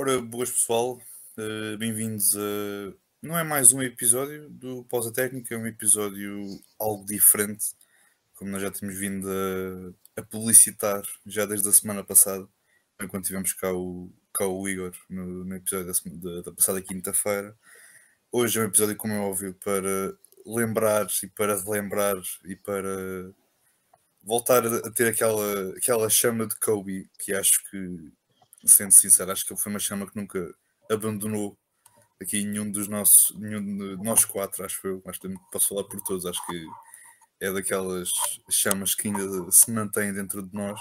Ora, boas pessoal, uh, bem-vindos a. Não é mais um episódio do Pausa Técnica, é um episódio algo diferente, como nós já temos vindo a, a publicitar já desde a semana passada, enquanto tivemos cá o, cá o Igor no, no episódio da, da, da passada quinta-feira. Hoje é um episódio, como é óbvio, para lembrar e para relembrar e para voltar a ter aquela, aquela chama de Kobe que acho que sendo sincero, acho que ele foi uma chama que nunca abandonou aqui nenhum dos nossos, nenhum de nós quatro, acho eu, acho que posso falar por todos, acho que é daquelas chamas que ainda se mantêm dentro de nós.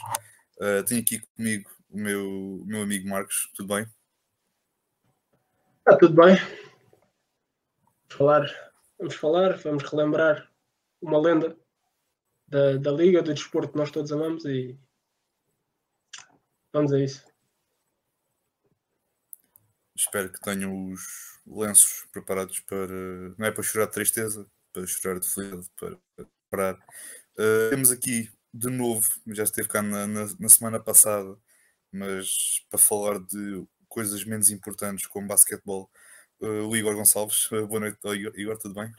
Uh, tenho aqui comigo o meu, meu amigo Marcos, tudo bem? Está tudo bem. Vamos falar, vamos falar, vamos relembrar uma lenda da, da Liga, do desporto que nós todos amamos e vamos a isso. Espero que tenham os lenços preparados para. Não é para chorar de tristeza, para chorar de felicidade, para parar. Uh, temos aqui de novo, já esteve cá na, na, na, semana passada, mas para falar de coisas menos importantes como basquetebol, uh, o Igor Gonçalves. Uh, boa noite, Igor. Igor, tudo bem?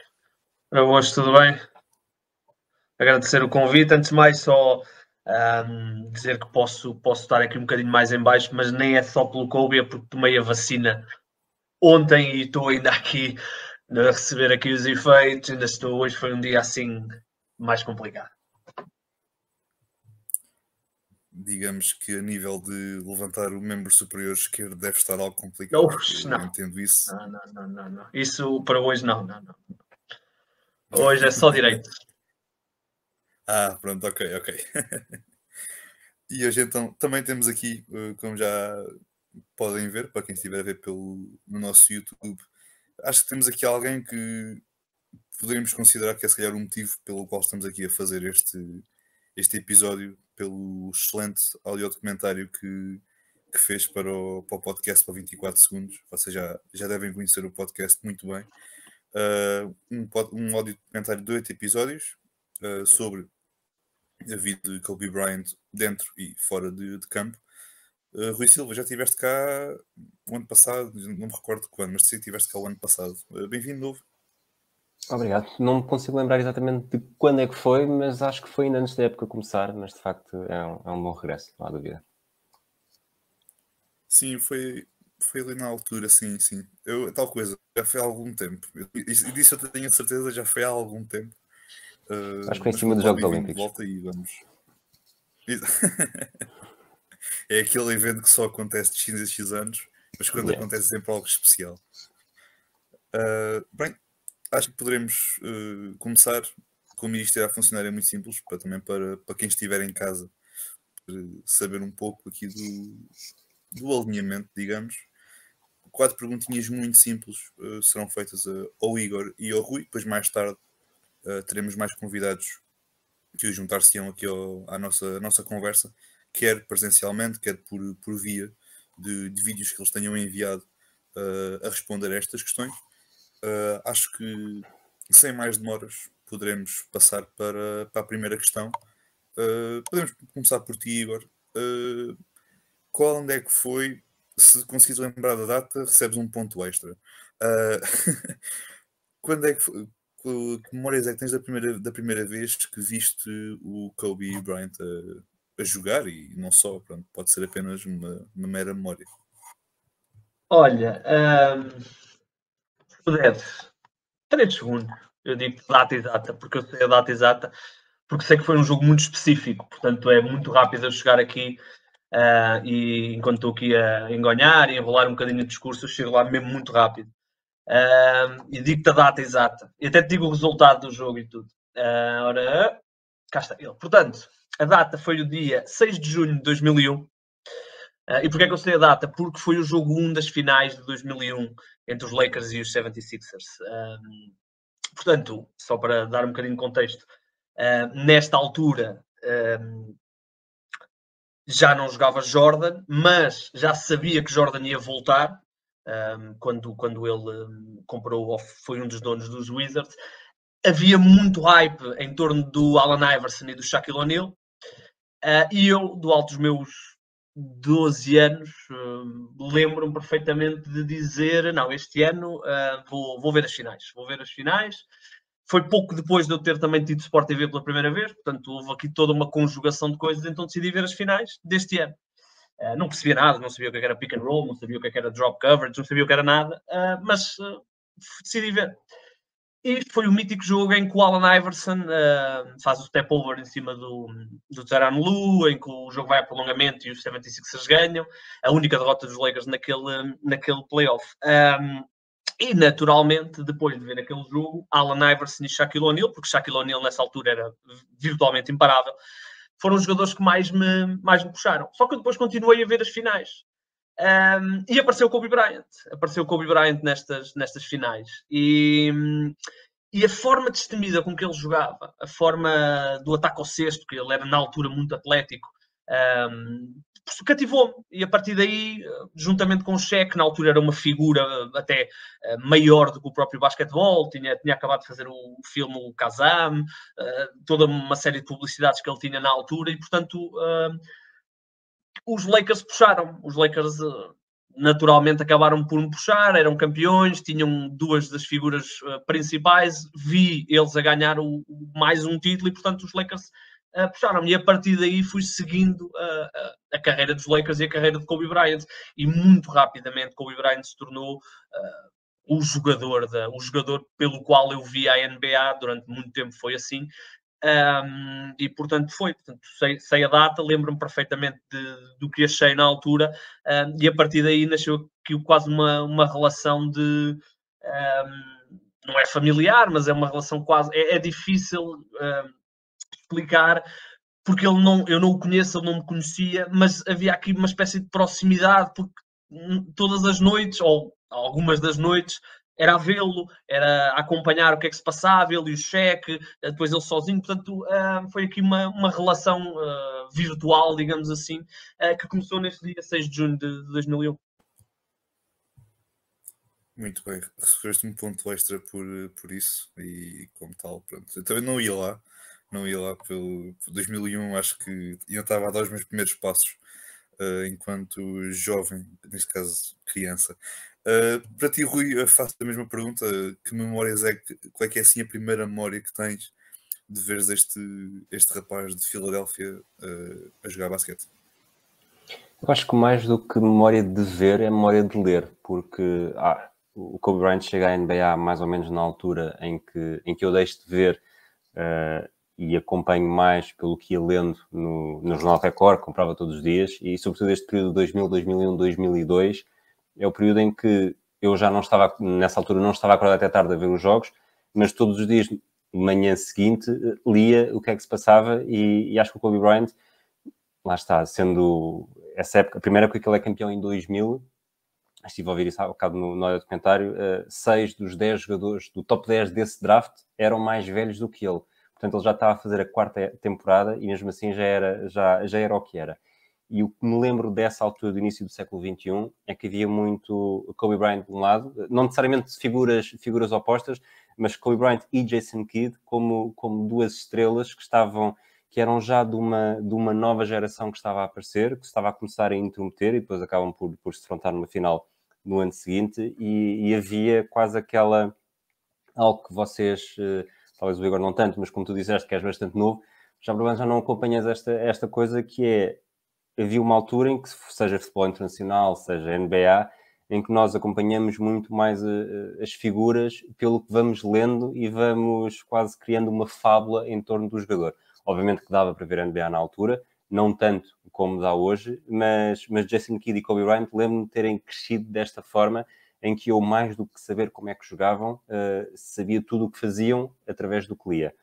Hoje tudo bem. Agradecer o convite. Antes de mais, só um, dizer que posso, posso estar aqui um bocadinho mais em baixo, mas nem é só pelo Covid, é porque tomei a vacina ontem e estou ainda aqui a receber aqui os efeitos, ainda estou, hoje foi um dia assim mais complicado. Digamos que a nível de levantar o membro superior esquerdo deve estar algo complicado. Oxe, não. Entendo isso. Não, não, não, não, não. Isso para hoje não, não, não. Hoje é só direito. Ah, pronto, ok, ok. e hoje então também temos aqui, eh, como já podem ver, para quem estiver a ver pelo, no nosso YouTube, acho que temos aqui alguém que poderíamos considerar que é se calhar o motivo pelo qual estamos aqui a fazer este, este episódio, pelo excelente audio documentário que, que fez para o, para o podcast para 24 segundos. Vocês já, já devem conhecer o podcast muito bem. Uh, um, um audio documentário de oito episódios uh, sobre a vida de Kobe Bryant dentro e fora de, de campo. Uh, Rui Silva, já estiveste cá o ano passado, não me recordo quando, mas sei que estiveste cá o ano passado. Uh, Bem-vindo novo. Obrigado. Não me consigo lembrar exatamente de quando é que foi, mas acho que foi ainda antes da época começar, mas de facto é um, é um bom regresso, não há dúvida. Sim, foi, foi ali na altura, sim, sim. Eu, tal coisa, já foi há algum tempo. E disso eu tenho certeza, já foi há algum tempo. Uh, Acho que foi em cima dos Jogos Olímpicos. Volta e vamos. é aquele evento que só acontece de X a X anos, mas quando yeah. acontece sempre algo especial. Uh, bem, acho que poderemos uh, começar. Como isto irá funcionar é muito simples, para, também para, para quem estiver em casa saber um pouco aqui do, do alinhamento, digamos. Quatro perguntinhas muito simples uh, serão feitas ao Igor e ao Rui, depois mais tarde uh, teremos mais convidados que juntar-se-ão aqui ao, à, nossa, à nossa conversa, quer presencialmente, quer por, por via de, de vídeos que eles tenham enviado uh, a responder a estas questões. Uh, acho que, sem mais demoras, poderemos passar para, para a primeira questão. podemos começar por ti, Igor. qual onde é que foi? Se conseguires lembrar da data, recebes um ponto extra. quando é que foi, que, memórias é que tens da primeira, da primeira vez que viste o Kobe Bryant a, a jogar e não só, pronto, pode ser apenas uma, uma mera memória? Olha, um, se puderes, 3 segundos, eu digo data exata, porque eu sei a data exata, porque sei que foi um jogo muito específico, portanto é muito rápido eu chegar aqui uh, e enquanto estou aqui a engonhar e enrolar um bocadinho o discurso, eu chego lá mesmo muito rápido. E digo-te a data exata. E até te digo o resultado do jogo e tudo. Uh, ora, cá está ele. Portanto, a data foi o dia 6 de junho de 2001. Uh, ah, e porquê é que eu sei a data? Porque foi o jogo 1 das finais de 2001 entre os Lakers e os 76ers. Um, portanto, só para dar um bocadinho de contexto, uh, nesta altura um, já não jogava Jordan, mas já sabia que Jordan ia voltar um, quando, quando ele um, comprou, foi um dos donos dos Wizards, havia muito hype em torno do Alan Iverson e do Shaquille O'Neal, uh, e eu, do alto dos meus 12 anos, uh, lembro-me perfeitamente de dizer: não, este ano uh, vou, vou ver as finais, vou ver as finais. Foi pouco depois de eu ter também tido Sport TV pela primeira vez, portanto houve aqui toda uma conjugação de coisas, então decidi ver as finais deste ano. Uh, não percebia nada, não sabia o que era pick and roll, não sabia o que era drop coverage, não sabia o que era nada, mas decidi ver. E foi o mítico jogo em que o Alan Iverson uh, faz o step over em cima do, do Tyrann Lu, em que o jogo vai a prolongamento e os 76ers ganham. A única derrota dos Lakers naquele, naquele playoff. Um, e naturalmente, depois de ver aquele jogo, Alan Iverson e Shaquille O'Neal, porque Shaquille O'Neal nessa altura era virtualmente imparável, foram os jogadores que mais me, mais me puxaram. Só que depois continuei a ver as finais. Um, e apareceu o Kobe Bryant, apareceu o Kobe Bryant nestas, nestas finais. E, e a forma destemida com que ele jogava, a forma do ataque ao cesto, que ele era na altura muito atlético, um, cativou-me. E a partir daí, juntamente com o Shaq, na altura era uma figura até uh, maior do que o próprio basquetebol, tinha, tinha acabado de fazer o filme O Kazam, toda uma série de publicidades que ele tinha na altura, e portanto. Os Lakers puxaram. Os Lakers eh, naturalmente acabaram por me puxar, eram campeões, tinham duas das figuras principais, vi eles a ganhar o, mais um título e, portanto, os Lakers uh, puxaram. E a partir daí fui seguindo uh, a carreira dos Lakers e a carreira de Kobe Bryant. E muito rapidamente Kobe Bryant se tornou o jogador, da, o jogador pelo qual eu vi a NBA durante muito tempo foi assim. Um, e portanto foi, portanto, sei, sei a data, lembro-me perfeitamente de, do que achei na altura, um, e a partir daí nasceu aqui quase uma, uma relação de um, não é familiar, mas é uma relação quase é, é difícil explicar porque ele não, eu não o conheço, ele não me conhecia, mas havia aqui uma espécie de proximidade, porque hum, todas as noites, ou algumas das noites, era a vê-lo, era a acompanhar o que é que se passava, ele e o cheque, depois ele sozinho, portanto uh, foi aqui uma, uma relação uh, virtual, digamos assim, uh, que começou neste dia 6 de junho de 2001. Muito bem, recebeste um ponto extra por, por isso e como tal, pronto. Eu também não ia lá, não ia lá pelo 2001, acho que ainda estava a dar os meus primeiros passos enquanto jovem, neste caso criança. Uh, para ti, Rui, eu faço a mesma pergunta. Que memórias é que, qual é que é assim a primeira memória que tens de veres este, este rapaz de Filadélfia uh, a jogar basquete? Eu acho que mais do que memória de ver é memória de ler, porque ah, o Kobe Bryant chega à NBA mais ou menos na altura em que, em que eu deixo de ver uh, e acompanho mais pelo que ia lendo no, no Jornal Record, comprava todos os dias, e sobretudo este período de 2000, 2001, 2002 é o período em que eu já não estava, nessa altura, não estava acordado até tarde a ver os jogos, mas todos os dias, manhã seguinte, lia o que é que se passava e, e acho que o Kobe Bryant, lá está, sendo essa época, a primeira época que ele é campeão em 2000, estive a ouvir isso há bocado no, no documentário, uh, seis dos dez jogadores do top 10 desse draft eram mais velhos do que ele. Portanto, ele já estava a fazer a quarta temporada e mesmo assim já era, já, já era o que era. E o que me lembro dessa altura do início do século XXI é que havia muito Kobe Bryant de um lado, não necessariamente figuras, figuras opostas, mas Kobe Bryant e Jason Kidd como, como duas estrelas que estavam que eram já de uma, de uma nova geração que estava a aparecer, que estava a começar a intrometer e depois acabam por, por se defrontar numa final no ano seguinte e, e havia quase aquela algo que vocês, eh, talvez o Igor não tanto, mas como tu disseste que és bastante novo, já provavelmente já não acompanhas esta, esta coisa que é havia uma altura em que, seja futebol internacional, seja NBA, em que nós acompanhamos muito mais uh, as figuras pelo que vamos lendo e vamos quase criando uma fábula em torno do jogador. Obviamente que dava para ver NBA na altura, não tanto como dá hoje, mas, mas Jason Kidd e Kobe Bryant lembro-me de terem crescido desta forma em que eu, mais do que saber como é que jogavam, uh, sabia tudo o que faziam através do que lia.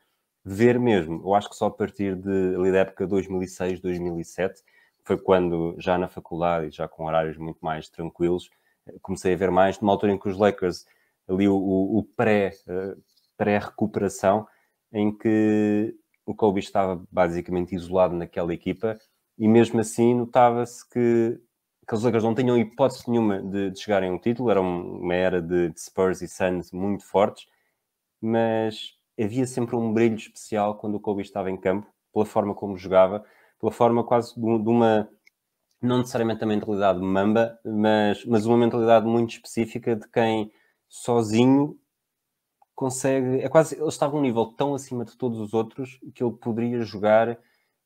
Ver mesmo, eu acho que só a partir de, ali da época 2006, 2007, foi quando, já na faculdade já com horários muito mais tranquilos, comecei a ver mais, numa altura em que os Lakers, ali o, o pré, uh, pré-recuperação, em que o Kobe estava basicamente isolado naquela equipa e mesmo assim notava-se que, que os Lakers não tinham hipótese nenhuma de, de chegarem a um título, era uma era de, de Spurs e Suns muito fortes, mas havia sempre um brilho especial quando o Kobe estava em campo, pela forma como jogava, pela forma quase de, uma não necessariamente a mentalidade mamba, mas, mas uma mentalidade muito específica de quem sozinho consegue. É quase. Ele estava a um nível tão acima de todos os outros que ele poderia jogar,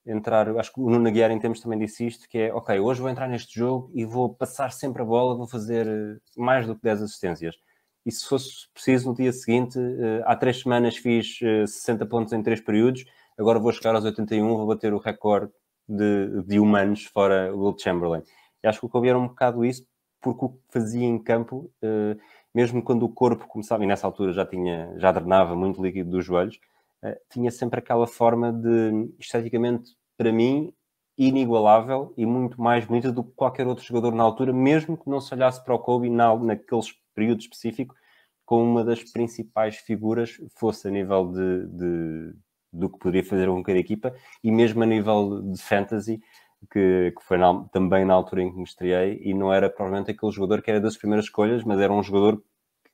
entrar. Acho que o Nuno Guiar em termos também disse isto: que é ok, hoje vou entrar neste jogo e vou passar sempre a bola, vou fazer eh, mais do que 10 assistências. E se fosse preciso, no dia seguinte, eh, há três semanas fiz 60 eh, pontos em três períodos, agora vou chegar aos 81, vou bater o recorde de, de humanos fora Will Chamberlain. E acho que o Kobe era um bocado isso, porque o que fazia em campo, mesmo quando o corpo começava, e nessa altura já tinha, já drenava muito líquido dos joelhos, tinha sempre aquela forma de, esteticamente, para mim, inigualável e muito mais bonita do que qualquer outro jogador na altura, mesmo que não se olhasse para o Kobe na, naqueles períodos específicos, como uma das principais figuras, fosse a nível de, de do que poderia fazer com cada equipa e mesmo a nível de fantasy, que, que foi na, também na altura em que me estreiei, e não era provavelmente aquele jogador que era das primeiras escolhas, mas era um jogador que,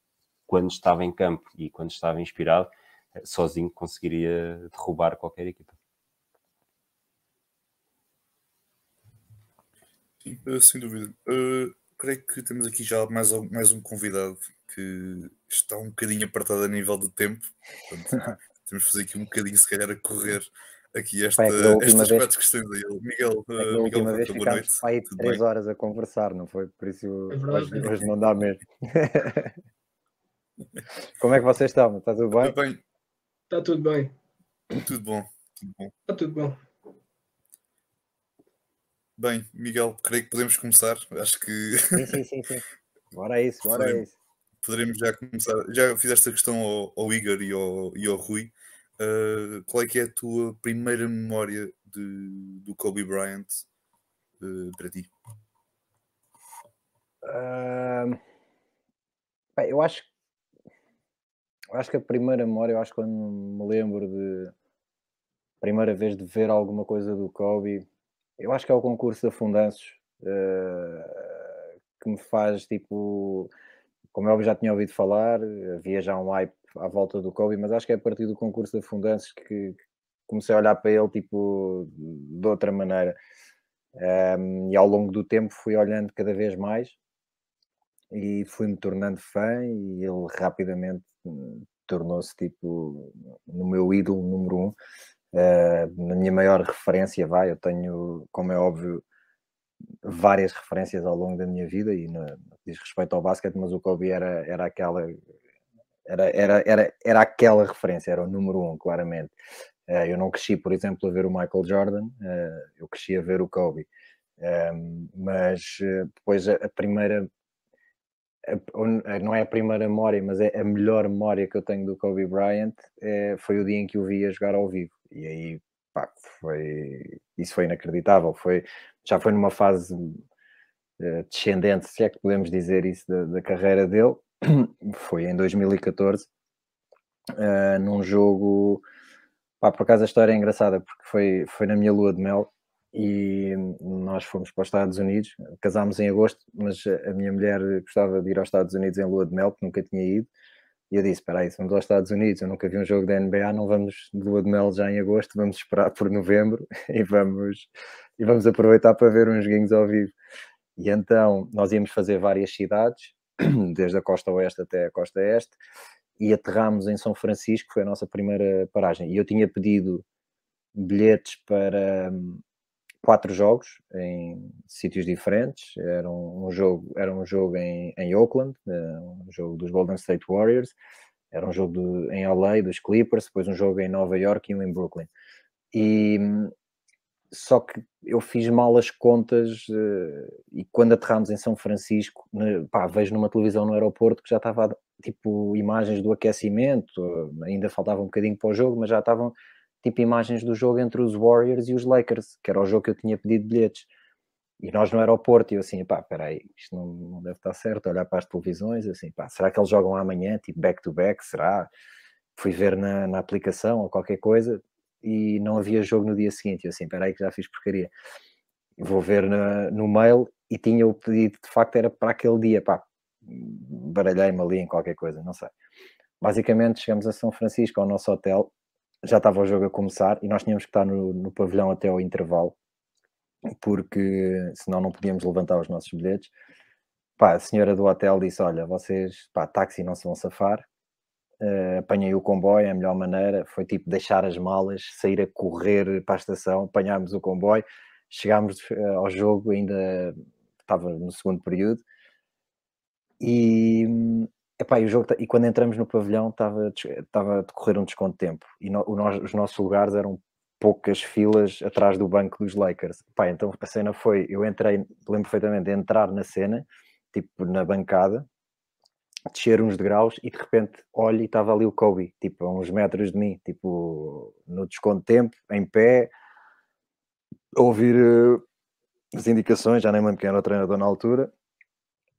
quando estava em campo e quando estava inspirado, eh, sozinho conseguiria derrubar qualquer equipa. Sim, eh, sem dúvida. Uh, creio que temos aqui já mais, mais um convidado que está um bocadinho apertado a nível de tempo. Portanto, temos de fazer aqui um bocadinho, se calhar, a correr aqui esta, estas vez, quatro questões a ele. Miguel, uh, Miguel última vez boa noite. Pai, três bem? horas a conversar, não foi? Por isso é hoje, não dá mesmo. Como é que vocês estão? Está tudo bem? Está bem. Está tudo bem. Tudo bom. Tudo bom. Está tudo bom. Bem, Miguel, creio que podemos começar. Acho que. Sim, sim, sim. sim. Bora isso, bora a isso poderemos já começar. Já fizeste a questão ao, ao Igor e ao, e ao Rui. Uh, qual é que é a tua primeira memória de, do Kobe Bryant uh, para ti? Uh, bem, eu acho eu acho que a primeira memória, eu acho que quando me lembro de primeira vez de ver alguma coisa do Kobe, eu acho que é o concurso de Afundanços uh, que me faz tipo como eu já tinha ouvido falar, havia já um hype à volta do Kobe, mas acho que é a partir do concurso de afundanças que comecei a olhar para ele tipo de outra maneira. Um, e ao longo do tempo fui olhando cada vez mais e fui-me tornando fã e ele rapidamente hum, tornou-se tipo no meu ídolo número um, uh, na minha maior referência, vai, eu tenho, como é óbvio, várias referências ao longo da minha vida e no, diz respeito ao basquete, mas o Kobe era, era aquela era, era, era, era aquela referência, era o número um, claramente. Uh, eu não cresci, por exemplo, a ver o Michael Jordan, uh, eu cresci a ver o Kobe. Um, mas depois a primeira, não é a primeira memória, mas é a melhor memória que eu tenho do Kobe Bryant, é, foi o dia em que o vi a jogar ao vivo. E aí, pá, foi, isso foi inacreditável. Foi, já foi numa fase uh, descendente, se é que podemos dizer isso, da, da carreira dele. Foi em 2014, uh, eh, num jogo. Pá, por acaso a história é engraçada, porque foi, foi na minha lua de mel e nós fomos para os Estados Unidos, casámos em agosto, mas a minha mulher gostava de ir aos Estados Unidos em lua de mel, que nunca tinha ido, e eu disse: Espera aí, se vamos aos Estados Unidos, eu nunca vi um jogo da NBA, não vamos de lua de mel já em agosto, vamos esperar por novembro e vamos, e vamos aproveitar para ver uns joguinhos ao vivo. E então nós íamos fazer várias cidades, desde a costa oeste até a costa este, e aterramos em São Francisco, foi a nossa primeira paragem. E eu tinha pedido bilhetes para hum, quatro jogos em sítios diferentes. Era um, jogo, era um jogo em, em Oakland, eh, um jogo dos Golden State Warriors, era um jogo em LA dos Clippers, depois um jogo em Nova York e um em Brooklyn. E só que eu fiz mal as contas uh, e quando aterramos em São Francisco, pá, vejo numa televisão no aeroporto que já estava tipo imagens do aquecimento, uh, ainda faltava um bocadinho para o jogo, mas já estavam tipo imagens do jogo entre os Warriors e os Lakers, que era o jogo que eu tinha pedido bilhetes. E nós no aeroporto, e eu assim, pá, peraí, isto não, não deve estar certo, olhar para as televisões, assim, pá, será que eles jogam amanhã, tipo back-to-back, -back, será? Fui ver na, na aplicação ou qualquer coisa, e não havia jogo no dia seguinte. Eu assim, espera aí que já fiz porcaria. Vou ver na, no mail e tinha o pedido, de facto era para aquele dia, pá, baralhei-me ali em qualquer coisa, não sei. Basicamente chegamos a São Francisco, ao nosso hotel, já estava o jogo a começar e nós tínhamos que estar no, no pavilhão até ao intervalo. porque senão não podíamos levantar os nossos bilhetes. Pá, a senhora do hotel disse: Olha, vocês, pá, táxi não se vão safar. Uh, apanhei o comboio, é a melhor maneira foi tipo deixar as malas, sair a correr para a estação, apanhámos o comboio, chegámos uh, ao jogo, ainda estava no segundo período, e, epá, e, o jogo, e quando entramos no pavilhão estava, estava a decorrer um desconto de tempo, e no, os nossos lugares eram poucas filas atrás do banco dos Lakers. Epá, então a cena foi, eu entrei, lembro perfeitamente de entrar na cena, tipo na bancada, descer uns degraus e de repente olho e estava ali o Kobe, tipo a uns metros de mim, tipo no desconto de tempo, em pé, a ouvir uh, as indicações, já nem lembro quem era o treinador na altura.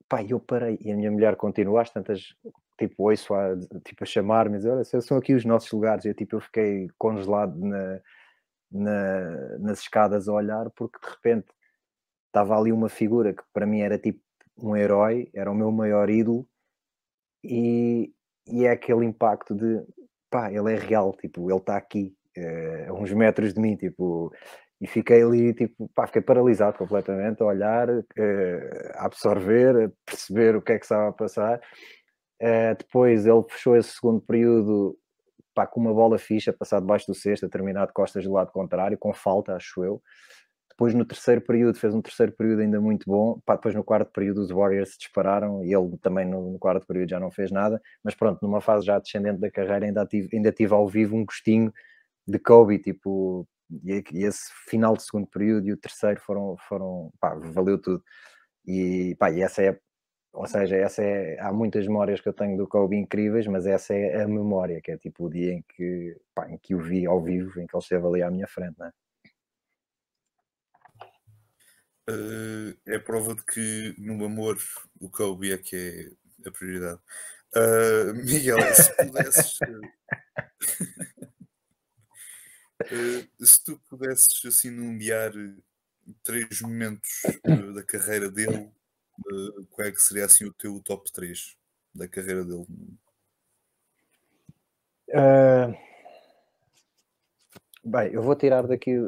Pá, eu parei e a minha mulher continua às tantas, tipo, ouço a, tipo, a chamar-me, olha, são aqui os nossos lugares. Eu, tipo, eu fiquei congelado na, na, nas escadas a olhar, porque de repente estava ali uma figura que para mim era tipo um herói, era o meu maior ídolo, e, e é aquele impacto de pá, ele é real, tipo, ele está aqui uh, a uns metros de mim, tipo, e fiquei ali, tipo, pá, fiquei paralisado completamente a olhar, uh, a absorver, a perceber o que é que estava a passar. Uh, depois ele fechou esse segundo período pá, com uma bola ficha, passar debaixo do terminar de costas do lado contrário, com falta, acho eu. Depois, no terceiro período, fez um terceiro período ainda muito bom. Pá, depois, no quarto período, os Warriors se dispararam e ele também no, no, quarto período já não fez nada. Mas pronto, numa fase já descendente da carreira, ainda tive, ainda tive ao vivo um gostinho de Kobe. Tipo, e, e esse final de segundo período e o terceiro foram, foram pá, valeu tudo. E, pá, e essa é, ou seja, essa é, há muitas memórias que eu tenho do Kobe incríveis, mas essa é a memória, que é tipo o dia em que, pá, em que o vi ao vivo, em que ele esteve ali à minha frente, né? uh, é prova de que no amor o Kobe é que é a prioridade. Uh, Miguel, se pudesses. uh, se tu pudesses assim nomear três momentos da carreira dele, qual é que seria assim o teu top 3 da carreira dele? bem, eu vou tirar daqui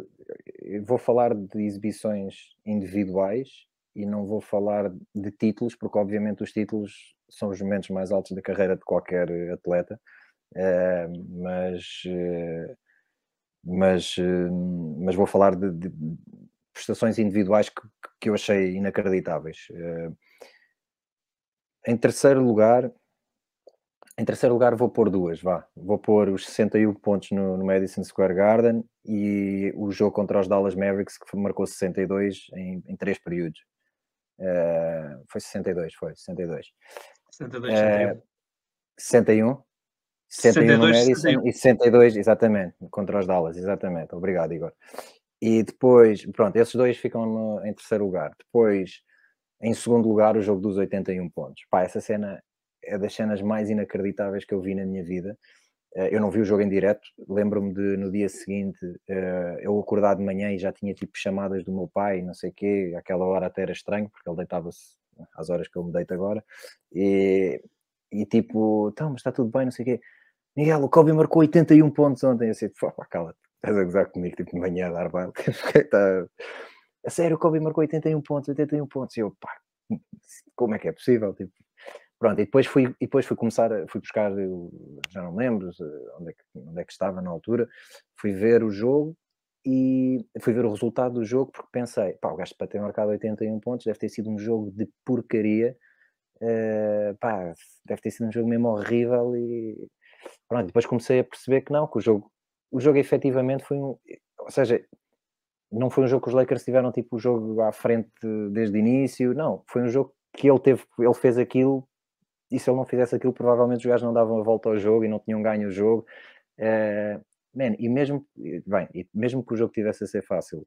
vou falar de exibições individuais e não vou falar de títulos, porque obviamente os títulos são os momentos mais altos da carreira de qualquer atleta, uh, mas, uh, mas, uh, mas vou falar de, de, prestações individuais que, que eu achei inacreditáveis. em terceiro lugar, em terceiro lugar vou pôr duas, vá. Vou pôr os 61 pontos no, no, Madison Square Garden e o jogo contra os Dallas Mavericks que marcou 62 em, em três períodos. Uh, foi 62, foi 62. 62, uh, 61. 61 no Madison 61. e 62, exatamente, contra os Dallas, exatamente. Obrigado, Igor. E depois, pronto, esses dois ficam no, em terceiro lugar. Depois, em segundo lugar, o jogo dos 81 pontos. Pá, essa cena é das cenas mais inacreditáveis que eu vi na minha vida. Eh, eu não vi o jogo em direto, lembro-me de no dia seguinte eh, eu acordar de manhã e já tinha tipo chamadas do meu pai, não sei o quê, aquela hora até era estranho, porque ele deitava-se às horas que eu me deito agora, e, e tipo, então, mas está tudo bem, não sei o quê. Miguel, o Kobe marcou 81 pontos ontem, eu assim, pá, cala-te, estás a gozar comigo, tipo, de manhã a dar baile, tá... a sério, o Kobe marcou 81 pontos, 81 pontos, e eu, pá, como é que é possível, tipo, Pronto, e depois fui, e depois fui começar, fui buscar, já não lembro onde é, que, onde é que estava na altura, fui ver o jogo e fui ver o resultado do jogo porque pensei, pá, o gajo para ter marcado 81 pontos deve ter sido um jogo de porcaria, uh, pá, deve ter sido um jogo mesmo horrível e pronto, depois comecei a perceber que não, que o jogo, o jogo efetivamente foi um, ou seja, não foi um jogo que os Lakers tiveram tipo o jogo à frente desde o início, não, foi um jogo que ele teve, ele fez aquilo e se ele não fizesse aquilo, provavelmente os gajos não davam a volta ao jogo e não tinham ganho o jogo. Uh, man, e mesmo, bem, e mesmo que o jogo tivesse a ser fácil,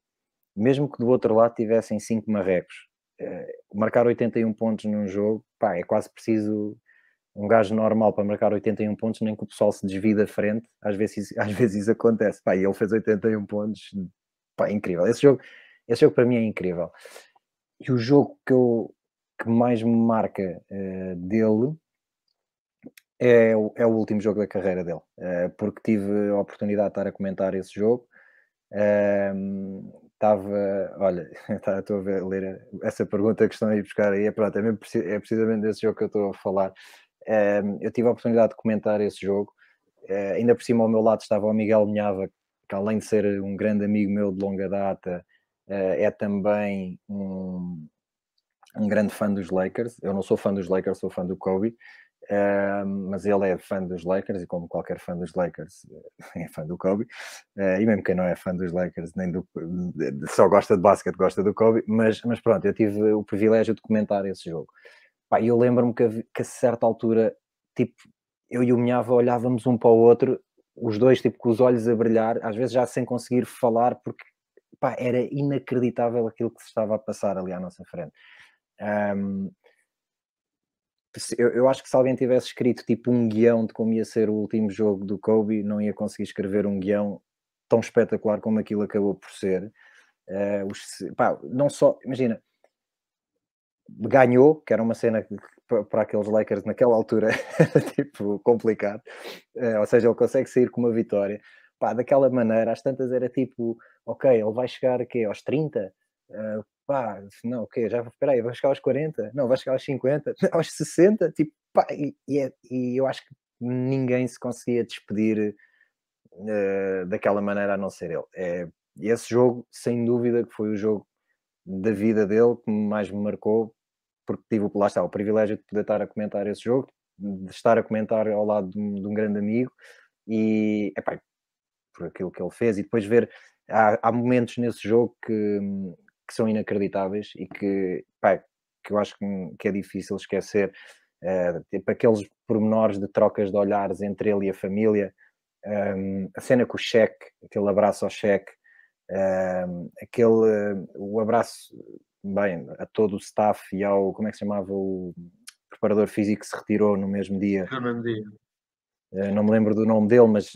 mesmo que do outro lado tivessem 5 marrecos, uh, marcar 81 pontos num jogo, pá, é quase preciso um gajo normal para marcar 81 pontos, nem que o pessoal se desvie da frente, às vezes, às vezes isso acontece, pá, e ele fez 81 pontos, pá, é incrível. Esse jogo, esse jogo para mim é incrível. E o jogo que eu, que mais me marca uh, dele é o, é o último jogo da carreira dele, uh, porque tive a oportunidade de estar a comentar esse jogo. Uh, estava, olha, tá, estou a, ver, a ler essa pergunta que estão aí buscar aí, é, pronto, é, mesmo, é precisamente desse jogo que eu estou a falar. Um, eu tive a oportunidade de comentar esse jogo, uh, ainda por cima ao meu lado estava o Miguel Minhava, que além de ser um grande amigo meu de longa data, uh, é também um, um grande fã dos Lakers. Eu não sou fã dos Lakers, sou fã do Kobe. Uh, mas ele é fã dos Lakers e como qualquer fã dos Lakers é fã do Kobe uh, e mesmo quem não é fã dos Lakers nem do, só gosta de basquete gosta do Kobe mas, mas pronto, eu tive o privilégio de comentar esse jogo e eu lembro-me que, que, a certa altura tipo, eu e o Minhava olhávamos um para o outro os dois tipo com os olhos a brilhar às vezes já sem conseguir falar porque pá, era inacreditável aquilo que se estava a passar ali à nossa frente um, eu, eu, acho que se alguém tivesse escrito tipo um guião de como ia ser o último jogo do Kobe, não ia conseguir escrever um guião tão espetacular como aquilo acabou por ser. Uh, os, pá, não só, imagina, ganhou, que era uma cena que, para aqueles Lakers naquela altura era tipo complicado, uh, ou seja, ele consegue sair com uma vitória. Pá, daquela maneira, às tantas era tipo, ok, ele vai chegar aqui aos 30, uh, pá, não, o quê? Já, espera aí, vai chegar aos 40? Não, vai chegar aos 50? Aos 60? Tipo, pá, e, e, é, e eu acho que ninguém se conseguia despedir uh, daquela maneira a não ser ele. É, esse jogo, sem dúvida, que foi o jogo da vida dele que mais me marcou, porque tive, lá está, o privilégio de poder estar a comentar esse jogo, de estar a comentar ao lado de um, de um grande amigo e, epá, por aquilo que ele fez, e depois ver, há, há momentos nesse jogo que, que são inacreditáveis e que, pá, que eu acho que, que é difícil esquecer. Uh, tipo aqueles pormenores de trocas de olhares entre ele e a família, um, ehm, a cena com o cheque, aquele abraço ao cheque, um, aquele uh, o abraço bem a todo o staff e ao como é que se chamava o preparador físico que se retirou no mesmo dia. No mesmo dia. Uh, não me lembro do nome dele, mas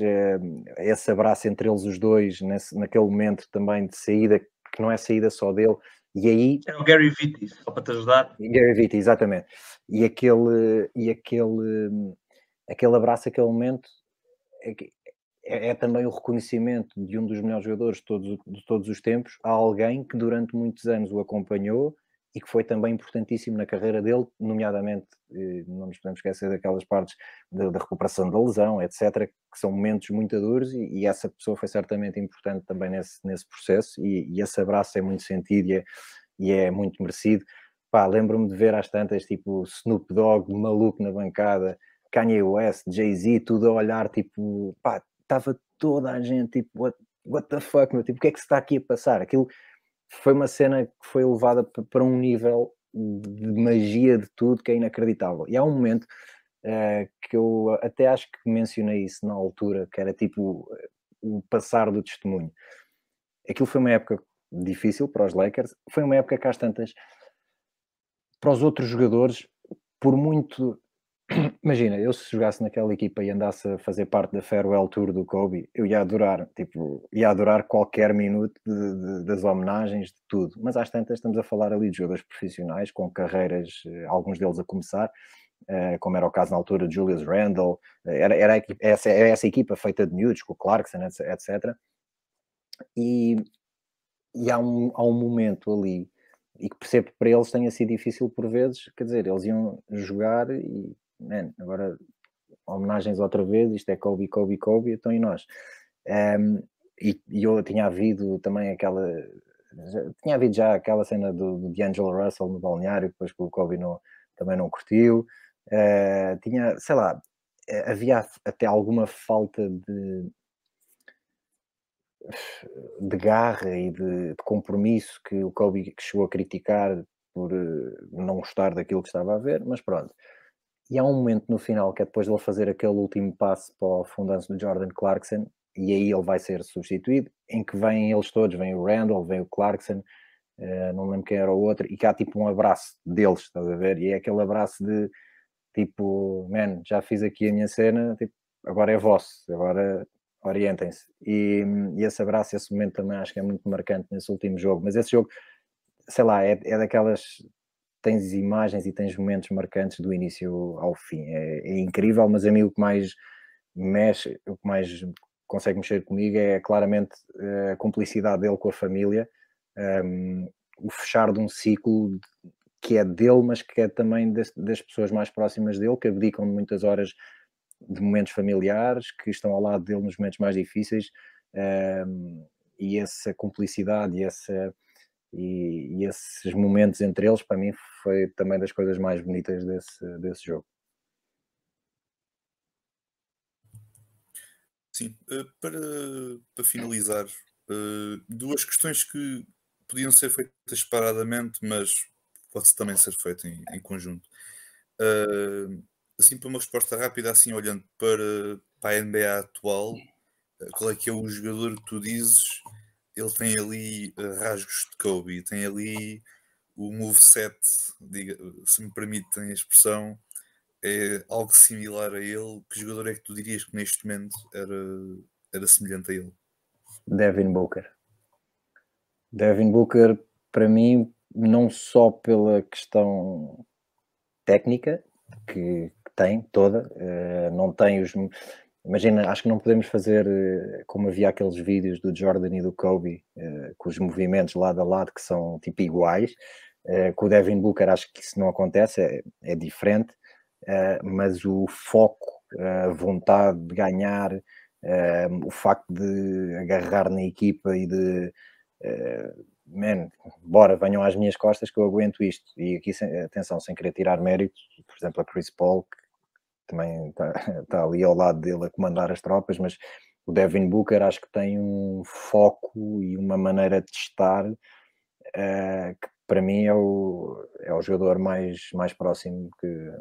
esse abraço entre eles os dois, nesse, naquele momento também de saída, que não é saída só dele. E aí. É o Gary Vitti, só para te ajudar. Gary Vitti, exatamente. E aquele, e aquele, aquele abraço, aquele momento, é, é, também o reconhecimento de um dos melhores jogadores de todos, de todos os tempos a alguém que durante muitos anos o acompanhou e que foi também importantíssimo na carreira dele, nomeadamente, eh, não nos podemos esquecer daquelas partes da, da recuperação da lesão, etc., que são momentos muito duros e, e, essa pessoa foi certamente importante também nesse, nesse processo e, e esse abraço é muito sentido e é, e é muito merecido. Pá, lembro-me de ver às tantas, tipo, Snoop Dogg, maluco na bancada, Kanye West, Jay-Z, tudo a olhar, tipo, pá, estava toda a gente, tipo, what, what the fuck, meu, tipo, o que é que se está aqui a passar? Aquilo foi uma cena que foi levada para um nível de magia de tudo que é inacreditável. E há um momento uh, que eu até acho que mencionei isso na altura, que era tipo o passar do testemunho. Aquilo foi uma época difícil para os Lakers, foi uma época que às tantas para os outros jogadores, por muito imagina, eu se jogasse naquela equipa e andasse a fazer parte da farewell tour do Kobe, eu ia adorar, tipo, ia adorar qualquer minuto de, de, das homenagens, de tudo. Mas às tantas estamos a falar ali de jogadores profissionais, com carreiras, eh, alguns deles a começar, uh, como era o caso na altura de Julius Randle, eh, era, era, essa, essa equipa feita de miúdos, com o Clarkson, etc. E, e há, um, há um momento ali e que percebo que para eles tenha sido difícil por vezes, quer dizer, eles iam jogar e man, agora homenagens outra vez, isto é Kobe, Kobe, Kobe, então e nós? Um, e, e, eu tinha havido também aquela, já, tinha havido já aquela cena do, do D'Angelo Russell no balneário, depois que o Kobe não, também não curtiu, uh, tinha, sei lá, eh, havia até alguma falta de de garra e de, de, compromisso que o Kobe chegou a criticar por uh, não gostar daquilo que estava a ver, mas pronto. E há um momento no final que é depois de ele fazer aquele último passo para o fundanço do Jordan Clarkson, e aí ele vai ser substituído, em que vêm eles todos, vem o Randall, vem o Clarkson, uh, não lembro quem era o outro, e que há tipo um abraço deles, estás a ver? E é aquele abraço de tipo, man, já fiz aqui a minha cena, tipo, agora é vosso, agora orientem-se. E, e, esse abraço, esse momento também acho que é muito marcante nesse último jogo, mas esse jogo, sei lá, é, é daquelas tens imagens e tens momentos marcantes do início ao fim. É, é incrível, mas a mim o que mais mexe, o que mais consegue mexer comigo é claramente eh, a cumplicidade dele com a família, um, o fechar de um ciclo que é dele, mas que é também das, das pessoas mais próximas dele, que abdicam de muitas horas de momentos familiares, que estão ao lado dele nos momentos mais difíceis, um, e essa cumplicidade e, essa, e, e, esses momentos entre eles, para mim, foi também das coisas mais bonitas desse, desse jogo. Sim, uh, para, para finalizar, uh, duas questões que podiam ser feitas separadamente, mas pode também ser feito em, em conjunto. Uh, assim, para uma resposta rápida, assim, olhando para, para a NBA atual, qual é que é o jogador que tu dizes? Ele tem ali rasgos de Kobe, tem ali o moveset, diga, se me permitem a expressão, é algo similar a ele, que jogador é que tu dirias que neste momento era, era semelhante a ele? Devin Booker. Devin Booker, para mim, não só pela questão técnica que, tem toda, uh, não tem os. Imagina, acho que não podemos fazer uh, como havia aqueles vídeos do Jordan e do Kobe, uh, com os movimentos lado a lado que são tipo iguais. com o Devin Booker, acho que isso não acontece, é, é diferente mas o foco, a vontade de ganhar, o facto de agarrar na equipa e de man, bora, venham às minhas costas que eu aguento isto. E aqui, atenção, sem querer tirar mérito, por exemplo, a Chris Paul, também está, tá ali ao lado dele a comandar as tropas, mas o Devin Booker acho que tem um foco e uma maneira de estar uh, que para mim é o, é o jogador mais, mais próximo que,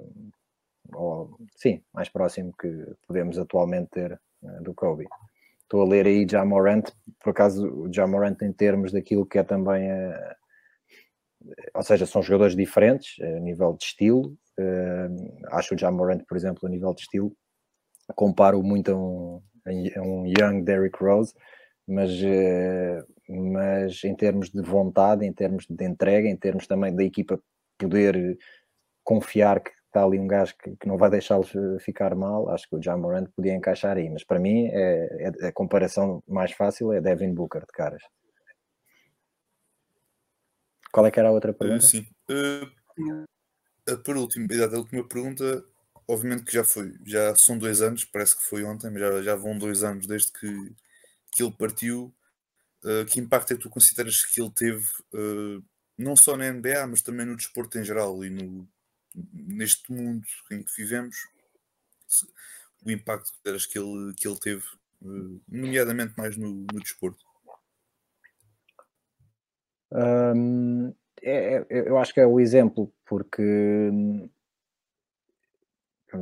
ou sim, mais próximo que podemos atualmente ter uh, do Kobe. Estou a ler aí Jamorant, por acaso o Jamorant em termos daquilo que é também a, ou seja, são jogadores diferentes a nível de estilo. Uh, acho o Jamorant, por exemplo, a nível de estilo, comparo muito a um, a um young Derrick Rose, mas, uh, mas em termos de vontade, em termos de entrega, em termos também da equipa poder confiar que está ali um gajo que, que não vai deixá-los eh, ficar mal, acho que o John Morant podia encaixar aí, mas para mim é, é, a comparação mais fácil é Devin Booker de caras. Qual é que era a outra pergunta? Sim. Uh, por último, a última pergunta, obviamente que já foi, já são dois anos, parece que foi ontem, mas já, já vão dois anos desde que, que ele partiu. Uh, que impacto é que tu consideras que ele teve, não só na NBA, mas também no desporto em geral e no, neste mundo em que vivemos, o impacto que ele, que ele teve, eh, nomeadamente mais no, no desporto? É, é, eu acho que é o exemplo, porque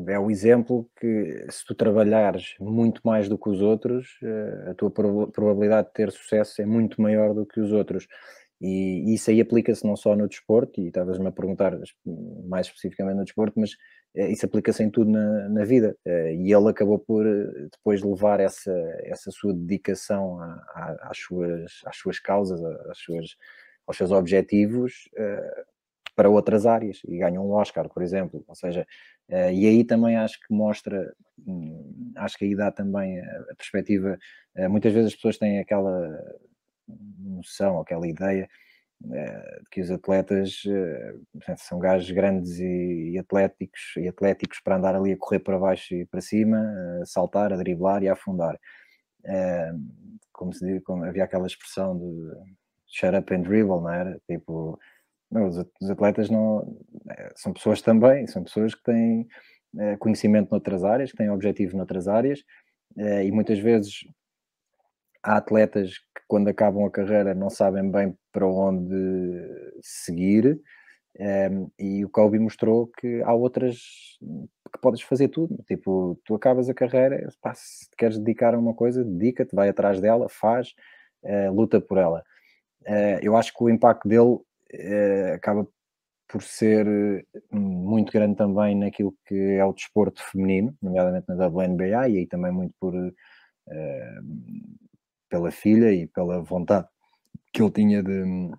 é o exemplo que se tu trabalhares muito mais do que os outros, eh, a tua probabilidade de ter sucesso é muito maior do que os outros. E isso aí aplica-se não só no desporto, e estavas-me a perguntar mais especificamente no desporto, mas eh, isso aplica-se em tudo na, na vida. Eh, e ele acabou por depois levar essa, essa sua dedicação às, suas, às suas causas, às suas, aos seus objetivos para outras áreas e ganhou um Oscar, por exemplo. Ou seja, e aí também acho que mostra, hum, acho que aí dá também a perspectiva. Muitas vezes as pessoas têm aquela noção, aquela ideia uh, de que os atletas são gajos grandes e, atléticos, e atléticos para andar ali a correr para baixo e para cima, a saltar, a driblar e a afundar. Como se diz, como havia aquela expressão de shut up and dribble, não era? Tipo, não, os, atletas não são pessoas também, são pessoas que têm conhecimento noutras áreas, que têm objetivo noutras áreas, e muitas vezes há atletas que quando acabam a carreira não sabem bem para onde seguir ehm, e o Kobe mostrou que há outras que podes fazer tudo, tipo, tu acabas a carreira, pá, se queres dedicar a uma coisa, dedica-te, vai atrás dela, faz, luta por ela. Eu acho que o impacto dele uh, acaba por ser muito grande também naquilo que é o desporto feminino, nomeadamente na WNBA, e aí também muito por pela filha e pela vontade que ele tinha de,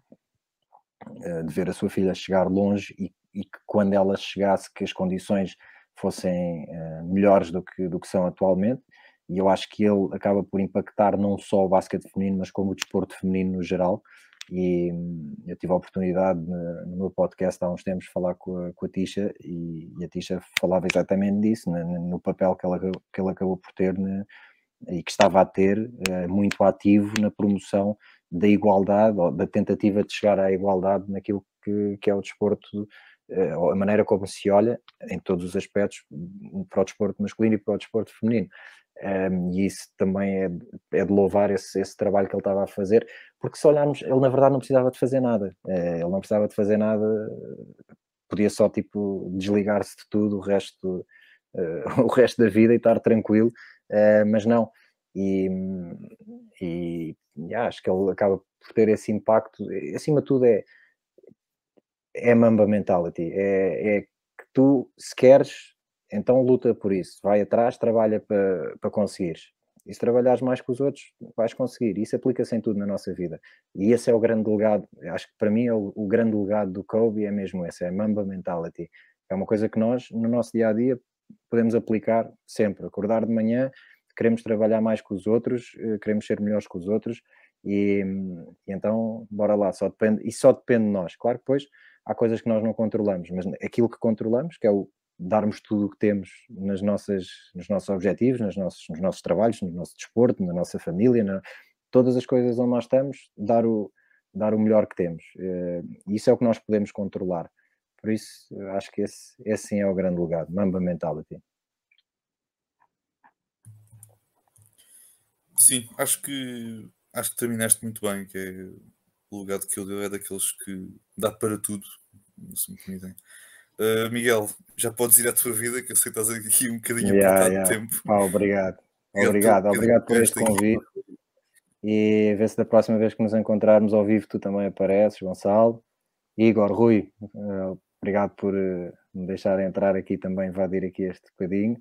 eh, de ver a sua filha chegar longe e, e, que quando ela chegasse que as condições fossem uh, melhores do que, do que são atualmente. E eu acho que ele acaba por impactar não só o basquete feminino mas como o desporto feminino no geral E hum, eu tive a oportunidade no meu podcast há uns tempos de falar com a, com a Tisha e, e, a Tisha falava exatamente disso, no, no papel que ela, que ela acabou por ter né, e que estava a ter eh, muito ativo na promoção da igualdade, ou da tentativa de chegar à igualdade naquilo que, que é o desporto, eh, a maneira como se olha em todos os aspectos para o desporto masculino e para o desporto feminino. Um, e isso também é, é de louvar esse, esse, trabalho que ele estava a fazer, porque se olharmos, ele na verdade não precisava de fazer nada, uh, ele não precisava de fazer nada, podia só tipo desligar-se de tudo o resto, uh, o resto da vida e estar tranquilo, uh, mas não. E, e, e, acho que ele acaba por ter esse impacto, acima de tudo é, é mamba mentality, é, é que tu se queres então luta por isso, vai atrás, trabalha para, para conseguires. E se trabalhares mais que os outros, vais conseguir. Isso aplica-se em tudo na nossa vida. E esse é o grande legado. Acho que para mim é o, o, grande legado do Kobe é mesmo esse, é a Mamba Mentality. É uma coisa que nós, no nosso dia a dia, podemos aplicar sempre. Acordar de manhã, queremos trabalhar mais que os outros, eh, queremos ser melhores que os outros, e, e, então, bora lá, só depende, e só depende de nós. Claro que depois há coisas que nós não controlamos, mas aquilo que controlamos, que é o, darmos tudo o que temos nas nossas, nos nossos objetivos, nos nossos, nos nossos trabalhos, no nosso desporto, na nossa família, na, todas as coisas onde nós estamos, dar o, dar o melhor que temos. Uh, isso é o que nós podemos controlar. Por isso, acho que esse, esse sim é o grande legado, Mamba Mentality. Sim, acho que acho que terminaste muito bem, que é o legado que eu deu é daqueles que dá para tudo, se me permitem. Uh, Miguel, já podes ir à tua vida, que eu sei que estás aqui um bocadinho yeah, apertado yeah. de tempo. Ah, obrigado. Obrigado, obrigado por este convite. E ver se da próxima vez que nos encontrarmos ao vivo tu também apareces, Gonçalo. Igor, Rui, uh, obrigado por uh, me deixar entrar aqui também, invadir aqui este bocadinho.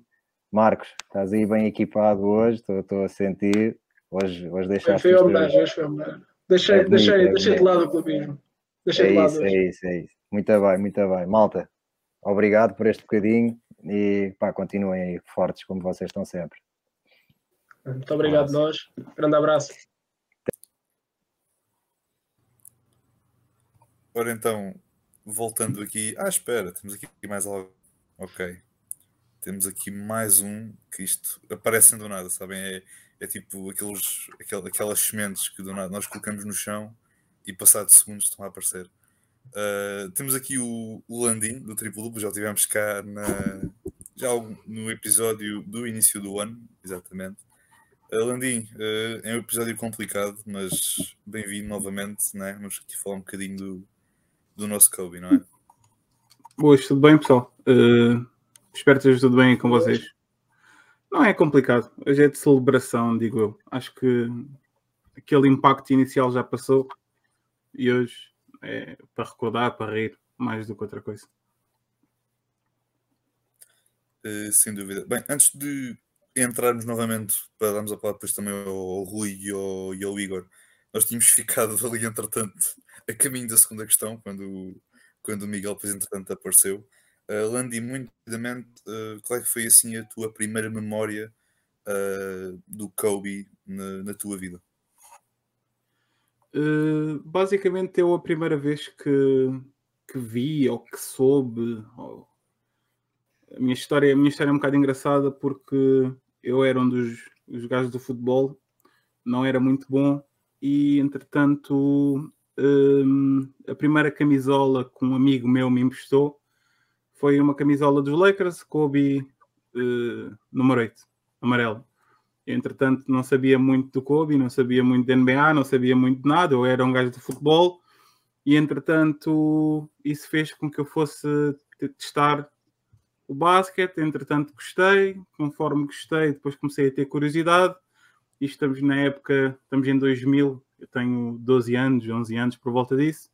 Marcos, estás aí bem equipado hoje, estou a sentir. Hoje, hoje deixaste. Foi homenagem, hoje foi homenagem. Deixei, é deixei, é deixei de lado o clubismo. Deixei é de lado isso, hoje. é isso, é isso. Muito bem, muito bem. Malta, obrigado por este bocadinho e pá, continuem aí fortes como vocês estão sempre. Muito obrigado, Nossa. nós. Grande abraço. Ora então, voltando aqui. Ah, espera, temos aqui mais algo. Ok. Temos aqui mais um que isto aparecem do nada, sabem? É, é tipo aqueles, aquelas sementes que do nada nós colocamos no chão e passados segundos estão a aparecer. Uh, temos aqui o, o Landim do Triplo Duplo, já tivemos cá na, já no episódio do início do ano, exatamente. Uh, Landim, uh, é um episódio complicado, mas bem-vindo novamente, né? Vamos aqui falar um bocadinho do, do nosso Kobe, não é? Boas, tudo bem, pessoal? Uh, espero que esteja tudo bem com vocês. Não é complicado, hoje é de celebração, digo eu. Acho que aquele impacto inicial já passou e hoje é para recordar, para rir, mais do que outra coisa. Uh, sem dúvida. Bem, antes de entrarmos novamente para darmos a palavra depois também ao, Rui e ao, e ao, Igor, nós tínhamos ficado ali, entretanto, a caminho da segunda questão, quando, quando o Miguel, depois, entretanto, apareceu. Uh, Landy, muito rapidamente, uh, qual é que foi assim a tua primeira memória uh, do Kobe na, na tua vida? Uh, basicamente eu a primeira vez que, que vi ou que soube ou... a minha história a minha história é um bocado engraçada porque eu era um dos, dos gajos do futebol não era muito bom e entretanto um, a primeira camisola que um amigo meu me emprestou foi uma camisola dos Lakers Kobe uh, número 8 amarelo entretanto, não sabia muito do Kobe, não sabia muito da NBA, não sabia muito de nada. Eu era um gajo de futebol e, entretanto, isso fez com que eu fosse testar o basquete. Entretanto, gostei. Conforme gostei, depois comecei a ter curiosidade. E estamos na época, estamos em 2000. Eu tenho 12 anos, 11 anos por volta disso.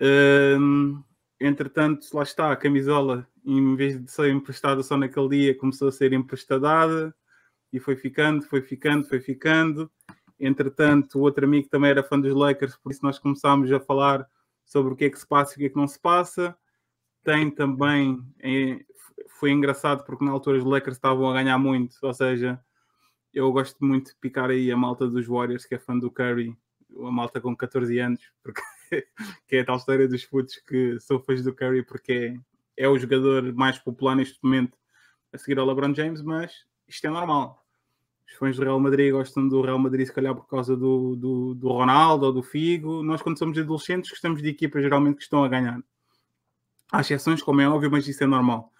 Um, entretanto, lá está, a camisola, em vez de ser emprestada só naquele dia, começou a ser emprestada e foi ficando, foi ficando, foi ficando. Entretanto, o outro amigo também era fã dos Lakers, por isso nós começámos a falar sobre o que é que se passa e o que é que não se passa. Tem também, é, foi engraçado porque na altura os Lakers estavam a ganhar muito, ou seja, eu gosto muito de picar aí a malta dos Warriors, que é fã do Curry, a malta com 14 anos, porque que é a tal história dos putos que são fãs do Curry porque é, é o jogador mais popular neste momento a seguir ao LeBron James, mas isto é normal. Os fãs do Real Madrid gostam do Real Madrid, se calhar por causa do, do, do Ronaldo ou do Figo. Nós, quando somos adolescentes, gostamos de equipas geralmente que estão a ganhar. Há exceções, como é óbvio, mas isso é normal.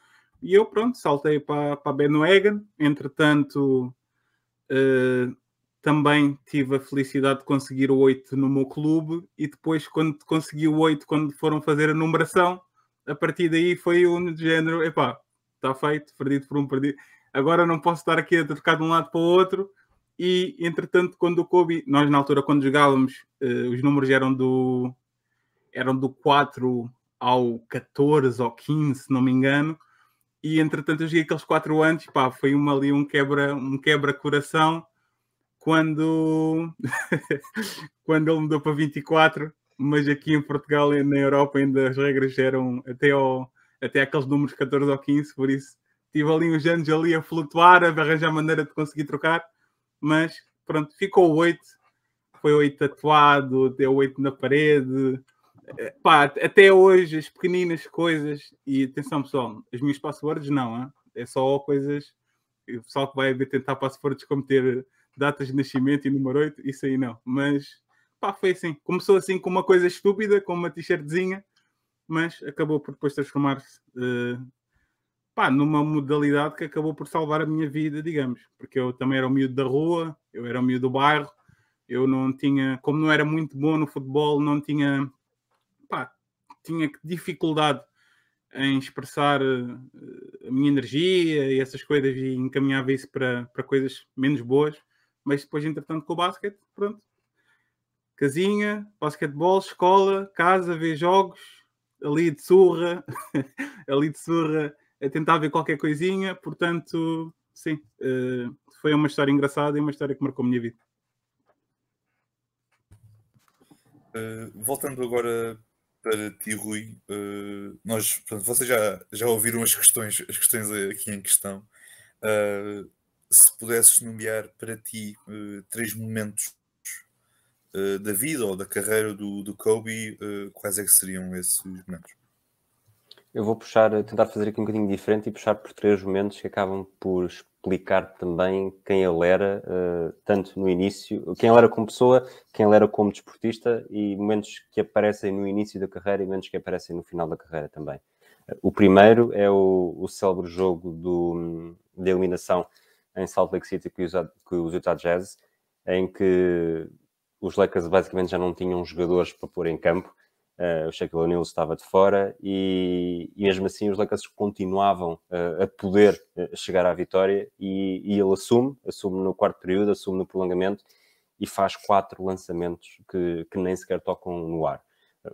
E eu, pronto, saltei para, para Bandwagon. Entretanto, uh, também tive a felicidade de conseguir o 8 no meu clube. E depois, quando consegui o 8, quando foram fazer a numeração, a partir daí foi um género: epá, está feito, perdido por um perdido. Agora não posso estar aqui a trocar de um lado para o outro. E entretanto, quando o Kobe, nós na altura, quando jogávamos, uh, os números eram do eram do 4 ao 14 ou 15, se não me engano. E entretanto, eu joguei aqueles 4 anos, pá, foi uma, ali um quebra, um quebra-coração quando, quando ele mudou para 24. Mas aqui em Portugal e na Europa ainda as regras eram até, ao, até aqueles números 14 ou 15, por isso tive ali uns anos ali a flutuar, a arranjar maneira de conseguir trocar, mas pronto, ficou 8, foi 8 tatuado, deu 8 na parede, eh, pá, até hoje as pequeninas coisas, e atenção pessoal, as minhas passwords não, hein? é só coisas, o pessoal que vai tentar passwords como ter datas de nascimento e número 8, isso aí não, mas pá, foi assim, começou assim com uma coisa estúpida, com uma t-shirtzinha, mas acabou por depois transformar-se uh, pá, numa modalidade que acabou por salvar a minha vida, digamos, porque eu também era o miúdo da rua, eu era o miúdo do bairro, eu não tinha, como não era muito bom no futebol, não tinha, pá, tinha dificuldade em expressar eh, a minha energia e essas coisas e encaminhava isso para, para coisas menos boas, mas depois, entretanto, com o basquete, pronto, casinha, basquetebol, escola, casa, ver jogos, ali de surra, ali de surra a tentar ver qualquer coisinha, portanto, sim, uh, foi uma história engraçada e uma história que marcou a minha vida. Uh, voltando agora para ti, Rui, uh, nós, portanto, vocês já, já ouviram as questões, as questões aqui em questão. se pudesses nomear para ti três momentos da vida ou da carreira do, do Kobe, quais é que seriam esses momentos? Eu vou puxar, tentar fazer aqui um bocadinho diferente e puxar por três momentos que acabam por explicar também quem ele era, uh, tanto no início, quem ele era como pessoa, quem ele era como desportista e momentos que aparecem no início da carreira e momentos que aparecem no final da carreira também. o primeiro é o, o célebre jogo do, de eliminação em Salt Lake City com os, com os Utah Jazz, em que os Lakers basicamente já não tinham jogadores para pôr em campo Uh, o Shaquille O'Neal estava de fora e, e, mesmo assim os Lakers continuavam uh, a poder uh, chegar à vitória e, e, ele assume, assume no quarto período, assume no prolongamento e faz quatro lançamentos que, que nem sequer tocam no ar.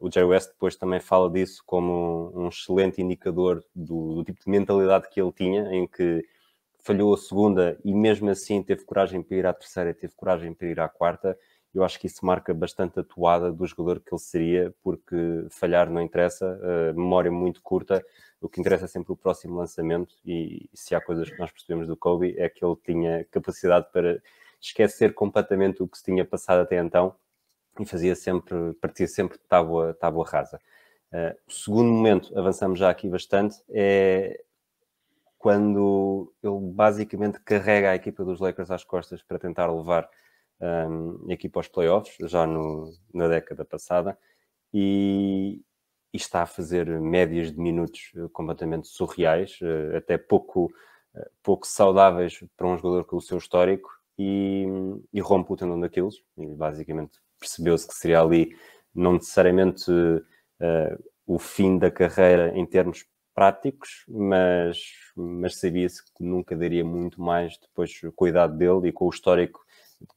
O Jerry West depois também fala disso como um, excelente indicador do, do, tipo de mentalidade que ele tinha, em que falhou a segunda e mesmo assim teve coragem para ir à terceira, teve coragem para ir à quarta eu acho que isso marca bastante a toada do jogador que ele seria, porque falhar não interessa, uh, memória muito curta, o que interessa é sempre o próximo lançamento, e se há coisas que nós percebemos do Kobe é que ele tinha capacidade para esquecer completamente o que se tinha passado até então e fazia sempre, partia sempre de tábua, tábua rasa. Uh, o segundo momento, avançamos já aqui bastante, é quando ele basicamente carrega a equipa dos Lakers às costas para tentar levar um, aqui para os playoffs, já no, na década passada, e, e, está a fazer médias de minutos eh, completamente surreais, eh, até pouco, eh, pouco saudáveis para um jogador com o seu histórico, e, e rompe o tendão daqueles. E basicamente percebeu-se que seria ali não necessariamente uh, o fim da carreira em termos práticos, mas, mas sabia-se que nunca daria muito mais depois com a idade dele e com o histórico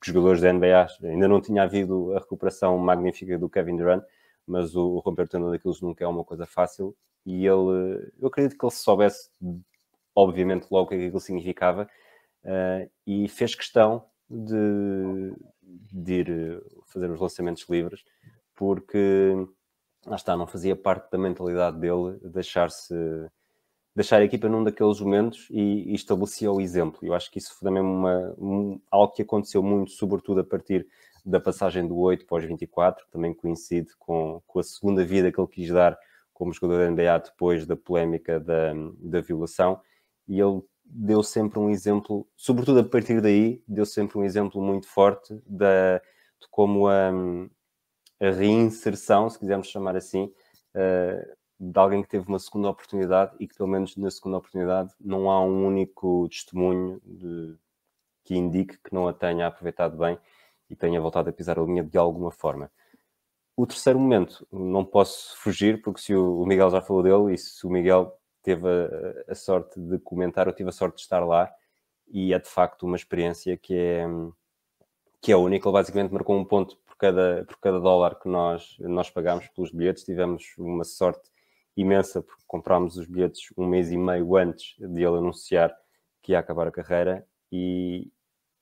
jogadores da NBA ainda não tinha havido a recuperação magnífica do Kevin Durant, mas o, o romper tendão daqueles nunca é uma coisa fácil. E ele, eu acredito que ele soubesse, obviamente, logo o que aquilo significava uh, e fez questão de, de ir fazer os lançamentos livres, porque lá está, não fazia parte da mentalidade dele deixar-se deixar a equipa num daqueles momentos e, e estabelecia o exemplo. Eu acho que isso foi também uma, um, algo que aconteceu muito, sobretudo a partir da passagem do 8 para os 24, que também coincide com, com a segunda vida que ele quis dar como jogador da NBA depois da polémica da, da violação, e ele deu sempre um exemplo, sobretudo a partir daí, deu sempre um exemplo muito forte da, de como a, a reinserção, se quisermos chamar assim, uh, de alguém que teve uma segunda oportunidade e que, pelo menos na segunda oportunidade, não há um único testemunho de, que indique que não a tenha aproveitado bem e tenha voltado a pisar a linha de alguma forma. O terceiro momento, não posso fugir, porque se o Miguel já falou dele e se o Miguel teve a, a sorte de comentar, eu tive a sorte de estar lá e é de facto uma experiência que é, que é única. Ele basicamente marcou um ponto por cada, por cada dólar que nós, nós pagámos pelos bilhetes. Tivemos uma sorte imensa porque comprámos os bilhetes um mês e meio antes de ele anunciar que ia acabar a carreira e,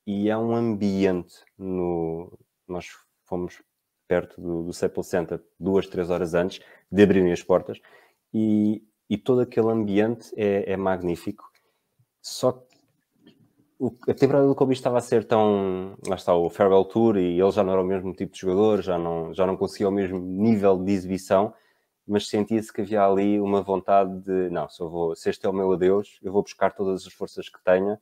e é um ambiente no nós fomos perto do, do Center duas, três horas antes de abrirem as portas e, e todo aquele ambiente é, é magnífico só que a temporada do Kobe estava a ser tão. Lá está, o Farewell Tour e ele já não era o mesmo tipo de jogador, já não, já não conseguia o mesmo nível de exibição mas sentia-se que havia ali uma vontade de, não, se, vou, se este é o meu adeus, eu vou buscar todas as forças que tenha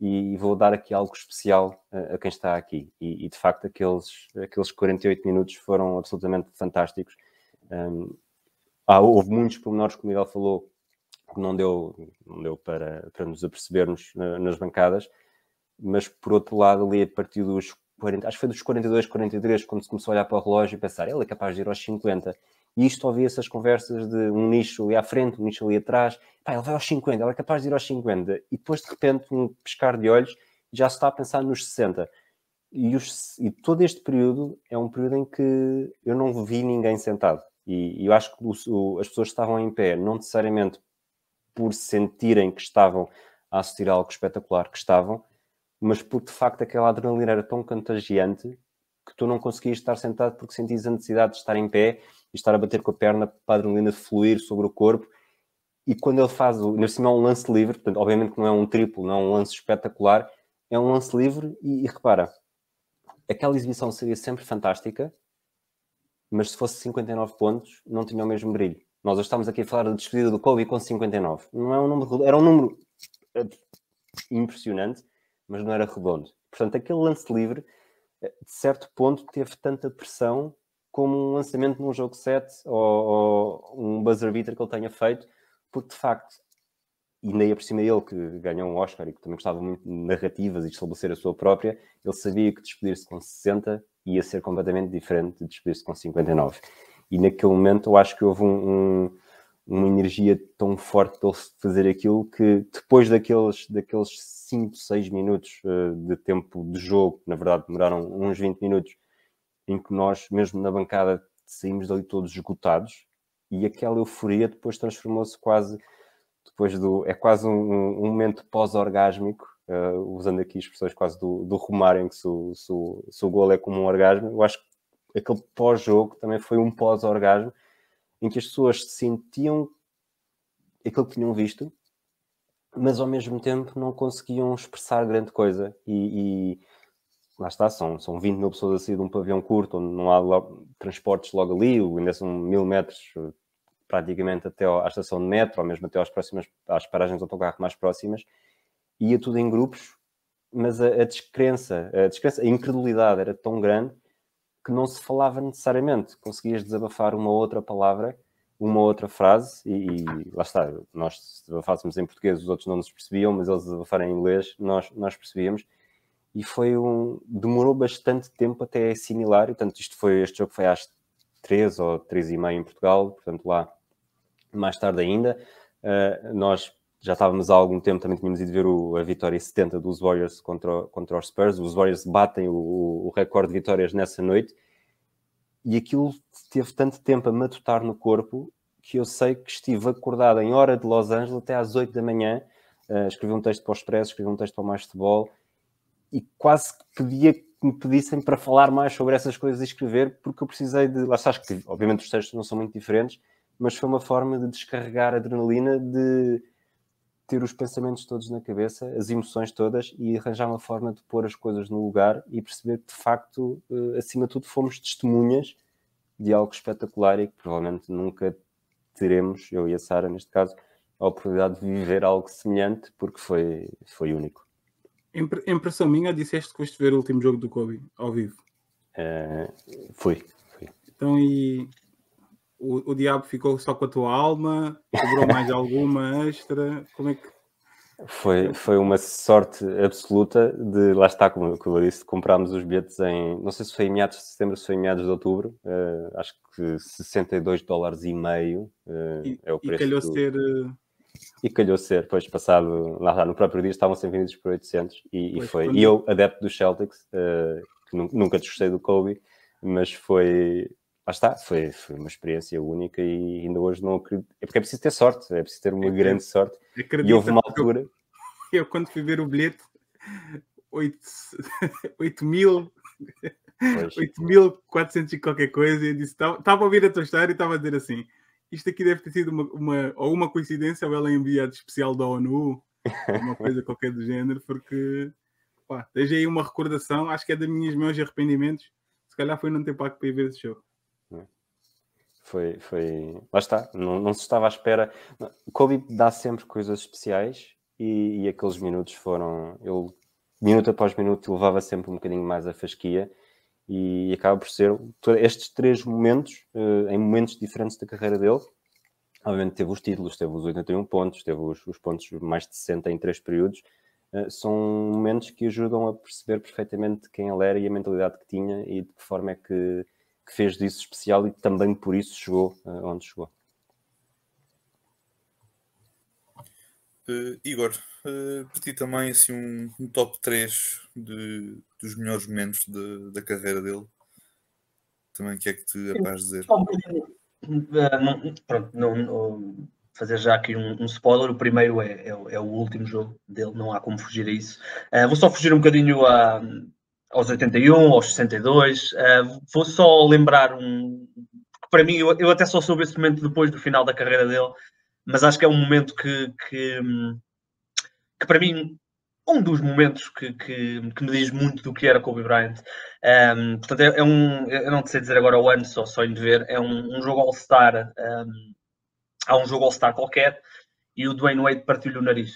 e vou dar aqui algo especial a, a quem está aqui. E, e, de facto, aqueles, aqueles 48 minutos foram absolutamente fantásticos. Um, há, houve muitos pormenores que o Miguel falou que não deu, não deu para, para nos apercebermos nas bancadas, mas por outro lado, ali a partir dos 40, acho que foi dos 42, 43, quando se começou a olhar para o relógio e pensar, ele é capaz de ir aos 50 e isto ouvia essas conversas de um nicho ali à frente, um nicho ali atrás. Pá, ele vai aos 50, ele é capaz de ir aos 50. E depois, de repente, um pescar de olhos, já se está a pensar nos 60. E, os, e todo este período é um período em que eu não vi ninguém sentado. E, e eu acho que o, o, as pessoas estavam em pé, não necessariamente por sentirem que estavam a assistir a algo espetacular, que estavam, mas porque de facto aquela adrenalina era tão contagiante que tu não conseguias estar sentado porque sentias a necessidade de estar em pé e estar a bater com a perna para a adrenalina fluir sobre o corpo. E quando ele faz o. Nesse é um lance livre, portanto, obviamente que não é um triplo, não é um lance espetacular, é um lance livre e, e repara, aquela exibição seria sempre fantástica, mas se fosse 59 pontos, não tinha o mesmo brilho. Nós estamos aqui a falar da despedida do Kobe com 59. Não é um número era um número eh, impressionante, mas não era redondo. Portanto, aquele lance livre, eh, de certo ponto, teve tanta pressão como um lançamento num jogo 7 ou, ou um buzzer beater que ele tenha feito, porque de facto, e nem por cima ele que ganhou um Oscar e que também gostava muito de narrativas e de estabelecer a sua própria, ele sabia que despedir-se com 60 ia ser completamente diferente de despedir-se com 59. E naquele momento eu acho que houve um, um, uma energia tão forte de ele fazer aquilo que depois daqueles, daqueles 5, 6 minutos uh, de tempo de jogo, na verdade demoraram uns 20 minutos, em que nós, mesmo na bancada, saímos dali todos esgotados e aquela euforia depois transformou-se quase depois do é quase um, um momento pós-orgásmico uh, usando aqui expressões quase do, do Romário em que se o, se, o, se o gol é como um orgasmo eu acho que aquele pós-jogo também foi um pós-orgasmo em que as pessoas sentiam aquilo que tinham visto mas ao mesmo tempo não conseguiam expressar grande coisa. E, e lá está, são, são 20 mil pessoas a sair de um pavilhão curto, onde não há logo, transportes logo ali, ainda são mil metros praticamente até à estação de metro, ou mesmo até às, próximas, às paragens de autocarro mais próximas, ia tudo em grupos, mas a, a, descrença, a descrença, a incredulidade era tão grande que não se falava necessariamente. Conseguias desabafar uma outra palavra, uma outra frase, e, e lá está, nós se desabafássemos em português, os outros não nos percebiam, mas eles desabafarem em inglês, nós, nós percebíamos e foi um. demorou bastante tempo até assimilar. Portanto, isto foi, este jogo foi às 3 ou 3 e meia em Portugal, portanto, lá mais tarde ainda. Uh, nós já estávamos há algum tempo, também tínhamos ido ver o, a vitória 70 dos Warriors contra, contra os Spurs. Os Warriors batem o, o recorde de vitórias nessa noite e aquilo teve tanto tempo a matutar no corpo que eu sei que estive acordado em hora de Los Angeles até às 8 da manhã. Uh, escrevi um texto para o Expresso, escrevi um texto para o Mais Futebol e quase que pedia que me pedissem para falar mais sobre essas coisas e escrever, porque eu precisei de. Lá está, que obviamente os textos não são muito diferentes, mas foi uma forma de descarregar a adrenalina, de ter os pensamentos todos na cabeça, as emoções todas e arranjar uma forma de pôr as coisas no lugar e perceber que de facto, eh, acima de tudo, fomos testemunhas de algo espetacular e que provavelmente nunca teremos, eu e a Sara neste caso, a oportunidade de viver algo semelhante porque foi, foi único. Impressão minha, disseste que foste ver o último jogo do Kobe ao vivo. Uh, foi, foi. Então e o, o diabo ficou só com a tua alma? Cobrou mais alguma extra? Como é que. Foi, foi uma sorte absoluta de, lá está, como, como eu disse, comprámos os bilhetes em, não sei se foi em meados de setembro, se foi em meados de outubro, uh, acho que 62 dólares e meio uh, e, é o preço. E calhou do... ser... Uh... E calhou ser, depois passado, lá, no próprio dia estavam sempre vendidos por 800 e, pois, e foi. Quando... E eu, adepto dos Celtics, que nunca desgostei do Kobe, mas foi, lá está, foi, foi uma experiência única e ainda hoje não acredito. É porque é preciso ter sorte, é preciso ter uma grande sorte. E houve uma altura. Eu, eu, quando fui ver o bilhete, 8, 8 mil. 8.400 e qualquer coisa, e disse: estava a ouvir a tua história e estava a dizer assim: isto aqui deve ter sido uma, uma, ou uma coincidência, ou ela é enviada especial da ONU, uma coisa qualquer do género, porque pá, desde aí uma recordação, acho que é das minhas maiores arrependimentos. Se calhar foi não ter pago para ir ver esse show. Foi, foi. Lá está, não, não se estava à espera. Kobe dá sempre coisas especiais e, e, aqueles minutos foram. Ele, minuto após minuto, levava sempre um bocadinho mais a fasquia e, acaba por ser estes três momentos, uh, em momentos diferentes da carreira dele. Obviamente teve os títulos, teve os 81 pontos, teve os, os pontos mais de 60 em três períodos. Uh, são momentos que ajudam a perceber perfeitamente quem ele era e a mentalidade que tinha e de que forma é que que fez disso especial e também por isso chegou uh, onde chegou. Uh, Igor, uh, para ti também assim, um, um top 3 de, dos melhores momentos de, da carreira dele. Também o que é que te apaz dizer? Pronto, não, não, fazer já aqui um, um spoiler. O primeiro é, é, é, o último jogo dele, não há como fugir a isso. Uh, vou só fugir um bocadinho a, aos 81, aos 62. Uh, vou só lembrar um. Para mim, eu, eu, até só soube esse momento depois do final da carreira dele, mas acho que é um momento que, que, que para mim, um dos momentos que, que, que, me diz muito do que era Kobe Bryant. Um, portanto, é, é, um. Eu não sei dizer agora o ano, só, só de ver. É um, um jogo All-Star. Um, há um jogo All-Star qualquer e o Dwayne Wade partiu-lhe o nariz.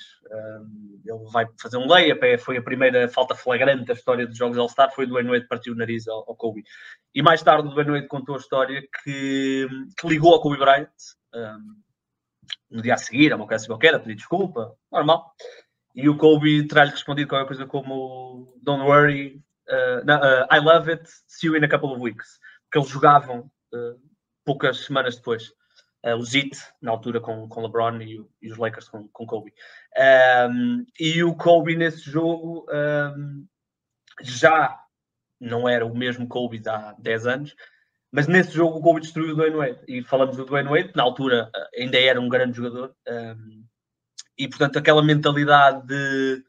ele vai fazer um layup, é, foi a primeira falta flagrante da história dos Jogos All-Star, foi o Dwayne Wade partiu o nariz ao, ao, Kobe. E mais tarde o Dwayne Wade contou a história que, que ligou ao Kobe Bryant um, no dia a seguir, a uma coisa qualquer, a pedir desculpa, normal. E o Kobe terá-lhe respondido qualquer coisa como Don't worry, uh, no, uh, I love it, see you in a couple of weeks. Porque eles jogavam uh, poucas semanas depois uh, os Heat, na altura com, com LeBron e, e os Lakers com, com Kobe. Um, e o Kobe nesse jogo um, já não era o mesmo Kobe de há 10 anos, mas nesse jogo o Kobe destruiu o Dwayne Wade. E falamos do Dwayne Wade, na altura eh, ainda era um grande jogador. Um, e portanto aquela mentalidade de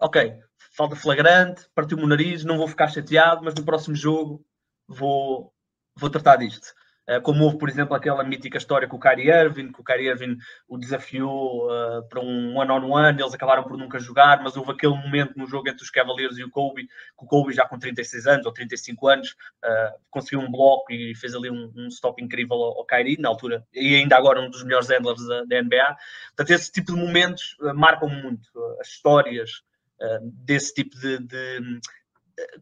ok, falta flagrante, partiu-me o nariz, não vou ficar chateado, mas no próximo jogo vou, vou tratar disto. Eh, como houve, por exemplo, aquela mítica história com o Kyrie Irving, que o Kyrie Irving o desafiou uh, para um one-on-one, -on -one, eles acabaram por nunca jogar, mas houve aquele momento no jogo entre os Cavaliers e o Kobe, que o Kobe já com 36 anos ou 35 anos uh, conseguiu um bloco e fez ali um, um stop incrível ao, ao, Kyrie, na altura, e ainda agora um dos melhores handlers da, da NBA. Portanto, esse tipo de momentos uh, marcam muito as histórias desse tipo de, de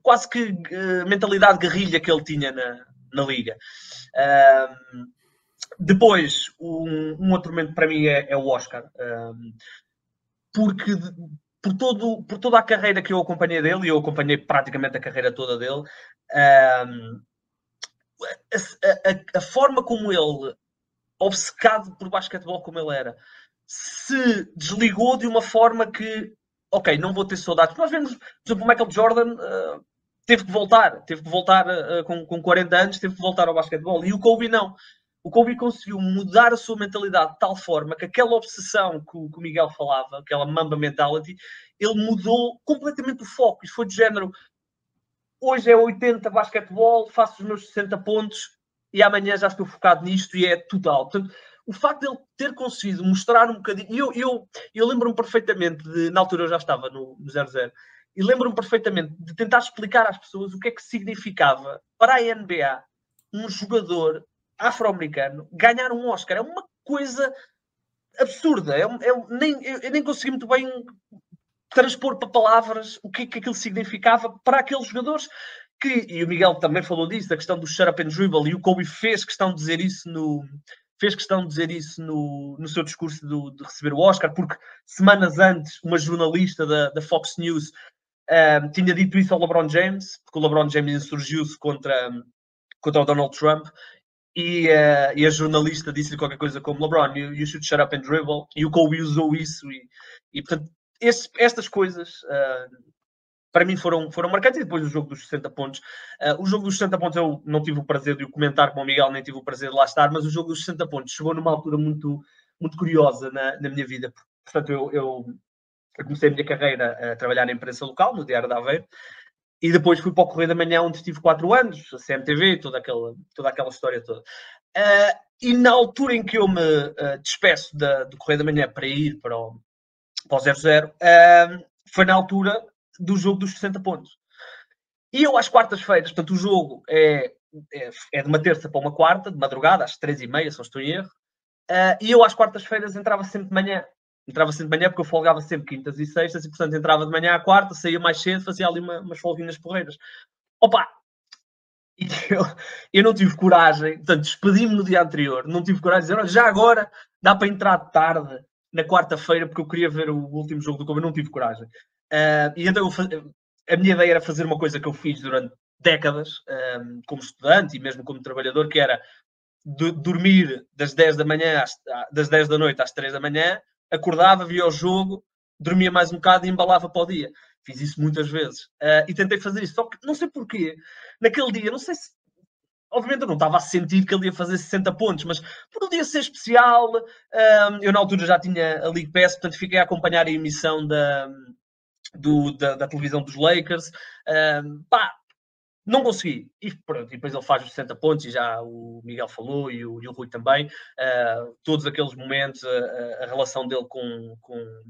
quase que mentalidade guerrilha que ele tinha na, na liga. Um, depois, um, um, outro momento para mim é, é o Oscar, um, porque por, todo, por toda a carreira que eu acompanhei dele, e eu acompanhei praticamente a carreira toda dele, a, a, a, forma como ele, obcecado por basquetebol como ele era, se desligou de uma forma que, ok, não vou ter saudades. Nós vemos, por exemplo, o Michael Jordan. Uh, teve que voltar, teve que voltar uh, com, com 40 anos, teve que voltar ao basquetebol. E o Kobe não. O Kobe conseguiu mudar a sua mentalidade de tal forma que aquela obsessão que o, que o Miguel falava, aquela mamba mentality, ele mudou completamente o foco. Isso foi de género. Hoje é 80 basquetebol, faço os meus 60 pontos e amanhã já estou focado nisto e é total. Portanto, o facto de ele ter conseguido mostrar um bocadinho. Eu, eu, eu lembro-me perfeitamente de. Na altura eu já estava no, no 00 e lembro-me perfeitamente de tentar explicar às pessoas o que é que significava para a NBA um jogador afro-americano ganhar um Oscar. É uma coisa absurda. É, é, nem, eu, nem consegui muito bem transpor para palavras o que é que aquilo significava para aqueles jogadores que, e o Miguel também falou disso, da questão do shut up and dribble, e o Kobe fez questão de dizer isso no, fez questão de dizer isso no, no seu discurso do, de receber o Oscar, porque semanas antes uma jornalista da, da Fox News uh, tinha dito isso ao LeBron James, porque o LeBron James insurgiu-se contra, contra o Donald Trump, e, uh, e a jornalista disse-lhe qualquer coisa como LeBron, you, you, should shut up and dribble, e o Kobe usou isso, e, e portanto, estas coisas uh, para mim foram, foram marcantes, e depois o jogo dos 60 pontos. Uh, o jogo dos 60 pontos eu não tive o prazer de o comentar com o Miguel, nem tive o prazer de lá estar, mas o jogo dos 60 pontos chegou numa altura muito, muito curiosa na, na minha vida. Portanto, eu, eu, eu, comecei a minha carreira a trabalhar na imprensa local, no Diário da Aveiro, e depois fui para o Correio da Manhã, onde estive 4 anos, a CMTV, toda aquela, toda aquela história toda. Uh, e na altura em que eu me uh, despeço da, do Correio da Manhã para ir para o, para o 00, uh, foi na altura do jogo dos 60 pontos. E eu às quartas-feiras, portanto, o jogo é, é, é, de uma terça para uma quarta, de madrugada, às três e meia, se não estou em erro. Uh, e eu às quartas-feiras entrava sempre de manhã. Entrava sempre de manhã porque eu folgava sempre quintas e sextas e, portanto, entrava de manhã à quarta, saía mais cedo, fazia ali uma, umas folguinhas porreiras. Opa! E eu, eu não tive coragem, portanto, despedi-me no dia anterior, não tive coragem de dizer, olha, já agora dá para entrar tarde na quarta-feira porque eu queria ver o último jogo do Kobe, não tive coragem. Uh, e então a minha ideia era fazer uma coisa que eu fiz durante décadas, um, como estudante e mesmo como trabalhador, que era dormir das 10 da manhã às, das 10 da noite às 3 da manhã, acordava, via o jogo, dormia mais um bocado e embalava para o dia. Fiz isso muitas vezes. Uh, e tentei fazer isso. Só que não sei porquê. Naquele dia, não sei se. Obviamente eu não estava a sentir que ele ia fazer 60 pontos, mas por um dia ser especial, um, eu na altura já tinha a League Pass, portanto fiquei a acompanhar a emissão da, do, da, da, televisão dos Lakers. Um, pá, não consegui. E pronto, e depois ele faz os 60 pontos, e já o Miguel falou e o, e o Rui também. Uh, todos aqueles momentos, a, a relação dele com, com,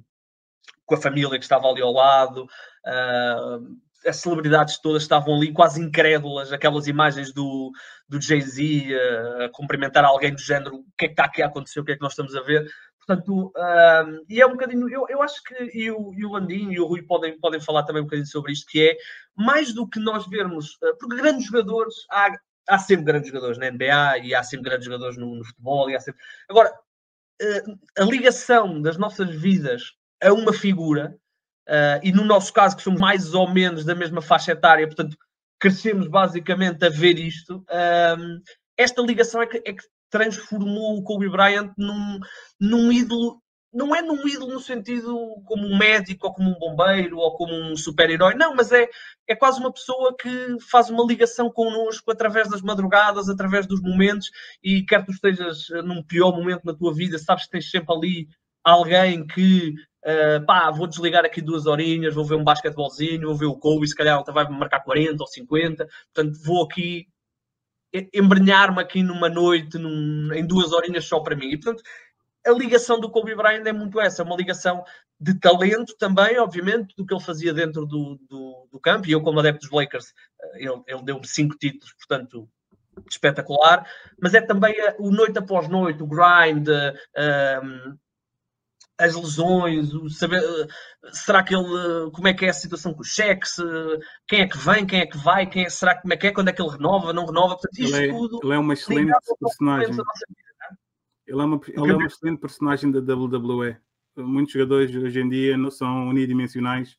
com, a família que estava ali ao lado, uh, as celebridades todas estavam ali quase incrédulas, aquelas imagens do, do Jay-Z uh, a cumprimentar alguém do género: o que é que está aqui a acontecer, o que é que nós estamos a ver. Portanto, um, e é um bocadinho, eu, eu acho que e o, e o Landim e o Rui podem, podem falar também um bocadinho sobre isto, que é mais do que nós vermos, uh, porque grandes jogadores, há, há sempre grandes jogadores na NBA e há sempre grandes jogadores no, no futebol. E há sempre... Agora, uh, a ligação das nossas vidas a uma figura, uh, e no nosso caso, que somos mais ou menos da mesma faixa etária, portanto, crescemos basicamente a ver isto. esta ligação é que, é que transformou o Kobe Bryant num, num ídolo não é num ídolo no sentido como um médico ou como um bombeiro ou como um super-herói, não, mas é, é quase uma pessoa que faz uma ligação connosco através das madrugadas, através dos momentos, e quer tu estejas num pior momento na tua vida, sabes que tens sempre ali alguém que uh, pá, vou desligar aqui duas horinhas, vou ver um basquetebolzinho, vou ver o Kobe, se calhar ele vai marcar 40 ou 50, portanto vou aqui embrenhar-me aqui numa noite, num, em duas horinhas só para mim. E, portanto, a ligação do Kobe Bryant é muito essa, uma ligação de talento também, obviamente, do que ele fazia dentro do, do, do campo. E eu, como adepto dos Lakers, eh, ele, ele deu-me cinco títulos, portanto, espetacular. Mas é também o noite após noite, o grind, um, as lesões, o saber será que ele como é que é a situação com os cheques, quem é que vem, quem é que vai, quem é, será como é que é, quando é que ele renova, não renova, portanto, isto ele é, tudo ele é uma excelente personagem. Vida, ele, é uma, ele é uma excelente personagem da WWE. Muitos jogadores hoje em dia não são unidimensionais.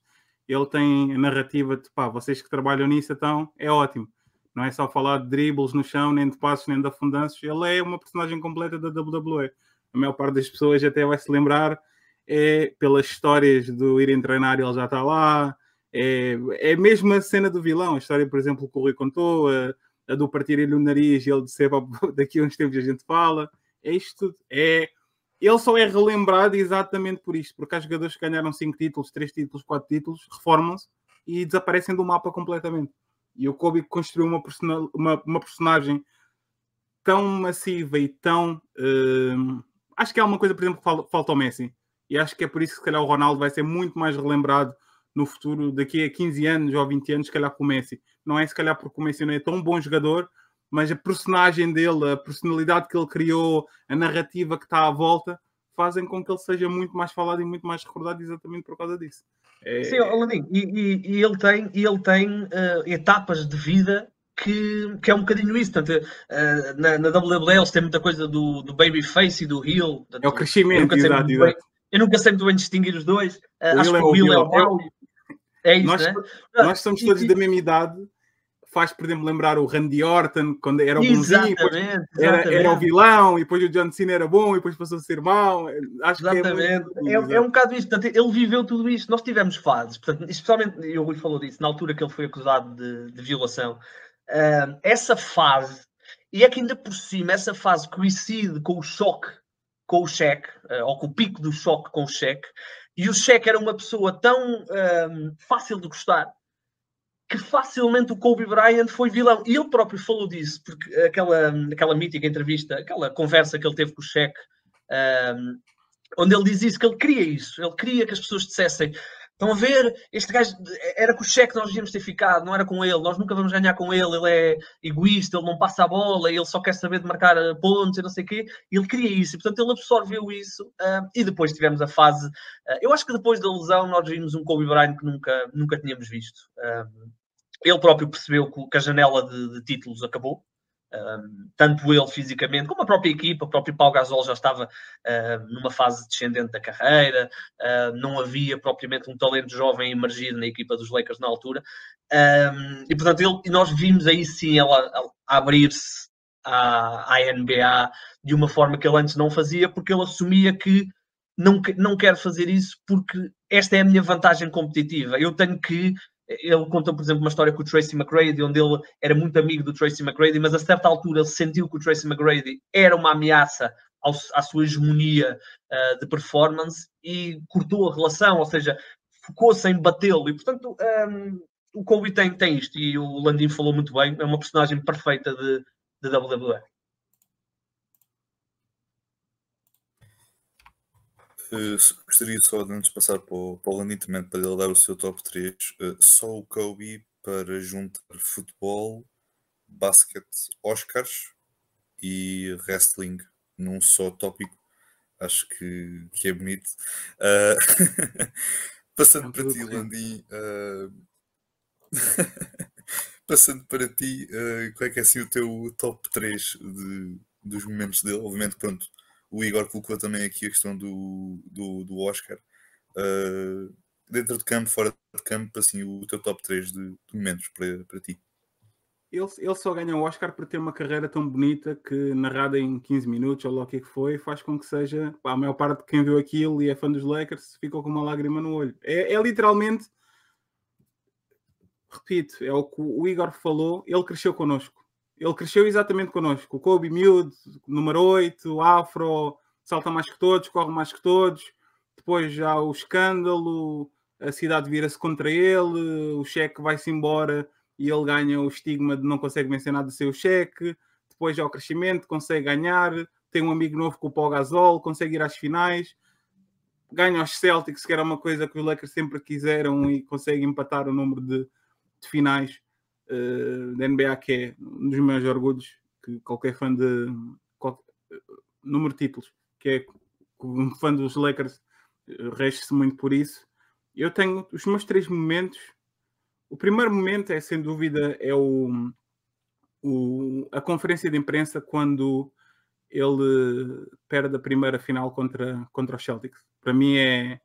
Ele tem a narrativa de pá, vocês que trabalham nisso, então é ótimo. Não é só falar de dribbles no chão, nem de passos, nem de afundanços. Ele é uma personagem completa da WWE a maior parte das pessoas até vai se lembrar, é pelas histórias do irem treinar e ele já está lá. É, é mesmo a cena do vilão, a história, por exemplo, que o Rui contou, a, a do partir-lhe o nariz e ele dizer daqui a uns tempos a gente fala. É isto tudo. É, ele só é relembrado exatamente por isto, porque há jogadores que ganharam 5 títulos, 3 títulos, 4 títulos, reformam-se e desaparecem do mapa completamente. E o Kobe construiu uma, uma, uma personagem tão massiva e tão uh, acho que é uma coisa, por exemplo, que falta ao Messi. E acho que é por isso que se calhar o Ronaldo vai ser muito mais relembrado no futuro, daqui a 15 anos ou 20 anos, se calhar com o Messi. Não é se calhar porque o Messi não é tão bom jogador, mas a personagem dele, a personalidade que ele criou, a narrativa que está à volta, fazem com que ele seja muito mais falado e muito mais recordado exatamente por causa disso. É... Sim, Aladim, e, e, e, ele tem, e ele tem uh, etapas de vida que, que é um bocadinho isso. Portanto, uh, na, na WWE eles têm muita coisa do, do babyface e do heel. Portanto, é o crescimento, exato, exato. Bem, eu nunca sei muito bem distinguir os dois. Uh, acho que o Will é o mau. É isso, nós, né? nós somos todos e, da mesma idade. Faz, por exemplo, lembrar o Randy Orton, quando era o bonzinho, era, era, o vilão, e depois o John Cena era bom, e depois passou a ser mau. Acho exatamente. que é, é, é, um bocado isso. Portanto, ele viveu tudo isto. Nós tivemos fases, portanto, especialmente, e o Rui falou disso, na altura que ele foi acusado de, de violação. Uh, essa fase, e é que ainda por cima, essa fase coincide com o choque com o cheque, uh, ou com o pico do choque com o cheque, e o cheque era uma pessoa tão fácil de gostar que facilmente o Kobe Bryant foi vilão. E ele próprio falou disso, porque aquela, aquela mítica entrevista, aquela conversa que ele teve com o cheque, um, onde ele diz isso, que ele queria isso, ele queria que as pessoas dissessem Estão a ver? Este gajo era com o cheque nós devíamos ter ficado, não era com ele. Nós nunca vamos ganhar com ele. Ele é egoísta, ele não passa a bola, ele só quer saber de marcar eh, pontos e não sei o quê. Ele queria isso e, portanto, ele absorveu isso. Uh, e depois tivemos a fase. Uh, eu acho que depois da lesão nós vimos um Kobe Bryant que nunca, nunca tínhamos visto. Uh, ele próprio percebeu que, que a janela de, de títulos acabou. Um, tanto ele fisicamente como a própria equipa, o próprio Pau Gasol já estava uh, numa fase descendente da carreira, uh, não havia propriamente um talento jovem emergir na equipa dos Lakers na altura, um, e portanto ele, e nós vimos aí sim ela, ela abrir-se à, à NBA de uma forma que ele antes não fazia, porque ele assumia que não, não quer fazer isso porque esta é a minha vantagem competitiva. Eu tenho que ele conta, por exemplo, uma história com o Tracy McGrady, onde ele era muito amigo do Tracy McGrady, mas a certa altura ele sentiu que o Tracy McGrady era uma ameaça ao, à sua hegemonia uh, de performance e cortou a relação, ou seja, focou-se em batê-lo. E, portanto, um, ehm, o Kobe tem, tem isto, e o Landim falou muito bem, é uma personagem perfeita de, de WWE. Uh, gostaria só de antes passar para o, para o Landim também para ele dar o seu top 3. Uh, eh, só o Kobe para juntar futebol, basquete, Oscars e wrestling num só tópico. Acho que, que é bonito. Uh, passando para ti, Landim. passando para ti, qual é que é assim o teu top 3 de, dos momentos dele? Obviamente, pronto o Igor colocou também aqui a questão do, do, do Oscar. Uh, dentro de campo, fora de campo, assim, o teu top 3 de, de momentos para, para ti. Ele, ele só ganha o Oscar por ter uma carreira tão bonita que, narrada em 15 minutos, ou lá o que é que foi, faz com que seja. Pá, a maior parte de quem viu aquilo e é fã dos Lakers ficou com uma lágrima no olho. É, é literalmente. Repito, é o que o Igor falou, ele cresceu connosco ele cresceu exatamente connosco. O Kobe Miúdo, número 8, Afro, salta mais que todos, corre mais que todos. Depois já o escândalo, a cidade vira-se contra ele, o cheque vai-se embora e ele ganha o estigma de não consegue vencer nada do seu cheque. Depois já o crescimento, consegue ganhar. Tem um amigo novo com o Paul Gasol, consegue ir às finais. Ganha os Celtics, que era uma coisa que os Lakers sempre quiseram e consegue empatar o número de, de finais uh, da NBA, que é um dos meus orgulhos, que qualquer fã de qualquer, número de títulos, que é um fã dos Lakers, reste-se muito por isso. Eu tenho os meus três momentos. O primeiro momento é, sem dúvida, é o, o, a conferência de imprensa quando ele perde a primeira final contra, contra os Celtics. Para mim é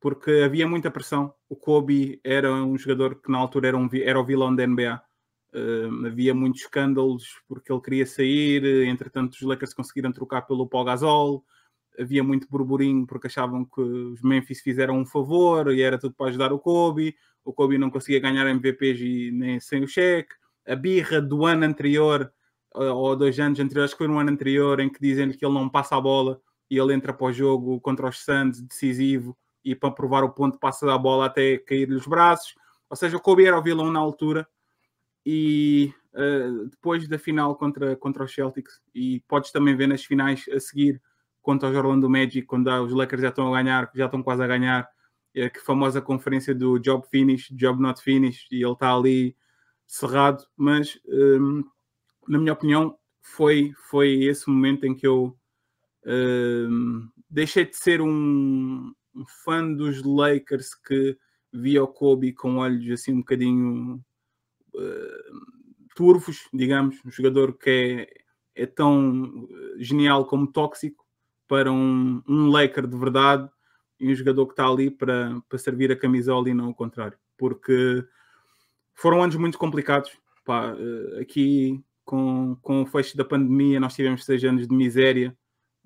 porque havia muita pressão. O Kobe era um jogador que na altura era, um, era o vilão da NBA. Uh, havia muitos escândalos porque ele queria sair, entretanto os Lakers conseguiram trocar pelo Paul Gasol. Havia muito burburinho porque achavam que os Memphis fizeram um favor e era tudo para ajudar o Kobe. O Kobe não conseguia ganhar MVPs e nem sem o cheque. A birra do ano anterior, ou dois anos anteriores, que foi no ano anterior, em que dizem-lhe que ele não passa a bola e ele entra para o jogo contra os Suns decisivo e para provar o ponto passa a bola até cair-lhe os braços. Ou seja, o Kobe era o vilão na altura e uh, depois da final contra, contra os Celtics e podes também ver nas finais a seguir contra os Orlando Magic, quando os Lakers já estão a ganhar, já estão quase a ganhar, é que famosa conferência do job finish, job not finish, e ele está ali cerrado, mas um, na minha opinião foi, foi esse momento em que eu um, deixei de ser um, um, fã dos Lakers que via o Kobe com olhos assim um bocadinho uh, turvos, digamos, um jogador que é, é tão genial como tóxico para um, um Laker de verdade e um jogador que está ali para, para servir a camisola e não o contrário, porque foram anos muito complicados. Pá, eh, aqui com, com o fecho da pandemia, nós tivemos seis anos de miséria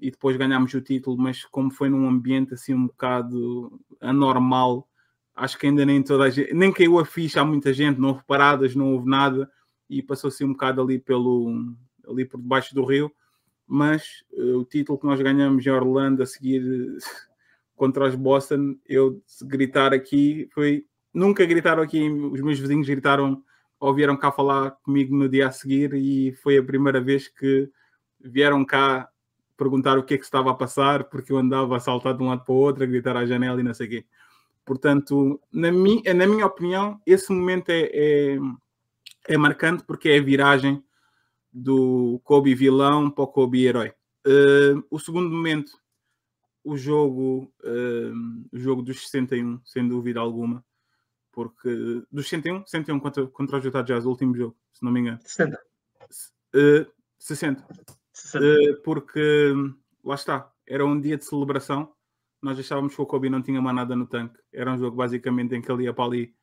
e depois ganhámos o título, mas como foi num ambiente assim um bocado anormal, acho que ainda nem toda a gente, nem caiu a ficha a muita gente, não houve paradas, não houve nada e passou-se um bocado ali pelo ali por debaixo do rio, mas uh, o título que nós ganhamos em Orlando a seguir contra os Boston, eu gritar aqui foi nunca gritaram aqui, os meus vizinhos gritaram ou vieram cá falar comigo no dia a seguir e foi a primeira vez que vieram cá perguntar o que é que estava a passar, porque eu andava a saltar de um lado para o outro, a gritar à janela e não sei o quê. Portanto, na, mi, na minha opinião, esse momento é, é, é, marcante porque é a viragem do Kobe vilão para o Kobe herói. Uh, o segundo momento, o jogo, uh, o jogo dos 61, sem dúvida alguma, porque dos 101, 101 contra, contra os Utah Jazz, o último jogo, se não me engano. 60. Uh, 60. 60. Uh, porque lá está, era um dia de celebração. Nós achávamos que o Kobe não tinha mais nada no tanque. Era um jogo basicamente em que ele ia para ali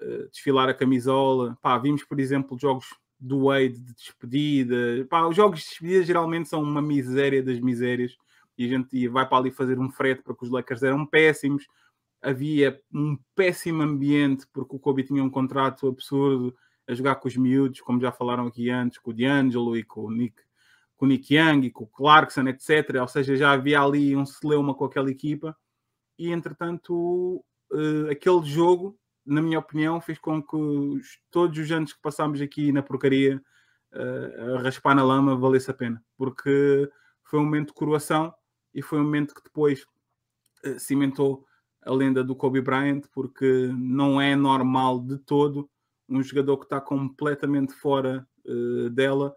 uh, desfilar a camisola. Pá, vimos, por exemplo, jogos do Wade de despedida. Pá, os jogos de despedida geralmente são uma miséria das misérias. E a gente vai para ali fazer um frete porque os Lakers eram péssimos havia um péssimo ambiente porque o Kobe tinha um contrato absurdo a jogar com os miúdos, como já falaram aqui antes, com o D'Angelo e com o Nick, com o Nick Young com o Clarkson, etc. Ou seja, já havia ali um celeuma com aquela equipa e, entretanto, uh, aquele jogo, na minha opinião, fez com que os, todos os anos que passámos aqui na porcaria uh, a raspar na lama valesse a pena, porque foi um momento de coroação e foi um momento que depois uh, cimentou a lenda do Kobe Bryant, porque não é normal de todo um jogador que está completamente fora uh, dela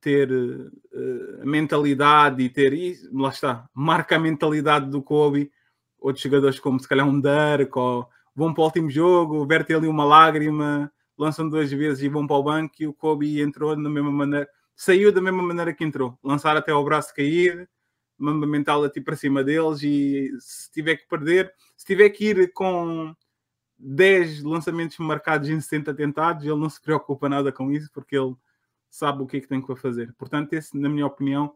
ter uh, a mentalidade e ter, e lá está, marca a mentalidade do Kobe. Outros jogadores, como se calhar um Dirk, ou vão para o último jogo, vertem ali uma lágrima, lançam duas vezes e vão para o banco. E o Kobe entrou da mesma maneira, saiu da mesma maneira que entrou, lançar até o braço cair, mamba mentality para cima deles e se tiver que perder, se tiver que ir com 10 lançamentos marcados em 60 tentados, ele não se preocupa nada com isso porque ele sabe o que é que tem que fazer. Portanto, esse, na minha opinião,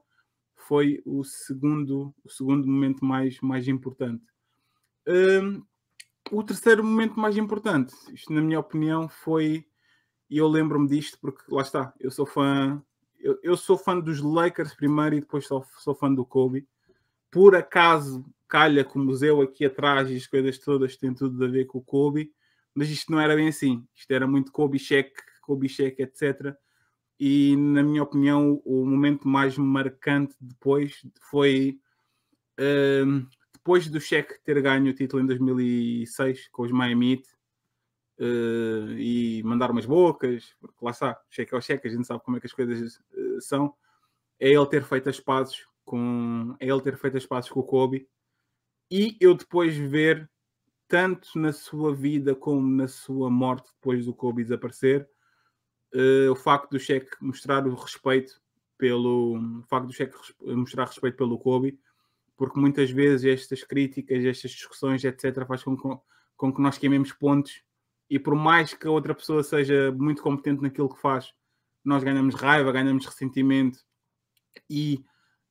foi o segundo, o segundo momento mais, mais importante. Um, o terceiro momento mais importante, isto na minha opinião, foi, e eu lembro-me disto porque lá está, eu sou fã eu, eu, sou fã dos Lakers primeiro e depois sou, sou fã do Kobe. Por acaso calha com o museu aqui atrás e as coisas todas têm tudo a ver com o Kobe, mas isto não era bem assim. Isto era muito Kobe check, Kobe check, etc. E na minha opinião, o momento mais marcante depois foi uh, depois do cheque ter ganho o título em 2006 com os Miami Heat uh, e mandar umas bocas, porque lá está, cheque ao cheque, a gente sabe como é que as coisas uh, são. É ele ter feito as pazes com. É ele ter feito as pazes com o Kobe e eu depois ver tanto na sua vida como na sua morte depois do Kobe desaparecer uh, o facto do cheque mostrar o respeito pelo o facto do cheque mostrar respeito pelo Kobe porque muitas vezes estas críticas estas discussões etc faz com, com que nós queimemos pontos e por mais que a outra pessoa seja muito competente naquilo que faz, nós ganhamos raiva, ganhamos ressentimento e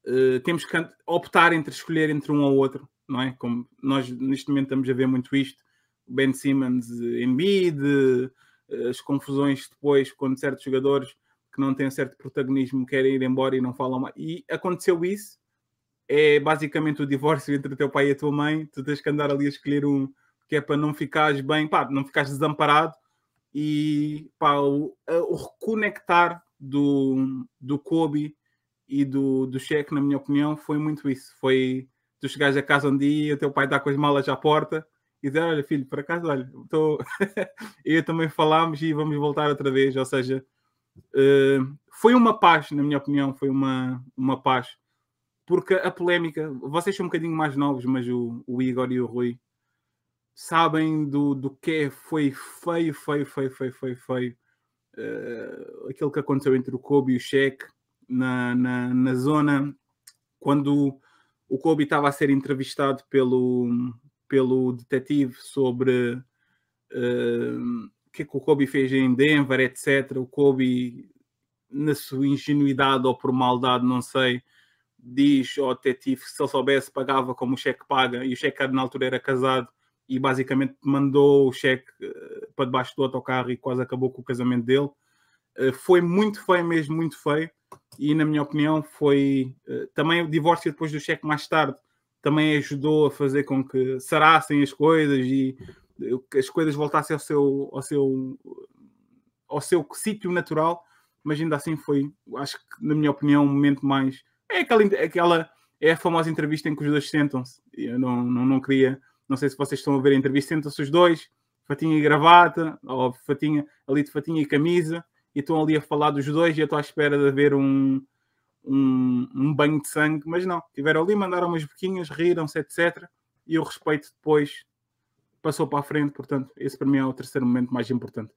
uh, temos que optar entre escolher entre um ou outro, não é? Como nós neste momento estamos a ver muito isto, Ben Simmons, Embiid, as confusões depois quando certos jogadores que não têm certo protagonismo querem ir embora e não falam mais. E aconteceu isso, é basicamente o divórcio entre o teu pai e a tua mãe, tu tens que andar ali a escolher um, que é para não ficares bem, pá, não ficares desamparado e pá, o, o reconectar do, do Kobe e do, do cheque, na minha opinião, foi muito isso. Foi tu chegares a casa um dia, o teu pai está com as malas à porta e dizer, olha filho, por acaso, olha, estou... eu também falámos e vamos voltar outra vez, ou seja, uh, foi uma paz, na minha opinião, foi uma, uma paz, porque a polémica, vocês são um bocadinho mais novos, mas o, o Igor e o Rui sabem do, do que é, foi feio, feio, feio, feio, feio, feio, uh, aquilo que aconteceu entre o Kobe e o Sheik na, na, na zona, quando o Kobe estava a ser entrevistado pelo, pelo detetive sobre uh, o que é que o Kobe fez em Denver, etc. O Kobe, na sua ingenuidade ou por maldade, não sei, diz ao detetive que se ele soubesse pagava como o cheque paga, e o cheque na altura era casado, e basicamente mandou o cheque uh, para debaixo do autocarro e quase acabou com o casamento dele. Uh, foi muito feio mesmo, muito feio e na minha opinião foi uh, também o divórcio depois do cheque mais tarde também ajudou a fazer com que sarassem as coisas e as coisas voltassem ao seu ao seu ao seu sítio natural mas ainda assim foi acho que na minha opinião um momento mais é aquela aquela é a famosa entrevista em que os dois sentam-se. Eu não, não não queria não sei se vocês estão a ver a entrevista sentam-se os dois fatinha e gravata ou fatinha ali de fatinha e camisa e estão ali a falar dos dois e eu estou à espera de haver um, um, um, banho de sangue, mas não, tiveram ali, mandaram umas boquinhas, riram-se, etc. E o respeito depois passou para a frente, portanto, esse para mim é o terceiro momento mais importante.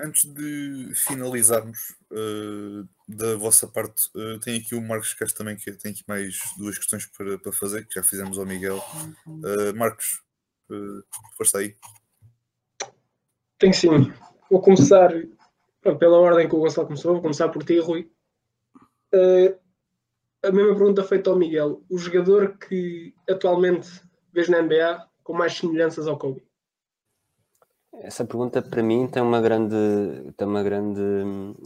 Antes de finalizarmos uh, da vossa parte, uh, tem aqui o Marcos Castro também, que tem aqui mais duas questões para, para fazer, que já fizemos ao Miguel. Uh, Marcos, uh, força aí. Tenho sim. Vou começar pela ordem que o Gonçalo começou, vou começar por ti, Rui. Uh, a mesma pergunta feita ao Miguel. O jogador que atualmente vês na NBA com mais semelhanças ao Kobe? Essa pergunta para mim tem uma grande, tem uma grande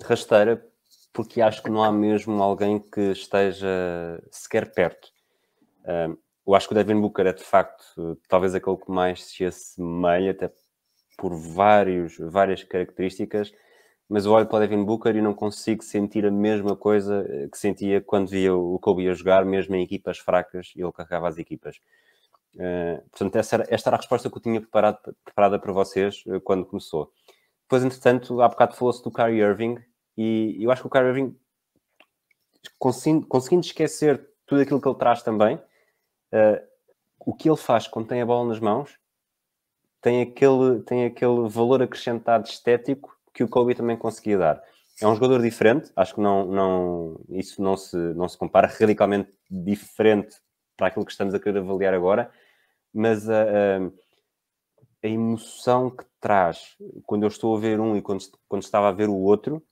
rasteira, porque acho que não há mesmo alguém que esteja sequer perto. Uh, eu acho que o Devin Booker é de facto talvez aquele que mais se assemelha, até por vários, várias características, mas eu olho para o Devin Booker e não consigo sentir a mesma coisa eh, que sentia quando via o Kobe a jogar, mesmo em equipas fracas, e ele carregava as equipas. Uh, portanto, essa era, esta era a resposta que eu tinha preparado, preparada para vocês uh, quando começou. Depois, entretanto, há bocado falou-se do Kyrie Irving, e eu acho que o Kyrie Irving, conseguindo, conseguindo esquecer tudo aquilo que ele traz também, uh, o que ele faz quando tem a bola nas mãos tem aquele, tem aquele valor acrescentado estético que o Kobe também conseguia dar. É um jogador diferente, acho que não, não, isso não se, não se compara, radicalmente diferente para aquilo que estamos a querer avaliar agora, mas a, a, a emoção que traz quando eu estou a ver um e quando, quando estava a ver o outro,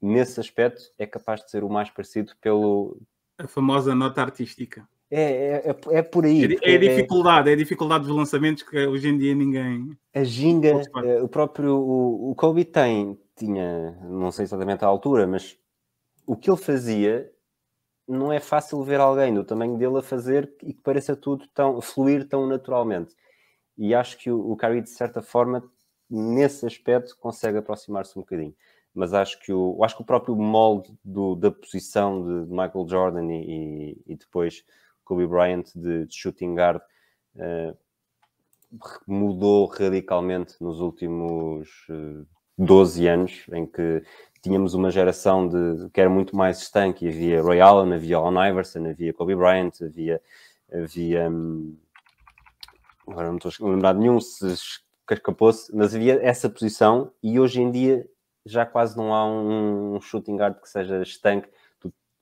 nesse aspecto é capaz de ser o mais parecido pelo. A famosa nota artística. É, é, é, é, por aí. É, é a dificuldade, é, a dificuldade dos lançamentos que hoje em dia ninguém. A ginga, eh, o próprio o, o Kobe tem, tinha, não sei exatamente a altura, mas o que ele fazia não é fácil ver alguém do tamanho dele a fazer e que pareça tudo tão fluir tão naturalmente. E acho que o, o Kyrie, de certa forma, nesse aspecto, consegue aproximar-se um bocadinho. Mas acho que o, acho que o próprio molde do, da posição de Michael Jordan e, e, e depois Kobe Bryant de, de shooting guard uh, mudou radicalmente nos últimos uh, eh, 12 anos, em que tínhamos uma geração de, que era muito mais estanque. Havia Roy Allen, havia Allen Iverson, havia Kobe Bryant, havia. havia um, agora não estou a lembrar de nenhum, se escapou-se, mas havia essa posição e hoje em dia já quase não há um shooting guard que seja estanque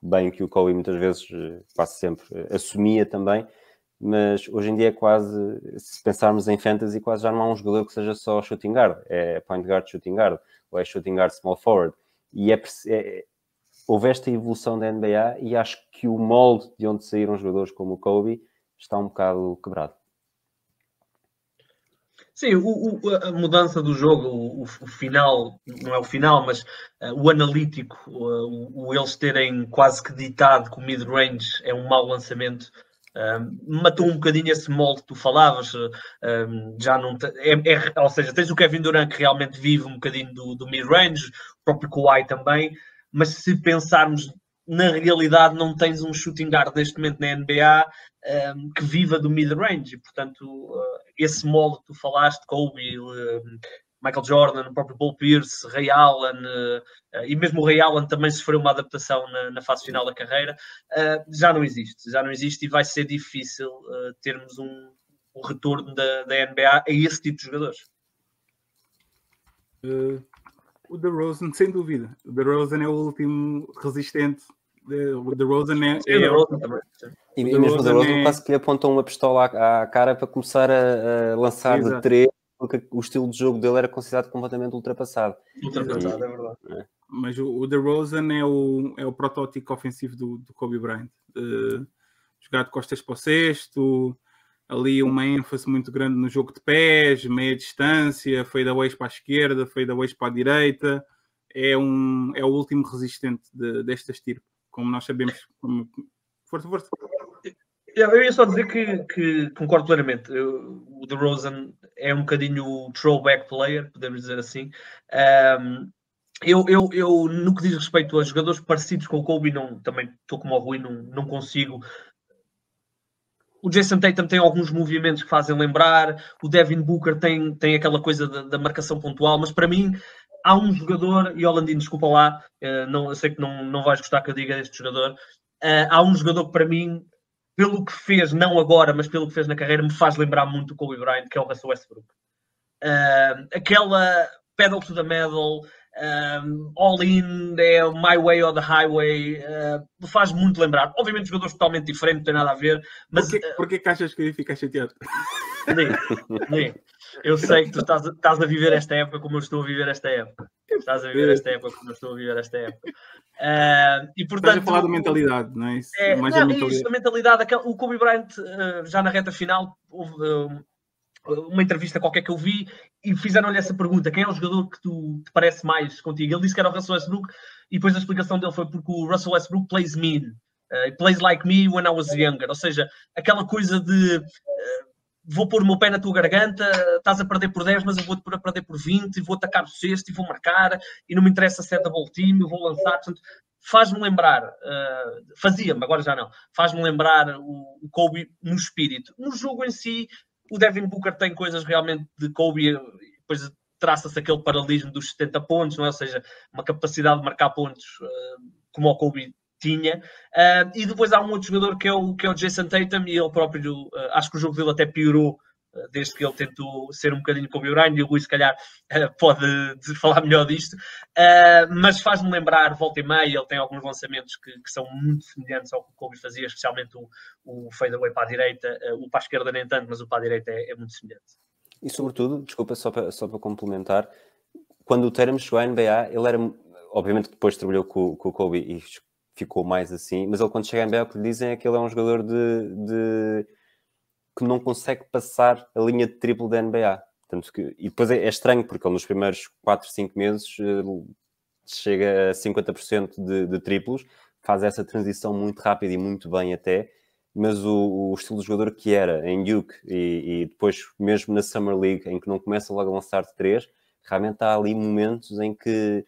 bem que o Kobe muitas vezes, eh, quase sempre, eh, assumia também, mas hoje em dia é quase, se pensarmos em fantasy, quase já não há um jogador que seja só shooting guard, é point guard, shooting guard, ou é shooting guard, small forward, e é, é houve esta evolução da NBA e acho que o molde de onde saíram jogadores como o Kobe está um bocado quebrado. Sim, o, o, a mudança do jogo, o, o, final, não é o final, mas uh, o analítico, uh, o, eles terem quase que ditado que o mid-range é um mau lançamento, Um, matou um bocadinho esse molde que tu falavas, um, já não é, é, ou seja, tens o Kevin Durant que realmente vive um bocadinho do, do mid-range, o próprio Kawhi também, mas se pensarmos na realidade não tens um shooting guard neste momento na NBA um, que viva do mid-range, e portanto uh, esse molde que tu falaste, Kobe, uh, Michael Jordan, o próprio Paul Pierce, Ray Allen, uh, e mesmo o Ray Allen também sofreu uma adaptação na, na fase final da carreira, já não existe, já não existe e vai ser difícil termos um, um retorno da, da, NBA a esse tipo de jogadores. O DeRozan, sem dúvida. O DeRozan é o último resistente o DeRozan é. é, é e, mesmo o DeRozan é... quase que lhe apontou uma pistola à, à cara para começar a, a lançar Exato. de três, porque o estilo de jogo dele era considerado completamente ultrapassado. Ultrapassado, e, é verdade. É. Mas o, o DeRozan é o, é o protótipo ofensivo do, do Kobe Bryant. Uh, jogar de costas para o cesto, ali uma ênfase muito grande no jogo de pés, meia distância, fadeaways para a esquerda, fadeaways para a direita. É, um, é o último resistente de, desta estirpe como nós sabemos. Como... Força, força. Eu ia só dizer que, que concordo plenamente. Eu, o DeRozan é um bocadinho throwback player, podemos dizer assim. Um, eu, eu, eu, no que diz respeito a jogadores parecidos com o Kobe, não, também estou como o Rui, não, não consigo. O Jason Tatum tem alguns movimentos que fazem lembrar, o Devin Booker tem, tem aquela coisa da, da marcação pontual, mas para mim há um jogador, e Holandino, desculpa lá, uh, não, eu sei que não, não vais gostar que eu diga este jogador, uh, há um jogador que para mim, pelo que fez, não agora, mas pelo que fez na carreira, me faz lembrar muito o Kobe Bryant, que é o Russell Westbrook. Uh, aquela pedal to the metal, um, all in, é my way or the highway, uh, faz muito lembrar. Obviamente, jogadores totalmente diferentes, não tem nada a ver. Mas, Porquê, uh, porquê que achas que eu ia ficar chateado? Nem, nem. Eu sei que tu estás, estás, a viver esta época como eu estou a viver esta época. Estás a viver esta época como eu estou a viver esta época. Uh, e, portanto, estás a falar da mentalidade, não é? Isso, é mais não, a mentalidade. Isso, a mentalidade o Kobe Bryant, uh, já na reta final, houve uh, uma entrevista qualquer que eu vi e fizeram-lhe essa pergunta: quem é o jogador que tu te parece mais contigo? Ele disse que era o Russell Westbrook e depois a explicação dele foi porque o Russell Westbrook plays mean. Uh, plays like me when I was younger, ou seja, aquela coisa de uh, vou pôr o meu pé na tua garganta, estás a perder por 10, mas eu vou-te a perder por 20, e vou atacar o sexto, e vou marcar, e não me interessa se é double team, eu vou lançar. Portanto, faz-me lembrar, uh, fazia-me, agora já não, faz-me lembrar o, o, Kobe no espírito. No jogo em si, o Devin Booker tem coisas realmente de Kobe, depois traça-se aquele paralelismo dos 70 pontos, não é? ou seja, uma capacidade de marcar pontos uh, como o Kobe tinha. Uh, e depois há um outro jogador que é o, que é o Jason Tatum, e ele próprio, uh, acho que o jogo dele até piorou desde que ele tentou ser um bocadinho como o Bryant, e o Luís, se calhar, pode falar melhor disto. mas faz-me lembrar, volta e meia, ele tem alguns lançamentos que, que, são muito semelhantes ao que o Kobe fazia, especialmente o, o fadeaway para a direita, o para a esquerda nem tanto, mas o para a direita é, é muito semelhante. E sobretudo, desculpa, só para, só para complementar, quando o Tatum chegou à NBA, ele era, obviamente depois trabalhou com, com o Kobe e ficou mais assim, mas ele quando chega em NBA o que lhe dizem é que ele é um jogador de, de que não consegue passar a linha de triplo da NBA. Que, e depois é, é, estranho, porque ele nos primeiros 4, 5 meses chega a 50% de, de triplos, faz essa transição muito rápida e muito bem até, mas o, o estilo de jogador que era em Duke e, e, depois mesmo na Summer League, em que não começa logo a lançar de 3, realmente há ali momentos em que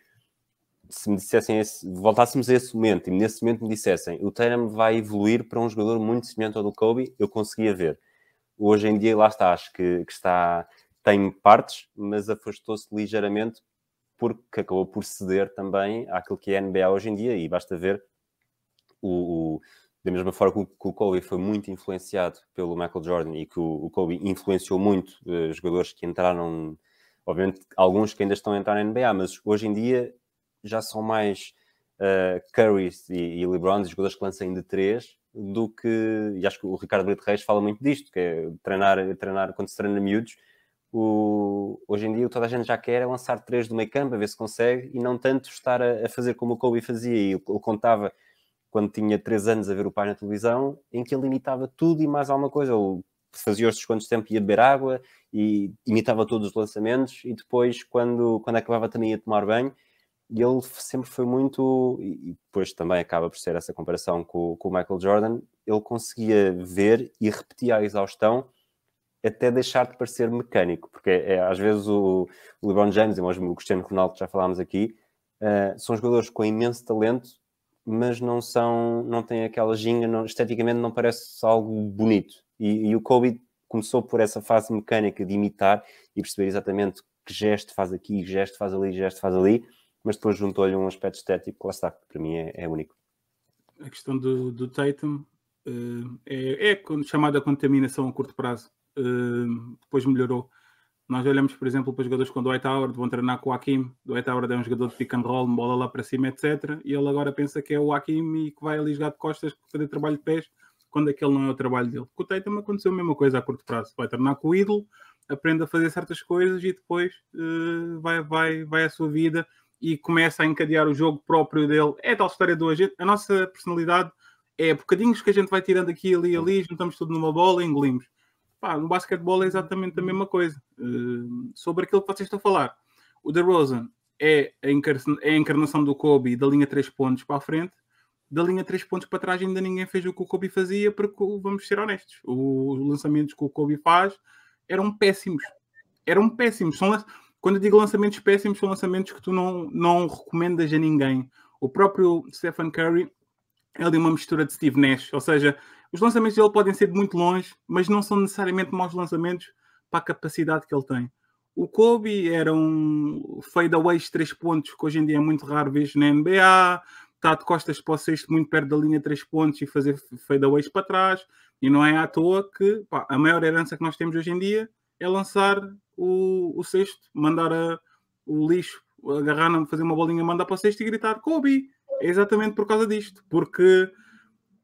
se me dissessem, esse, voltássemos a esse momento e nesse momento me dissessem o Tatum vai evoluir para um jogador muito semelhante ao do Kobe, eu conseguia ver. Hoje em dia, lá está, acho que, que está, tem partes, mas afastou-se ligeiramente porque acabou por ceder também àquilo que é a NBA hoje em dia e basta ver o, o da mesma forma que o, Kobe foi muito influenciado pelo Michael Jordan e que o, Kobe influenciou muito uh, jogadores que entraram, obviamente alguns que ainda estão a entrar na NBA, mas hoje em dia já são mais uh, Currys e, e LeBron, jogadores que lançam de três, do que, e acho que o Ricardo Brito Reis fala muito disto, que é treinar, treinar quando se treina miúdos, o, hoje em dia toda a gente já quer é lançar três do meio campo, a ver se consegue, e não tanto estar a, a fazer como o Kobe fazia, e ele contava quando tinha três anos a ver o pai na televisão, em que ele imitava tudo e mais alguma coisa, ou fazia os descontos de tempo ia beber água, e imitava todos os lançamentos, e depois, quando, quando acabava também ia tomar banho, e ele sempre foi muito, e depois também acaba por ser essa comparação com, com o Michael Jordan, ele conseguia ver e repetia a exaustão até deixar de parecer mecânico, porque é, às vezes o, o LeBron James e o Cristiano Ronaldo, que já falámos aqui, uh, são jogadores com imenso talento, mas não são, não têm aquela ginga, não, esteticamente não parece algo bonito. E, e, o Kobe começou por essa fase mecânica de imitar e perceber exatamente que gesto faz aqui, gesto faz ali, gesto faz ali, mas depois juntou-lhe um aspecto estético lá está, que para mim é, é único. A questão do, do Tatum uh, é, é chamada contaminação a curto prazo. Uh, depois melhorou. Nós olhamos, por exemplo, para jogadores com Dwight Howard, vão treinar com o Hakim. Dwight Howard é um jogador de pick and roll, bola lá para cima, etc. E ele agora pensa que é o Hakim e que vai ali jogar de costas fazer trabalho de pés, quando aquele não é o trabalho dele. Com o Tatum aconteceu a mesma coisa a curto prazo. Vai treinar com o ídolo, aprende a fazer certas coisas e depois uh, vai, vai, vai a sua vida e começa a encadear o jogo próprio dele. É tal história do agente. A nossa personalidade é bocadinhos que a gente vai tirando aqui, ali, ali, juntamos tudo numa bola e engolimos. Pá, no basquetebol é exatamente a mesma coisa. Uh, sobre aquilo que vocês estão a falar. O DeRozan é a, é a encarnação do Kobe da linha 3 pontos para a frente. Da linha 3 pontos para trás ainda ninguém fez o que o Kobe fazia, porque vamos ser honestos. Os lançamentos que o Kobe faz eram péssimos. Eram péssimos. São, quando eu digo lançamentos péssimos, são lançamentos que tu não, não recomendas a ninguém. O próprio Stephen Curry é ali uma mistura de Steve Nash, ou seja, os lançamentos dele podem ser de muito longe, mas não são necessariamente maus lançamentos para a capacidade que ele tem. O Kobe era um fadeaways de 3 pontos, que hoje em dia é muito raro ver na NBA, está de costas para o sexto, muito perto da linha 3 pontos e fazer fadeaways para trás. E não é à toa que pá, a maior herança que nós temos hoje em dia é lançar o, o mandar a, o lixo, agarrar, fazer uma bolinha, mandar para o sexto e gritar Kobe. É exatamente por causa disto, porque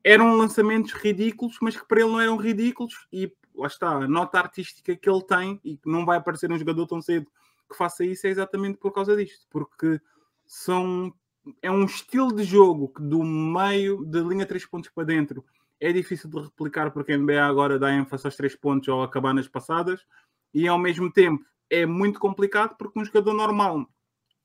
eram lançamentos ridículos, mas que para ele não eram ridículos, e lá está, a nota artística que ele tem, e que não vai aparecer um jogador tão cedo que faça isso, é exatamente por causa disto, porque são é um estilo de jogo que do meio da linha 3 pontos para dentro é difícil de replicar porque a NBA agora dá ênfase aos 3 pontos ou acabar nas passadas e ao mesmo tempo é muito complicado porque um jogador normal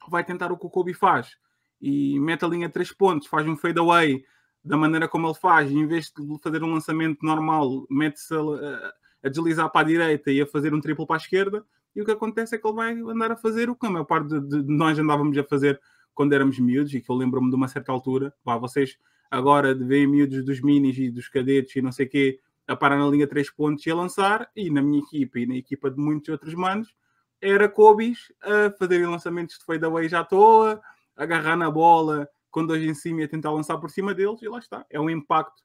vai tentar o que o Kobe faz e mete a linha 3 pontos, faz um fadeaway da maneira como ele faz, e em vez de fazer um lançamento normal, mete-se a, a, deslizar para a direita e a fazer um triplo para a esquerda, e o que acontece é que ele vai andar a fazer o que a maior parte de, de nós andávamos a fazer quando éramos miúdos, e que eu lembro-me de uma certa altura, pá, vocês agora veem miúdos dos minis e dos cadetes e não sei o quê, a parar na linha 3 pontos e a lançar, e na minha equipa e na equipa de muitos outros manos, era Kobe's a fazerem lançamentos de fadeaway já à toa, agarrar na bola com dois em cima e a tentar lançar por cima deles, e lá está. É um impacto,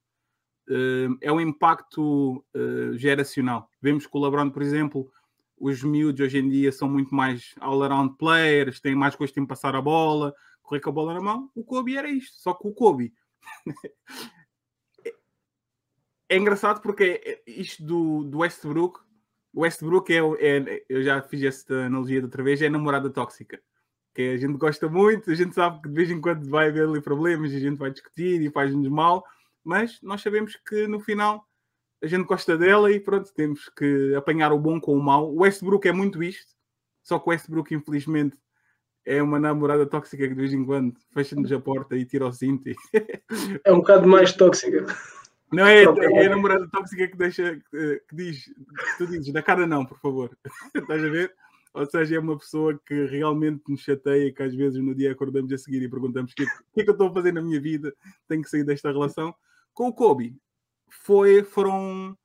uh, é um impacto uh, geracional. Vemos que o LeBron, por exemplo, os miúdos hoje em dia são muito mais all-around players, têm mais gosto em passar a bola, correr com a bola na mão. O Kobe era isto, só que o Kobe. é engraçado porque isto do, do Westbrook, o Westbrook é, é, eu já fiz esta analogia de outra vez, é a namorada tóxica que a gente gosta muito, a gente sabe que de vez em quando vai haver ali problemas e a gente vai discutir e faz-nos mal, mas nós sabemos que no final a gente gosta dela e pronto, temos que apanhar o bom com o mau. O Westbrook é muito isto, só que o Westbrook, infelizmente, é uma namorada tóxica que de vez em quando fecha-nos a porta e tira o cinto. E... é um bocado mais tóxica. Não é, é a namorada tóxica que deixa, que, que diz, tu dizes, da cara não, por favor. Estás a ver? Ou seja, é uma pessoa que realmente nos chateia, que às vezes no dia acordamos a seguir e perguntamos o que, que, é que eu estou a fazer na minha vida, tenho que sair desta relação. Com o Kobe, foi, foram.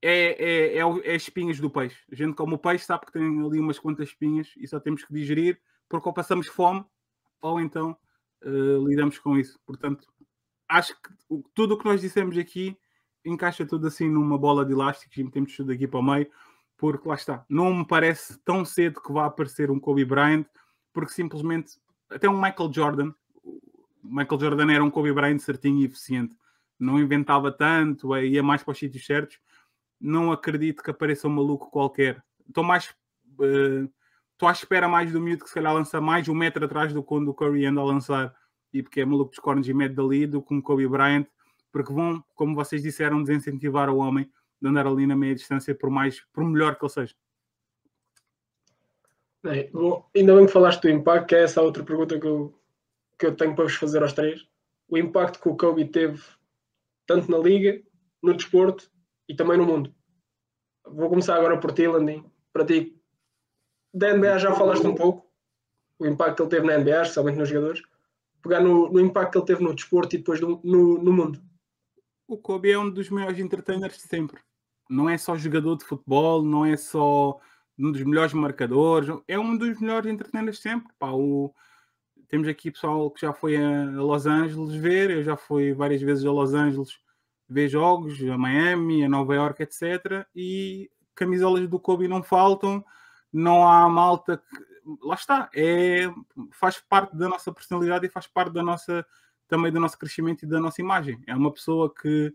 É, é, é, é espinhas do peixe. A gente, como o peixe, sabe que tem ali umas quantas espinhas e só temos que digerir, porque ou passamos fome ou então uh, lidamos com isso. Portanto, acho que tudo o que nós dissemos aqui encaixa tudo assim numa bola de elásticos e metemos tudo aqui para o meio porque lá está, não me parece tão cedo que vá aparecer um Kobe Bryant, porque simplesmente até um Michael Jordan, Michael Jordan era um Kobe Bryant certinho e eficiente, não inventava tanto, ia mais para os sítios certos. Não acredito que apareça um maluco qualquer. Estou mais uh, estou à espera mais do miúdo que se calhar lança mais um metro atrás do quando o Curry anda a lançar e porque é maluco dos cornos e mete dali do que um Kobe Bryant, porque vão, como vocês disseram, desincentivar o homem de andar ali na meia distância, por mais, por melhor que ele seja. É, bom, ainda bem que falaste do impacto, que é essa outra pergunta que eu que eu tenho para vos fazer aos três. O impacto que o Kobe teve tanto na liga, no desporto e também no mundo. Vou começar agora por ti, Landim. Para ti, da NBA já falaste um pouco, o impacto que ele teve na NBA, especialmente nos jogadores. Pegar no, no impacto que ele teve no desporto e depois no, no, no mundo. O Kobe é um dos maiores entertainers de sempre. Não é só jogador de futebol, não é só um dos melhores marcadores, é um dos melhores entertainers de sempre. Pá, o... Temos aqui pessoal que já foi a Los Angeles ver, eu já fui várias vezes a Los Angeles ver jogos, a Miami, a Nova York, etc. E camisolas do Kobe não faltam, não há malta que... Lá está, é, faz parte da nossa personalidade e faz parte da nossa, também do nosso crescimento e da nossa imagem. É uma pessoa que,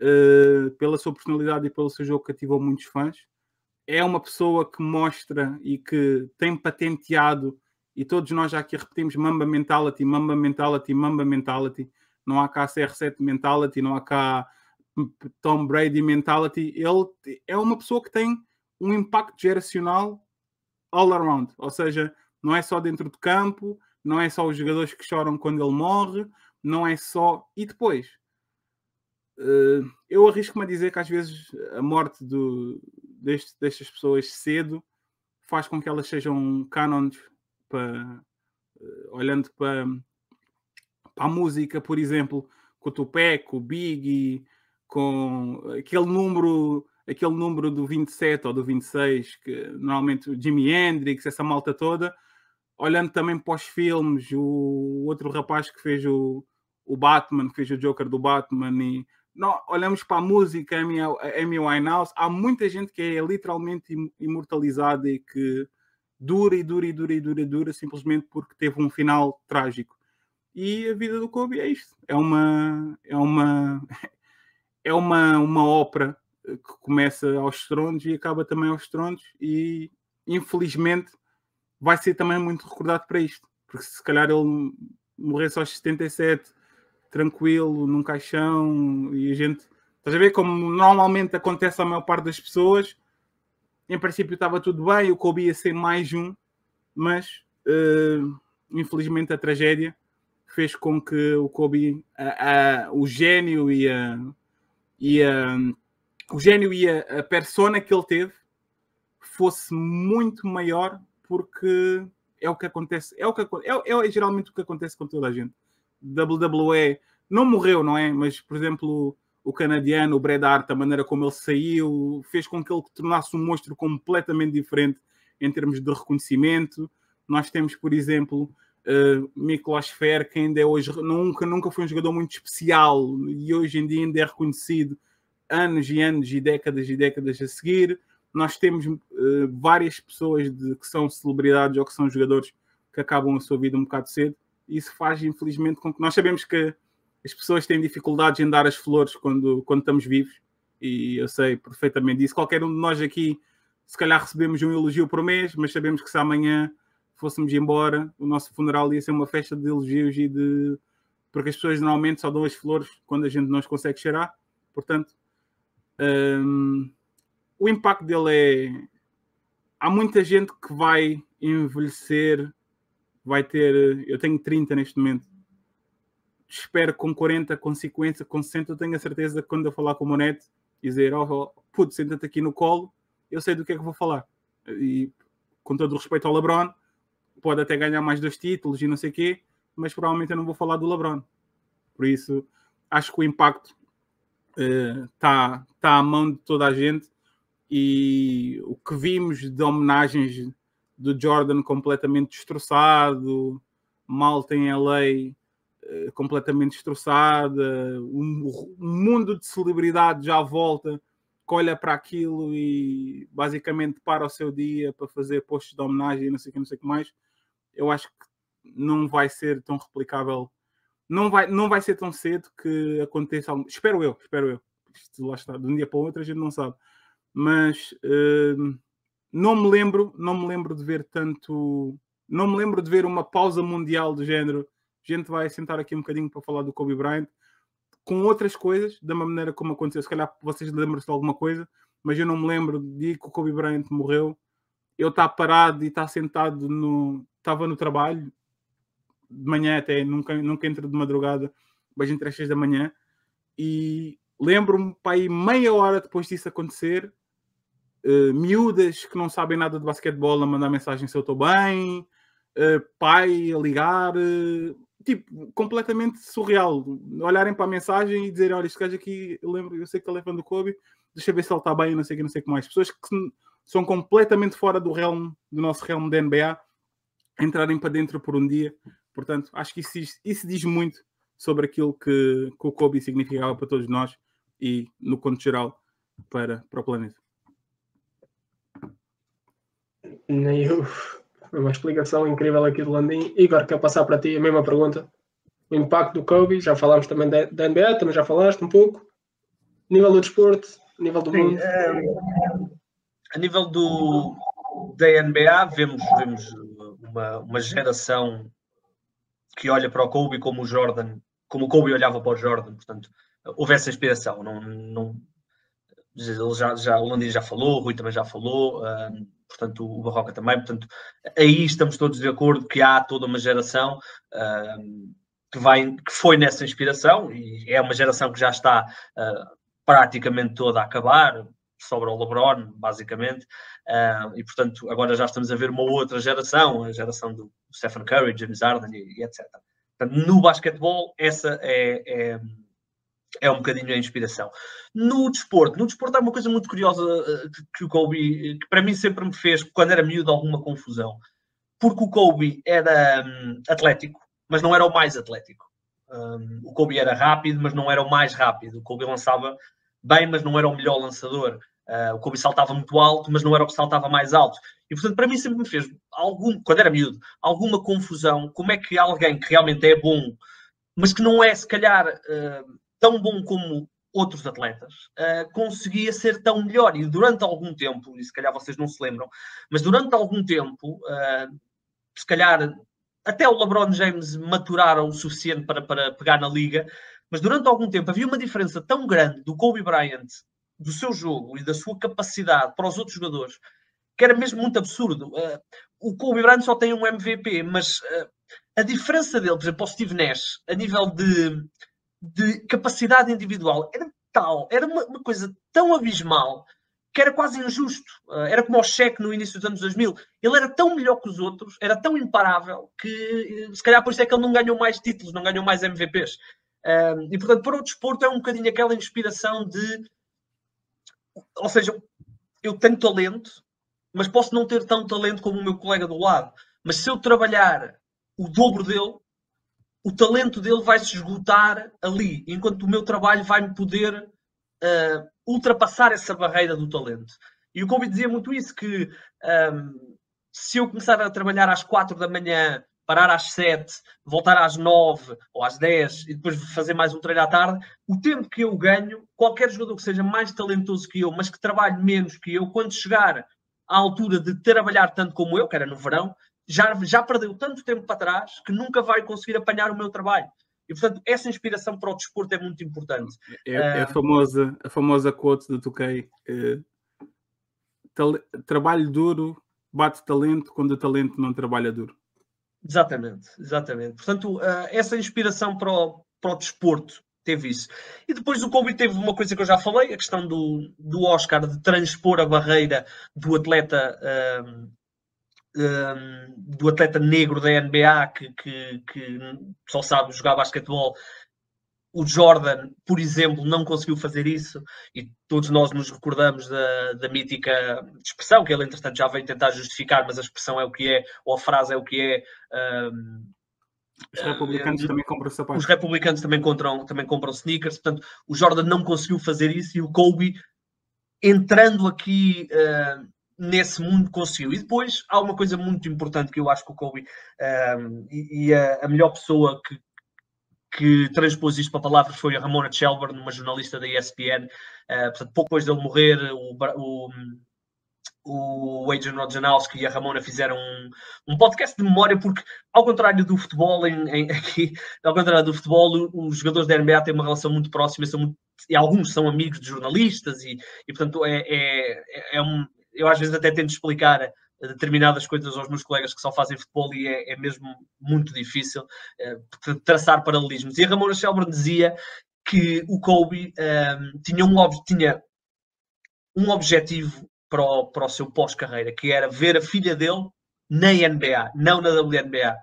uh, pela sua personalidade e pelo seu jogo, cativou muitos fãs. É uma pessoa que mostra e que tem patenteado, e todos nós já aqui repetimos Mamba Mentality, Mamba Mentality, Mamba Mentality não há cá CR7 mentality, não há cá Tom Brady mentality. Ele é uma pessoa que tem um impacto geracional all around, ou seja, não é só dentro do campo, não é só os jogadores que choram quando ele morre, não é só. E depois, uh, eu arrisco-me a dizer que às vezes a morte do, deste, destas pessoas cedo faz com que elas sejam canons para, uh, olhando para a música, por exemplo, com o Tupac, com o Biggie, com aquele número, aquele número do 27 ou do 26, que normalmente o Jimi Hendrix, essa malta toda, olhando também para os filmes, o outro rapaz que fez o, o Batman, que fez o Joker do Batman, e não, olhamos para a música, Amy, Amy Winehouse, há muita gente que é literalmente imortalizada e que dura e dura e dura e dura e dura simplesmente porque teve um final trágico. E a vida do Kobe é isto. É uma é uma é uma, uma ópera que começa aos tronos e acaba também aos tronos e infelizmente vai ser também muito recordado para isto. Porque se calhar ele morresse aos 77 tranquilo, num caixão e a gente estás a ver como normalmente acontece a maior parte das pessoas em princípio estava tudo bem, o Kobe ia ser mais um, mas uh, infelizmente a tragédia fez com que o Kobe, a, o gênio e a, e a, o gênio e a, a persona que ele teve fosse muito maior porque é o que acontece, é o que é, é geralmente o que acontece com toda a gente. WWE não morreu, não é? Mas, por exemplo, o canadiano, o Bret Hart, a maneira como ele saiu, fez com que ele tornasse um monstro completamente diferente em termos de reconhecimento. Nós temos, por exemplo, Uh, Miklos Fer, que ainda é hoje, nunca, nunca foi um jogador muito especial e hoje em dia ainda é reconhecido anos e anos e décadas e décadas a seguir. Nós temos uh, várias pessoas de, que são celebridades ou que são jogadores que acabam a sua vida um bocado cedo. E isso faz, infelizmente, com que nós sabemos que as pessoas têm dificuldades em dar as flores quando, quando estamos vivos. E eu sei perfeitamente disso. Qualquer um de nós aqui, se calhar, recebemos um elogio por mês, mas sabemos que se amanhã fôssemos embora, o nosso funeral ia ser uma festa de elogios e de. Porque as pessoas normalmente só dão as flores quando a gente não as consegue cheirar. Portanto, um, o impacto dele é. Há muita gente que vai envelhecer, vai ter. Eu tenho 30 neste momento. Espero com 40, com 50, com 60. Eu tenho a certeza que quando eu falar com o Monete, dizer: Oh, oh puto, senta-te aqui no colo, eu sei do que é que vou falar. E com todo o respeito ao LeBron, pode até ganhar mais dois títulos e não sei o quê, mas provavelmente eu não vou falar do LeBron. Por isso, acho que o impacto está uh, tá à mão de toda a gente e o que vimos de homenagens do Jordan completamente destroçado, Malta em LA uh, completamente destroçada, um, mundo de celebridade já volta que olha para aquilo e basicamente para o seu dia para fazer postos de homenagem e não sei o que, não sei o que mais eu acho que não vai ser tão replicável, não vai, não vai ser tão cedo que aconteça. Espero eu, espero eu. Isto lá está, de um dia para o outro a gente não sabe. Mas uh, não me lembro, não me lembro de ver tanto. Não me lembro de ver uma pausa mundial do género. A gente vai sentar aqui um bocadinho para falar do Kobe Bryant com outras coisas, da maneira como aconteceu. Se calhar vocês lembram-se de alguma coisa, mas eu não me lembro de que o Kobe Bryant morreu. Eu estar parado e estar sentado no, estava no trabalho, de manhã até, nunca, nunca entro de madrugada, vejo entre as 6 da manhã e lembro-me, aí meia hora depois disso acontecer, uh, miúdas que não sabem nada de basquetebol a mandar mensagem se eu estou bem, uh, pai a ligar, uh, tipo, completamente surreal. Olharem para a mensagem e dizerem: Olha, este gajo aqui, eu lembro, eu sei que ele é do Kobe, deixa ver se ele está bem, não sei o que, não sei o que mais. Pessoas que são completamente fora do realm, do nosso realm da NBA, entrarem para dentro por um dia. Portanto, acho que isso, isso diz muito sobre aquilo que, que o Kobe significava para todos nós e, no conto geral, para, para o planeta. Nem eu. Uma explicação incrível aqui do Landim. Igor, quer passar para ti a mesma pergunta? O impacto do Kobe, já falámos também da NBA, também já falaste um pouco. Nível do desporto, nível do Sim, mundo. É, a nível do, da NBA, vemos, vemos uma, uma geração que olha para o Kobe como o Jordan, como o Kobe olhava para o Jordan, portanto, houve essa inspiração. Não, não, já, já, o Landim já falou, o Rui também já falou, um, portanto, o Barroca também. Portanto, aí estamos todos de acordo que há toda uma geração um, que, vai, que foi nessa inspiração e é uma geração que já está uh, praticamente toda a acabar. Sobra o LeBron, basicamente, uh, e portanto, agora já estamos a ver uma outra geração, a geração do Stephen Curry, James Harden e, e etc. Portanto, no basquetebol, essa é, é é um bocadinho a inspiração. No desporto, no desporto há uma coisa muito curiosa eh, que o Kobe, que para mim sempre me fez, quando era miúdo, alguma confusão. Porque o Kobe era um, atlético, mas não era o mais atlético. Um, o Kobe era rápido, mas não era o mais rápido. O Kobe lançava bem, mas não era o melhor lançador. Uh, o Kobe saltava muito alto, mas não era o que saltava mais alto. E portanto, para mim sempre me fez, algum, quando era miúdo, alguma confusão. Como é que alguém que realmente é bom, mas que não é, se calhar, uh, tão bom como outros atletas, uh, conseguia ser tão melhor. E durante algum tempo, e se calhar vocês não se lembram, mas durante algum tempo, se calhar até o LeBron James maturaram o suficiente para, para pegar na liga, mas durante algum tempo havia uma diferença tão grande do Kobe Bryant, do seu jogo e da sua capacidade para os outros jogadores, que era mesmo muito absurdo. Uh, o Kobe Bryant só tem um MVP, mas a diferença dele, por exemplo, ao Steve Nash, a nível de de capacidade individual era tal, era uma, uma coisa tão abismal que era quase injusto. Uh, era como o cheque no início dos anos 2000. Ele era tão melhor que os outros, era tão imparável, que se calhar por isso é que ele não ganhou mais títulos, não ganhou mais MVPs. Uh, e portanto, para o desporto é um bocadinho aquela inspiração de. Ou seja, eu tenho talento, mas posso não ter tanto talento como o meu colega do lado. Mas se eu trabalhar o dobro dele, o talento dele vai se esgotar ali, enquanto o meu trabalho vai-me poder uh, ultrapassar essa barreira do talento. E o Kobe dizia muito isso, que um, se eu começar a trabalhar às quatro da manhã, parar às sete, voltar às nove ou às dez e depois fazer mais um treino à tarde, o tempo que eu ganho, qualquer jogador que seja mais talentoso que eu, mas que trabalhe menos que eu, quando chegar à altura de trabalhar tanto como eu, que era no verão, já, já perdeu tanto tempo para trás que nunca vai conseguir apanhar o meu trabalho. E, portanto, essa inspiração para o desporto é muito importante. É, é a, ah, famosa, a famosa quote do Toquei. Uh, trabalho duro bate talento quando o talento não trabalha duro. Exatamente, exatamente. Portanto, uh, essa inspiração para o, para o desporto teve isso. E depois o Kobe teve uma coisa que eu já falei, a questão do, do Oscar de transpor a barreira do atleta uh, um, do atleta negro da NBA que, que, que, só sabe jogar basquetebol. O Jordan, por exemplo, não conseguiu fazer isso e todos nós nos recordamos da, da mítica expressão que ele, entretanto, já veio tentar justificar, mas a expressão é o que é, ou a frase é o que é. Um, os republicanos uh, também compram sapatos. Os republicanos também compram, também compram sneakers. Portanto, o Jordan não conseguiu fazer isso e o Kobe, entrando aqui uh, nesse mundo conseguiu. E depois há uma coisa muito importante que eu acho que o Kobe um, e, e a, a, melhor pessoa que, que transpôs isto para palavras foi a Ramona Shelburne, uma jornalista da ESPN. Uh, portanto, pouco depois dele morrer, o, o, o Adrian Rodjanowski e a Ramona fizeram um, um, podcast de memória, porque, ao contrário do futebol, em, em, aqui, ao contrário do futebol, os jogadores da NBA têm uma relação muito próxima, são muito, e alguns são amigos de jornalistas, e, e portanto, é, é, é, um, eu às vezes até tento explicar determinadas coisas aos meus colegas que só fazem futebol e é, é mesmo muito difícil uh, traçar paralelismos. E a Ramona Shelburne dizia que o Kobe um, tinha, um, tinha um objetivo para o, para o seu pós-carreira, que era ver a filha dele na NBA, não na WNBA.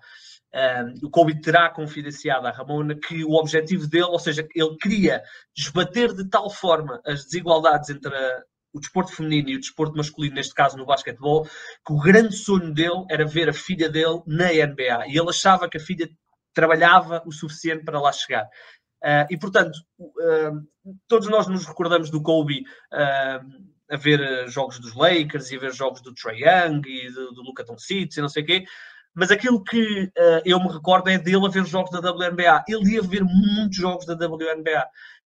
Um, o Kobe terá confidenciado à Ramona que o objetivo dele, ou seja, ele queria esbater de tal forma as desigualdades entre a, o desporto feminino e o desporto masculino, neste caso no basquetebol, que o grande sonho dele era ver a filha dele na NBA. E ele achava que a filha trabalhava o suficiente para lá chegar. Uh, e, portanto, uh, todos nós nos recordamos do Kobe uh, a ver jogos dos Lakers e a ver jogos do Trae Young e do, do Luka Doncic e não sei o quê. Mas aquilo que eu me recordo é dele a ver jogos da WNBA. Ele ia ver muitos jogos da WNBA.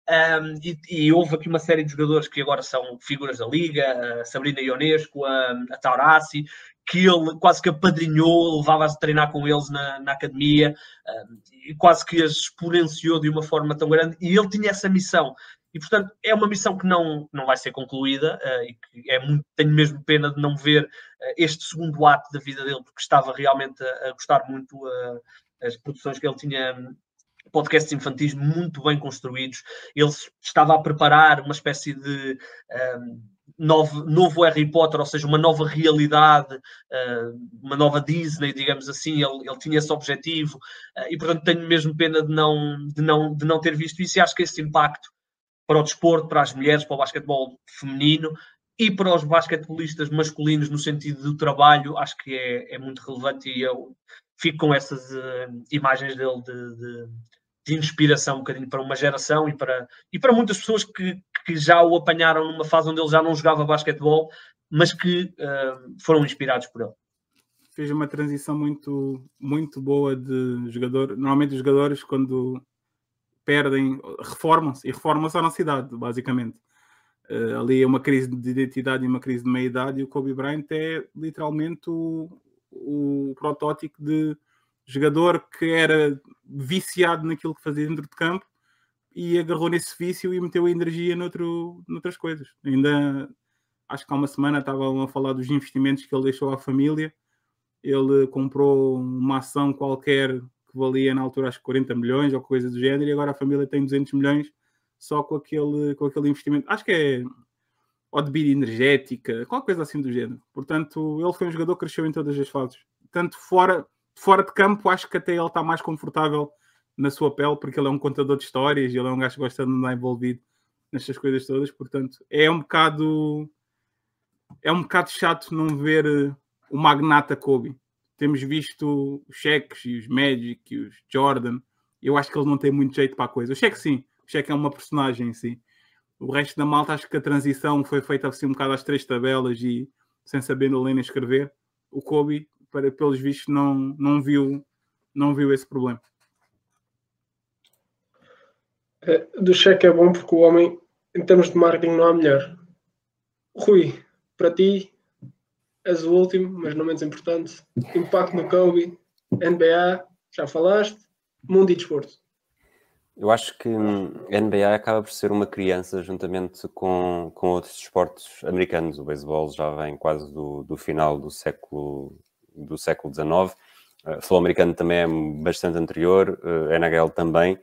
Um, e, e, houve aqui uma série de jogadores que agora são figuras da Liga, a Sabrina Ionesco, a, a Taurasi, que ele quase que apadrinhou, levava a treinar com eles na, na academia um, e quase que as exponenciou de uma forma tão grande. E ele tinha essa missão. E, portanto, é uma missão que não, não vai ser concluída uh, e que é muito, tenho mesmo pena de não ver uh, este segundo ato da vida dele, porque estava realmente a, a gostar muito uh, as produções que ele tinha podcasts infantis muito bem construídos. Ele estava a preparar uma espécie de um, novo, novo Harry Potter, ou seja, uma nova realidade, uh, uma nova Disney, digamos assim. Ele, ele tinha esse objetivo uh, e, portanto, tenho mesmo pena de não, de, não, de não ter visto isso. E acho que esse impacto para o desporto, para as mulheres, para o basquetebol feminino e para os basquetebolistas masculinos no sentido do trabalho, acho que é, é muito relevante e eu fico com essas uh, imagens dele de, de, de inspiração um bocadinho para uma geração e para, e para muitas pessoas que, que já o apanharam numa fase onde ele já não jogava basquetebol, mas que uh, foram inspirados por ele. Fez uma transição muito, muito boa de jogador. Normalmente os jogadores, quando perdem, reformam-se e reformam-se à nossa cidade, basicamente. Uh, ali é uma crise de identidade e uma crise de meia-idade, e o Kobe Bryant é literalmente o, o protótipo de jogador que era viciado naquilo que fazia dentro de campo e agarrou nesse vício e meteu a energia noutro, noutras coisas. Ainda acho que há uma semana estavam a falar dos investimentos que ele deixou à família. Ele comprou uma ação qualquer que valia na altura acho que 40 milhões ou coisa do género, e agora a família tem 200 milhões só com aquele, com aquele investimento. Acho que é ou de bebida energética, qualquer coisa assim do género. Portanto, ele foi um jogador que cresceu em todas as fases. Tanto fora, fora de campo, acho que até ele está mais confortável na sua pele, porque ele é um contador de histórias e ele é um gajo que gosta de andar envolvido nestas coisas todas. Portanto, é um bocado. É um bocado chato não ver eh, o magnata Kobe. Temos visto os cheques e os Magic e os Jordan. Eu acho que ele não tem muito jeito para a coisa. O cheque sim, o cheque é uma personagem em si. O resto da malta, acho que a transição foi feita assim um bocado às três tabelas e sem saber ler nem escrever. O Kobe para, pelos vistos, não, não, viu, não viu esse problema. É, do cheque é bom porque o homem, em termos de marketing, não há melhor. Rui, para ti, és o último, mas não menos importante. Impacto no Kobe, NBA, já falaste, mundo e desporto. Eu acho que hum, a NBA acaba por ser uma criança juntamente com, com outros esportes americanos. O beisebol já vem quase do, do final do século do século XIX. Uh, futebol americano também é bastante anterior, uh, NHL também,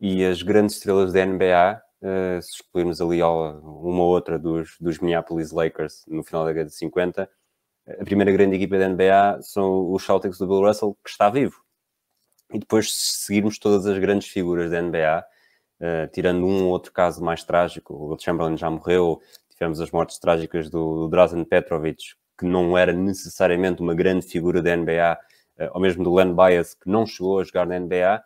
e as grandes estrelas da NBA, uh, se excluirmos ali uma ou outra dos, dos Minneapolis Lakers no final da década de 50, a primeira grande equipa da NBA são os Celtics do Bill Russell, que está vivo. E depois, se seguirmos todas as grandes figuras da NBA, uh, tirando um ou outro caso mais trágico, o Chamberlain já morreu, tivemos as mortes trágicas do, do Drazen Petrovic, que não era necessariamente uma grande figura da NBA, eh, ou mesmo do Len Bias, que não chegou a jogar na NBA,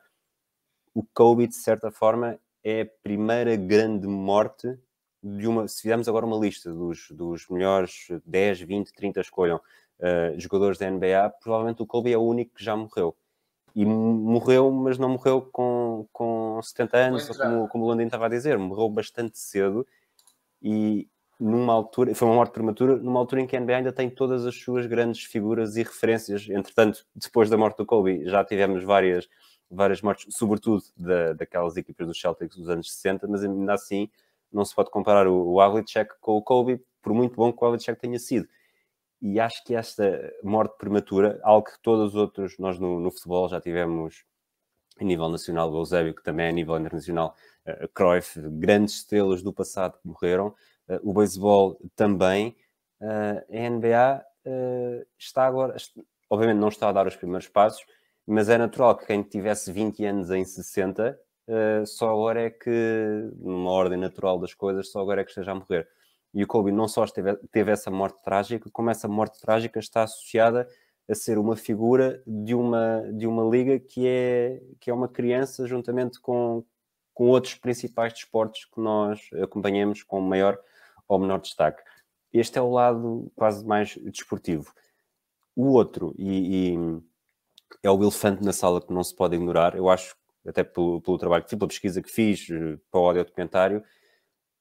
o Kobe, de certa forma, é a primeira grande morte de uma. Se fizermos agora uma lista dos, dos melhores 10, 20, 30 escolham uh, jogadores da NBA, provavelmente o Kobe é o único que já morreu. E morreu, mas não morreu com, com 70 anos, como, como o Londrina estava a dizer, morreu bastante cedo. E, numa altura, foi uma morte prematura, numa altura em que a NBA ainda tem todas as suas grandes figuras e referências. Entretanto, depois da morte do Kobe, já tivemos várias, várias mortes, sobretudo da, daquelas equipas dos Celtics dos anos 60, mas ainda assim não se pode comparar o, o Havlicek com o Kobe, por muito bom que o Havlicek tenha sido. E acho que esta morte prematura, algo que todos os outros, nós no, no futebol já tivemos a nível nacional, o Eusébio, que também é a nível internacional, uh, Cruyff, grandes estrelas do passado que morreram, uh, o beisebol também, uh, a NBA uh, está agora, obviamente não está a dar os primeiros passos, mas é natural que quem tivesse 20 anos em 60, só agora é que, numa ordem natural das coisas, só agora é que esteja a morrer. E o Kobe não só esteve, teve essa morte trágica, como essa morte trágica está associada a ser uma figura de uma, de uma liga que é, que é uma criança juntamente com, com outros principais desportos que nós acompanhamos com maior ou menor destaque. Este é o lado quase mais desportivo. O outro, e, e é o elefante na sala que não se pode ignorar, eu acho, até pelo, pelo trabalho que fiz, pela pesquisa que fiz, eh, para o audio documentário,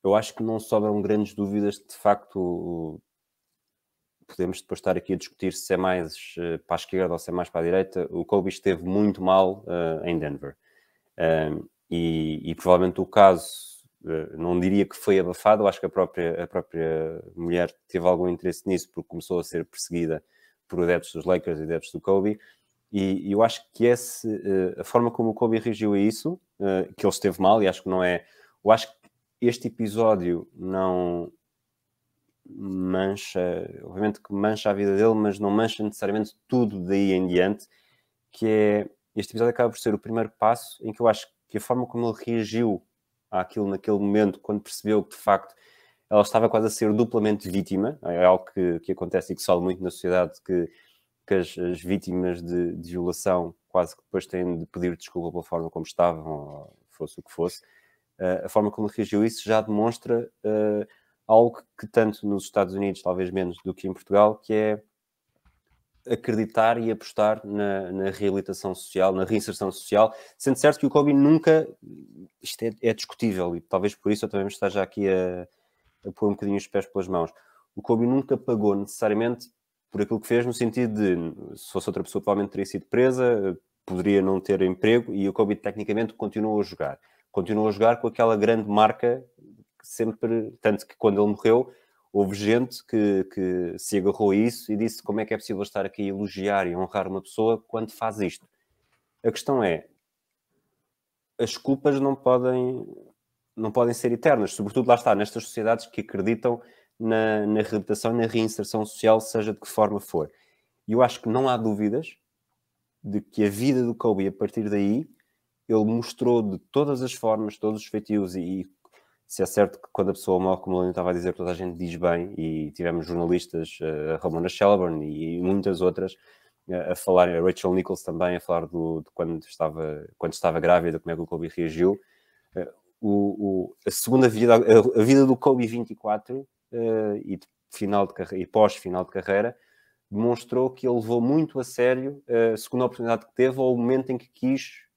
eu acho que não sobram grandes dúvidas de, facto podemos depois estar aqui a discutir se é mais uh, para a esquerda ou se é mais para a direita. O Kobe esteve muito mal uh, em Denver. Uh, e, e, provavelmente o caso, eh, não diria que foi abafado, acho que a própria, a própria mulher teve algum interesse nisso porque começou a ser perseguida por adeptos dos Lakers e adeptos do Kobe. E, e eu acho que esse, a forma como o Kobe reagiu a isso, que ele esteve mal, e acho que não é. Eu acho que este episódio não mancha, obviamente que mancha a vida dele, mas não mancha necessariamente tudo daí em diante, que é, este episódio acaba por ser o primeiro passo em que eu acho que a forma como ele reagiu àquilo naquele momento, quando percebeu que de facto ela estava quase a ser duplamente vítima, é algo que, que acontece e que sobe muito na sociedade, que, que as, as vítimas de, de, violação quase que depois têm de pedir desculpa pela forma como estavam, fosse o que fosse. Uh, a forma como reagiu isso já demonstra uh, algo que tanto nos Estados Unidos, talvez menos do que em Portugal, que é acreditar e apostar na, na reabilitação social, na reinserção social, sendo certo que o Kobe nunca, isto é, é discutível e talvez por isso eu também esteja aqui a, a pôr um bocadinho os pés pelas mãos, o Kobe nunca pagou necessariamente por aquilo que fez, no sentido de, se fosse outra pessoa, provavelmente teria sido presa, poderia não ter emprego, e o Kobe tecnicamente continuou a jogar. Continuou a jogar com aquela grande marca sempre, tanto que quando ele morreu, houve gente que, que se agarrou a isso e disse como é que é possível estar aqui a elogiar e honrar uma pessoa quando faz isto. A questão é, as culpas não podem, não podem ser eternas, sobretudo lá está, nestas sociedades que acreditam na, na reabilitação e na reinserção social, seja de que forma for. E eu acho que não há dúvidas de que a vida do Kobe, a partir daí, ele mostrou de todas as formas, todos os feitios e, se é certo que quando a pessoa morre, como eu estava a dizer, toda a gente diz bem, e tivemos jornalistas, uh, Ramona Shelburne e muitas outras, uh, a falar, a Rachel Nichols também, a falar do, de quando, estava, quando estava grávida, como é que o Kobe reagiu. Uh, o, o, a segunda vida, a, a, vida do Kobe 24 e, de final de e pós-final de carreira, demonstrou que ele levou muito a sério a segunda oportunidade que teve, ao momento em que quis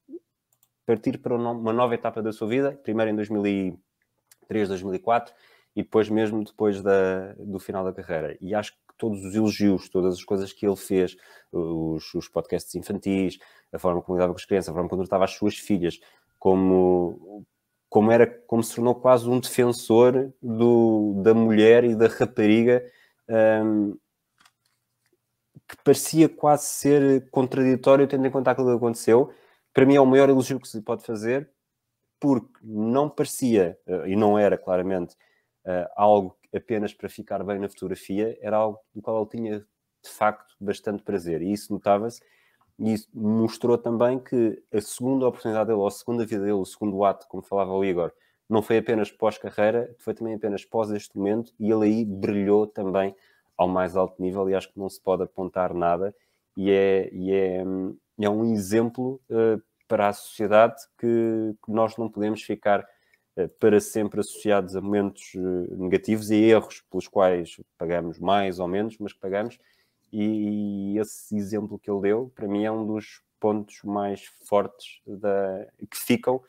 partir para uma nova etapa da sua vida, primeiro em 2000 2003, 2004 e depois mesmo depois da, do final da carreira. E acho que todos os elogios, todas as coisas que ele fez, os, os podcasts infantis, a forma como lidava com as crianças, a forma como tratava as suas filhas, como, como era, como se tornou quase um defensor do, da mulher e da rapariga, um, que parecia quase ser contraditório tendo em conta aquilo que aconteceu. Para mim é o maior elogio que se pode fazer, porque não parecia, eh, e não era claramente, eh, algo apenas para ficar bem na fotografia, era algo do qual ele tinha de facto bastante prazer, e isso notava-se, e isso mostrou também que a segunda oportunidade dele, ou a segunda vida dele, o segundo ato, como falava o Igor, não foi apenas pós-carreira, foi também apenas pós este momento, e ele aí brilhou também ao mais alto nível, e acho que não se pode apontar nada, e é, e é, é um exemplo uh, para a sociedade que, que nós não podemos ficar uh, para sempre associados a momentos uh, negativos e erros pelos quais pagamos mais ou menos, mas que pagamos. E, e, esse exemplo que ele deu, para mim, é um dos pontos mais fortes da, que ficam,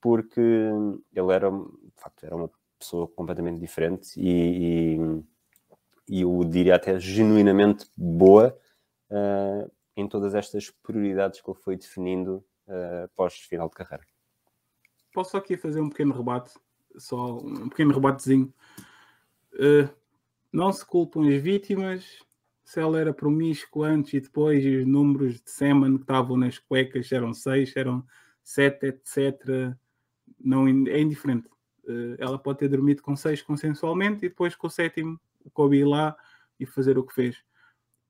porque ele era, de facto, era uma pessoa completamente diferente e, e, e eu diria até genuinamente boa uh, em todas estas prioridades que ele foi definindo uh, pós-final de carreira. Posso aqui fazer um pequeno rebate, só um pequeno rebatezinho. Uh, não se culpam as vítimas, se ela era promíscuo antes e depois, e os números de semen que estavam nas cuecas eram seis, eram sete, etc. Não, é indiferente. Uh, ela pode ter dormido com seis consensualmente e depois com o sétimo, o Kobe ir lá e fazer o que fez.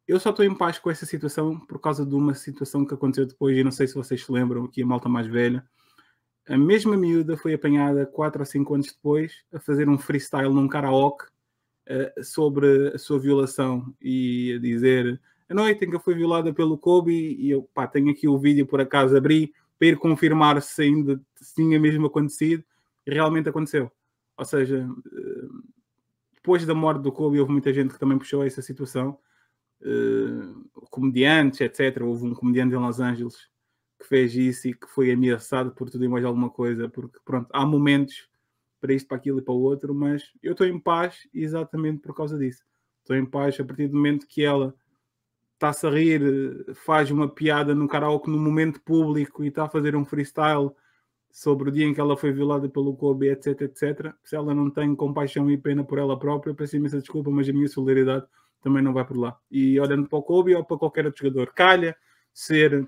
Eu só estou em paz com essa situação por causa de uma situação que aconteceu depois, e não sei se vocês se lembram, aqui a malta mais velha. A mesma miúda foi apanhada 4 ou 5 anos depois a fazer um freestyle num karaoke uh, sobre a sua violação e a dizer a noite em que eu fui violada pelo Kobe e eu pá, tenho aqui o vídeo por acaso abri para ir confirmar se ainda tinha mesmo acontecido e realmente aconteceu. Ou seja, uh, depois da morte do Kobe houve muita gente que também puxou essa situação uh, comediantes, etc. Houve um comediante em Los Angeles que fez isso e que foi ameaçado por tudo e mais alguma coisa, porque pronto, há momentos para isto, para aquilo e para o outro, mas eu estou em paz exatamente por causa disso. Estou em paz a partir do momento que ela está-se a rir, faz uma piada no karaoke no momento público e está a fazer um freestyle sobre o dia em que ela foi violada pelo Kobe, etc, etc. Se ela não tem compaixão e pena por ela própria, peço imensa desculpa, mas a minha solidariedade também não vai por lá. E olhando para o Kobe ou para qualquer outro jogador, calha ser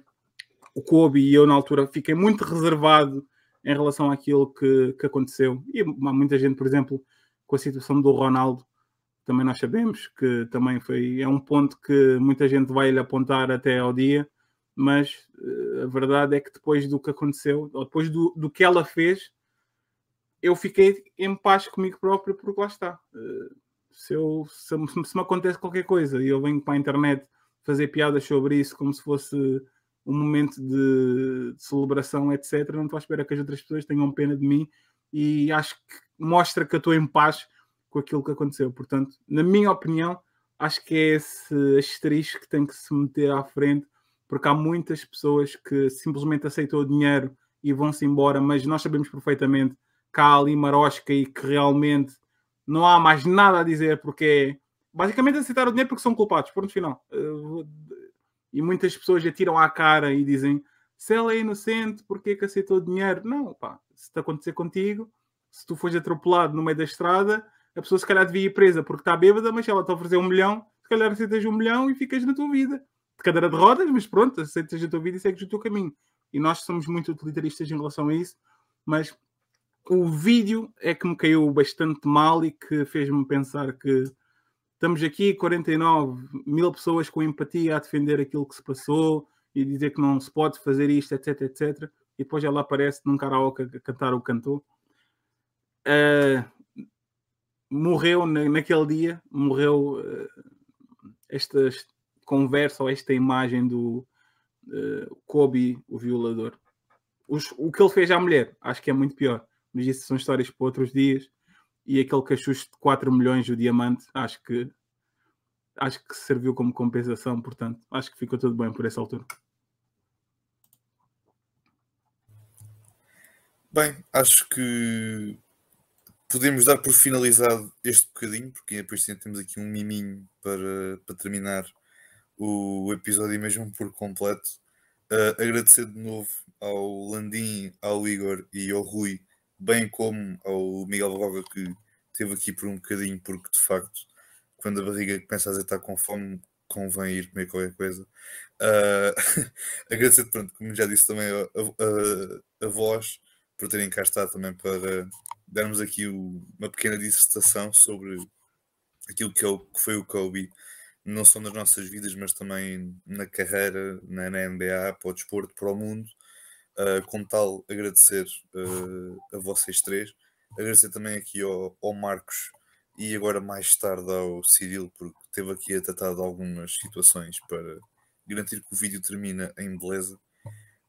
o Kobe e eu na altura fiquei muito reservado em relação àquilo que, que aconteceu. E há muita gente, por exemplo, com a situação do Ronaldo, também nós sabemos que também foi é um ponto que muita gente vai lhe apontar até ao dia, mas uh, a verdade é que depois do que aconteceu, ou depois do, do que ela fez, eu fiquei em paz comigo próprio, porque lá está. Se, eu, se, se, me acontece qualquer coisa e eu venho para a internet fazer piadas sobre isso como se fosse um momento de, de celebração, etc., não estou à espera que as outras pessoas tenham pena de mim e acho que mostra que eu estou em paz com aquilo que aconteceu. Portanto, na minha opinião, acho que é esse asterisco que tem que se meter à frente, porque há muitas pessoas que simplesmente aceitam o dinheiro e vão-se embora, mas nós sabemos perfeitamente que há ali marosca e que realmente não há mais nada a dizer, porque basicamente aceitar o dinheiro porque são culpados, ponto final. E muitas pessoas atiram à cara e dizem se ela é inocente, porquê que aceitou o dinheiro? Não, pá, se te acontecer contigo, se tu fores atropelado no meio da estrada, a pessoa se calhar devia ir presa porque está bêbada, mas se ela te oferecer um milhão, se calhar aceitas um milhão e ficas na tua vida. De cadeira de rodas, mas pronto, aceitas a tua vida e segues o teu caminho. E nós somos muito utilitaristas em relação a isso, mas o vídeo é que me caiu bastante mal e que fez-me pensar que estamos aqui 49 mil pessoas com empatia a defender aquilo que se passou e dizer que não se pode fazer isto, etc, etc. E depois ela aparece num karaoke a cantar o cantor. Uh, morreu naquele dia, morreu uh, esta conversa ou esta imagem do uh, Kobe, o violador. Os, o que ele fez à mulher, acho que é muito pior mas isso são histórias para outros dias. E aquele cachucho de 4 milhões do diamante, acho que acho que serviu como compensação, portanto, acho que ficou tudo bem por essa altura. Bem, acho que podemos dar por finalizado este bocadinho, porque depois temos aqui um miminho para, para terminar o episódio mesmo por completo. Uh, agradecer de novo ao Landim, ao Igor e ao Rui bem como ao Miguel Roga que teve aqui por um bocadinho, porque de facto, quando a barriga começa a estar com fome, convém ir comer qualquer coisa. Uh, agradecer, pronto, como já disse também, a, a, a, voz por terem cá estado também para darmos aqui o, uma pequena dissertação sobre aquilo que, é o, que foi o Kobe, não só nas nossas vidas, mas também na carreira, na, na NBA, para o desporto, para o mundo. Uh, como tal, agradecer uh, a vocês três, agradecer também aqui ao, ao, Marcos e agora mais tarde ao Cirilo, porque teve aqui a tratar de algumas situações para garantir que o vídeo termina em beleza.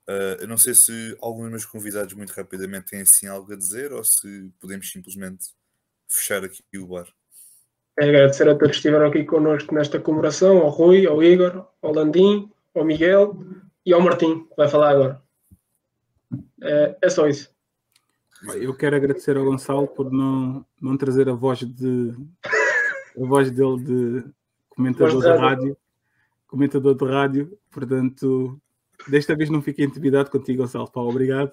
Uh, eu não sei se alguns dos meus convidados, muito rapidamente, têm assim algo a dizer ou se podemos simplesmente fechar aqui o bar. É agradecer a todos que estiveram aqui connosco nesta comemoração, ao Rui, ao Igor, ao Landim, ao Miguel e ao Martim, que vai falar agora. É, é só isso. Eu quero agradecer ao Gonçalo por não, não trazer a voz de a voz dele de comentador de, rádio, comentador de rádio, portanto, desta vez não fiquei intimidado contigo, Gonçalo. Pá, obrigado.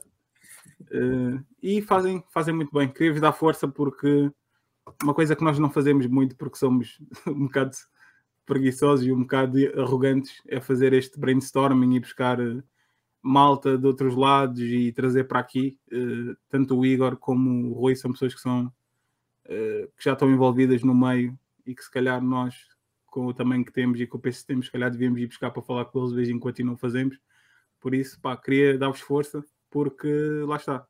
Uh, e fazem, fazem muito bem. Queria-vos dar força porque uma coisa que nós não fazemos muito porque somos um bocado preguiçosos e um bocado arrogantes é fazer este brainstorming e buscar uh, malta de outros lados e trazer para aqui. Uh, tanto o Igor como o Rui são pessoas que são uh, que já estão envolvidas no meio e que se calhar nós, com o tamanho que temos e com o peso que temos, se calhar devíamos ir buscar para falar com eles de vez em quando e não fazemos. Por isso, pá, queria dar-vos força, porque lá está.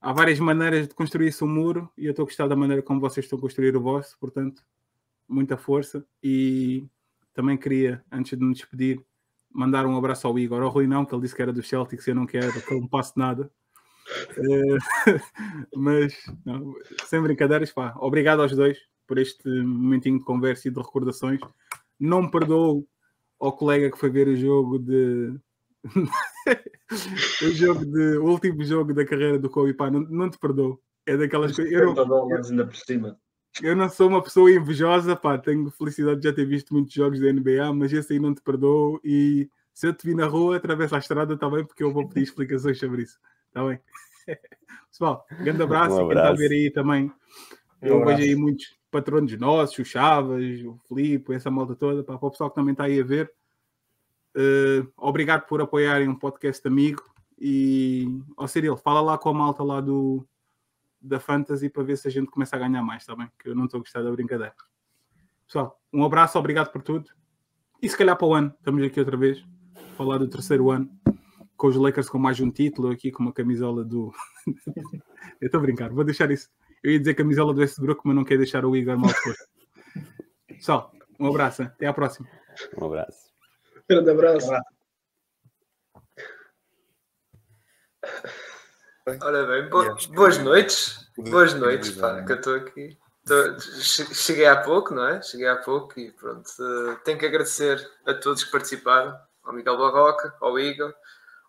Há várias maneiras de construir esse muro e eu estou a gostar da maneira como vocês estão a construir o vosso, portanto, muita força. E também queria, antes de me despedir, mandar um abraço ao Igor, ao Rui não, que ele disse que era do Celtics, eu não quero, que eu não passo nada. Uh, mas, não, sem brincadeiras, pá, obrigado aos dois por este momentinho de conversa e de recordações. Não me perdoo ao colega que foi ver o jogo de. o jogo de. O último jogo da carreira do Kobe, pá, não, não te perdoo. É daquelas coisas. Eu, não, ainda por cima. Eu não sou uma pessoa invejosa, pá, tenho felicidade de já ter visto muitos jogos da NBA, mas esse aí não te perdoo. E se eu te vi na rua, atravessa a estrada, está bem, porque eu vou pedir explicações sobre isso. Está bem? Pessoal, grande abraço. Um abraço. Quem está a ver aí também. Eu um vejo aí muitos patronos nossos, o Chavas, o Filipe, essa malta toda, para o pessoal que também está aí a ver. Uh, obrigado por apoiarem um podcast amigo. E, ó Cirilo, fala lá com a malta lá do, da Fantasy para ver se a gente começa a ganhar mais, está bem? Que eu não estou a gostar da brincadeira. Pessoal, um abraço, obrigado por tudo. E se calhar para o ano, estamos aqui outra vez, falar do terceiro ano, com os Lakers com mais um título, aqui com uma camisola do. eu estou a brincar, vou deixar isso eu ia dizer camisola do Westbrook, mas não quero deixar o Igor mal disposto. Pessoal, um abraço. Até à próxima. Um abraço. Grande abraço. Ora bem, bo boas noites. Boas noites, pá, que eu estou aqui. Tô, cheguei há pouco, não é? Cheguei há pouco e pronto. Uh, tenho que agradecer a todos que participaram, ao Miguel Barroca, ao Igor,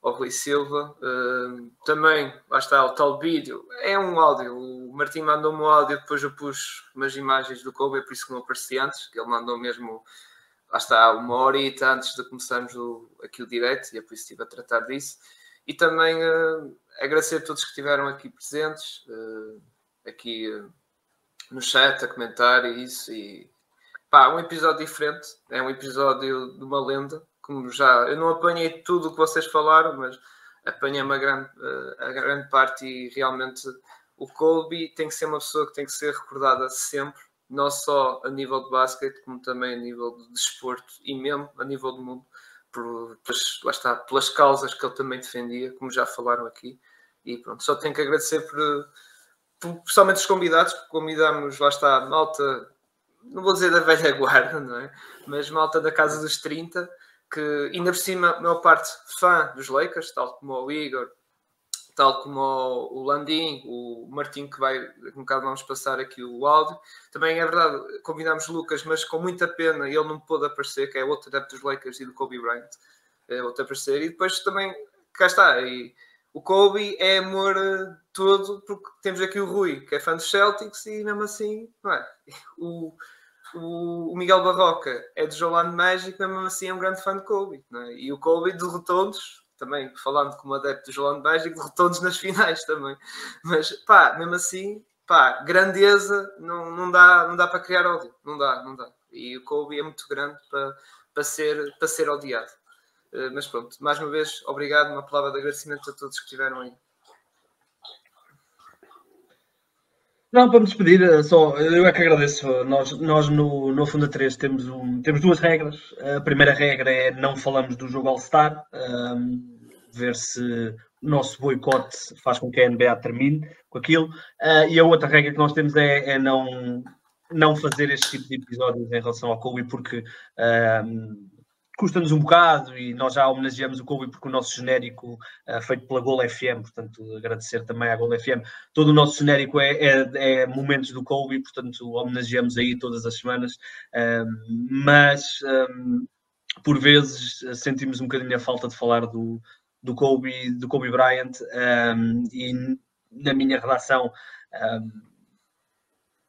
ao Rui Silva. Uh, também, lá está, o tal vídeo. É um áudio. O Martim mandou-me um áudio, depois eu pus umas imagens do Kobe, é por isso que não apareci antes, que ele mandou mesmo, lá está, uma horita antes de começarmos o, aqui o direto, e é por isso que estive a tratar disso. E também uh, agradecer a todos que estiveram aqui presentes, uh, aqui no chat, a comentar e isso. E pá, um episódio diferente, é um episódio de uma lenda como já eu não apanhei tudo o que vocês falaram, mas apanhei uma grande, uh, a grande parte e realmente o Colby tem que ser uma pessoa que tem que ser recordada sempre, não só a nível de basquete, como também a nível de desporto e mesmo a nível do mundo, por, pois, lá está, pelas causas que ele também defendia, como já falaram aqui. E pronto, só tenho que agradecer por, por os convidados, que convidamos, lá está, malta, não vou dizer da velha guarda, não é? Mas malta da casa dos 30, que ainda por cima, a maior parte fã dos Lakers, tal como o Igor, tal como o Landim, o Martim, que vai, um bocado vamos passar aqui o áudio. Também é verdade, convidámos Lucas, mas com muita pena ele não pôde aparecer, que é outro adepto dos Lakers e do Kobe Bryant, é outro aparecer. E depois também, cá está, e o Kobe é amor eh, todo, porque temos aqui o Rui, que é fã dos Celtics, e mesmo assim, não é? O, o, Miguel Barroca é do Jolando Magic, mesmo assim é um grande fã de Kobe. É? E o Kobe derrotou-nos, também falando como adepto do Magic, derrotou-nos nas finais também. Mas pá, mesmo assim, pá, grandeza não, não, dá, não dá para criar ódio. Não dá, não dá. E o Kobe é muito grande para, para, ser, para ser odiado. Uh, mas pronto, mais uma vez, obrigado, uma palavra de agradecimento a todos que estiveram aí. Não, para me despedir, eh, só eu é que agradeço. Nós, nós no, no Funda 3 temos, um, temos duas regras. A primeira regra é não falamos do jogo All-Star, um, ehm, ver se o nosso boicote faz com que a NBA termine com aquilo. Uh, e a outra regra que nós temos é, é, não, não fazer este tipo de episódios em relação ao Kobe, porque um, ehm, custa-nos um bocado e nós já homenageamos o Kobe porque o nosso genérico uh, feito pela Gol FM, portanto agradecer também à Gol FM, todo o nosso genérico é, é, é momentos do Kobe, portanto homenageamos aí todas as semanas, um, mas um, por vezes sentimos um bocadinho a falta de falar do, do Kobe, do Kobe Bryant um, e na minha redação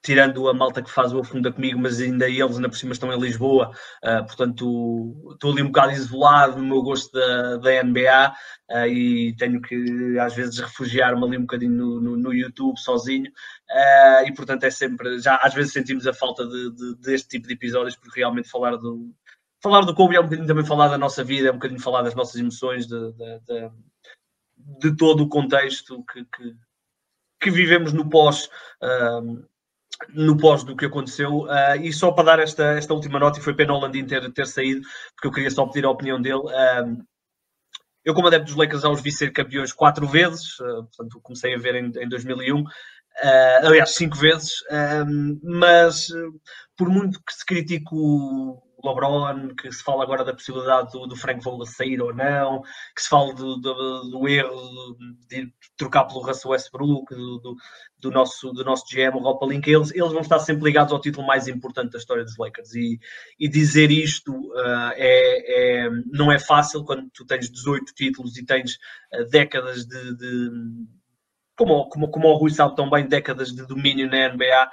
tirando a malta que faz o afunda comigo, mas ainda eles ainda por cima estão em Lisboa, uh, portanto estou ali um bocado isolado no meu gosto da, da NBA uh, e tenho que às vezes refugiar-me ali um bocadinho no, no, no YouTube sozinho uh, e portanto é sempre, já às vezes sentimos a falta de, de, deste tipo de episódios porque realmente falar do falar do Kobe é um bocadinho também falar da nossa vida, é um bocadinho falar das nossas emoções, de, de, de, todo o contexto que, que, que vivemos no pós no pós do que aconteceu. Uh, e só para dar esta, esta última nota, e foi pena o Landim ter, ter saído, porque eu queria só pedir a opinião dele. Uh, eu, como adepto dos Lakers, já os vi ser campeões quatro vezes, uh, portanto, comecei a ver em, em 2001. aliás, cinco vezes, mas por muito que se critique o, LeBron, que se fala agora da possibilidade do, do Frank Vogel sair ou não, que se fala do, do, do erro de trocar pelo Russell Westbrook, do, do, nosso, do nosso GM, o Rob Palinka, eles, eles vão estar sempre ligados ao título mais importante da história dos Lakers. E, e dizer isto uh, é, é, não é fácil quando tu tens 18 títulos e tens uh, décadas de, de como, como, como o Rui sabe tão bem, décadas de domínio na NBA,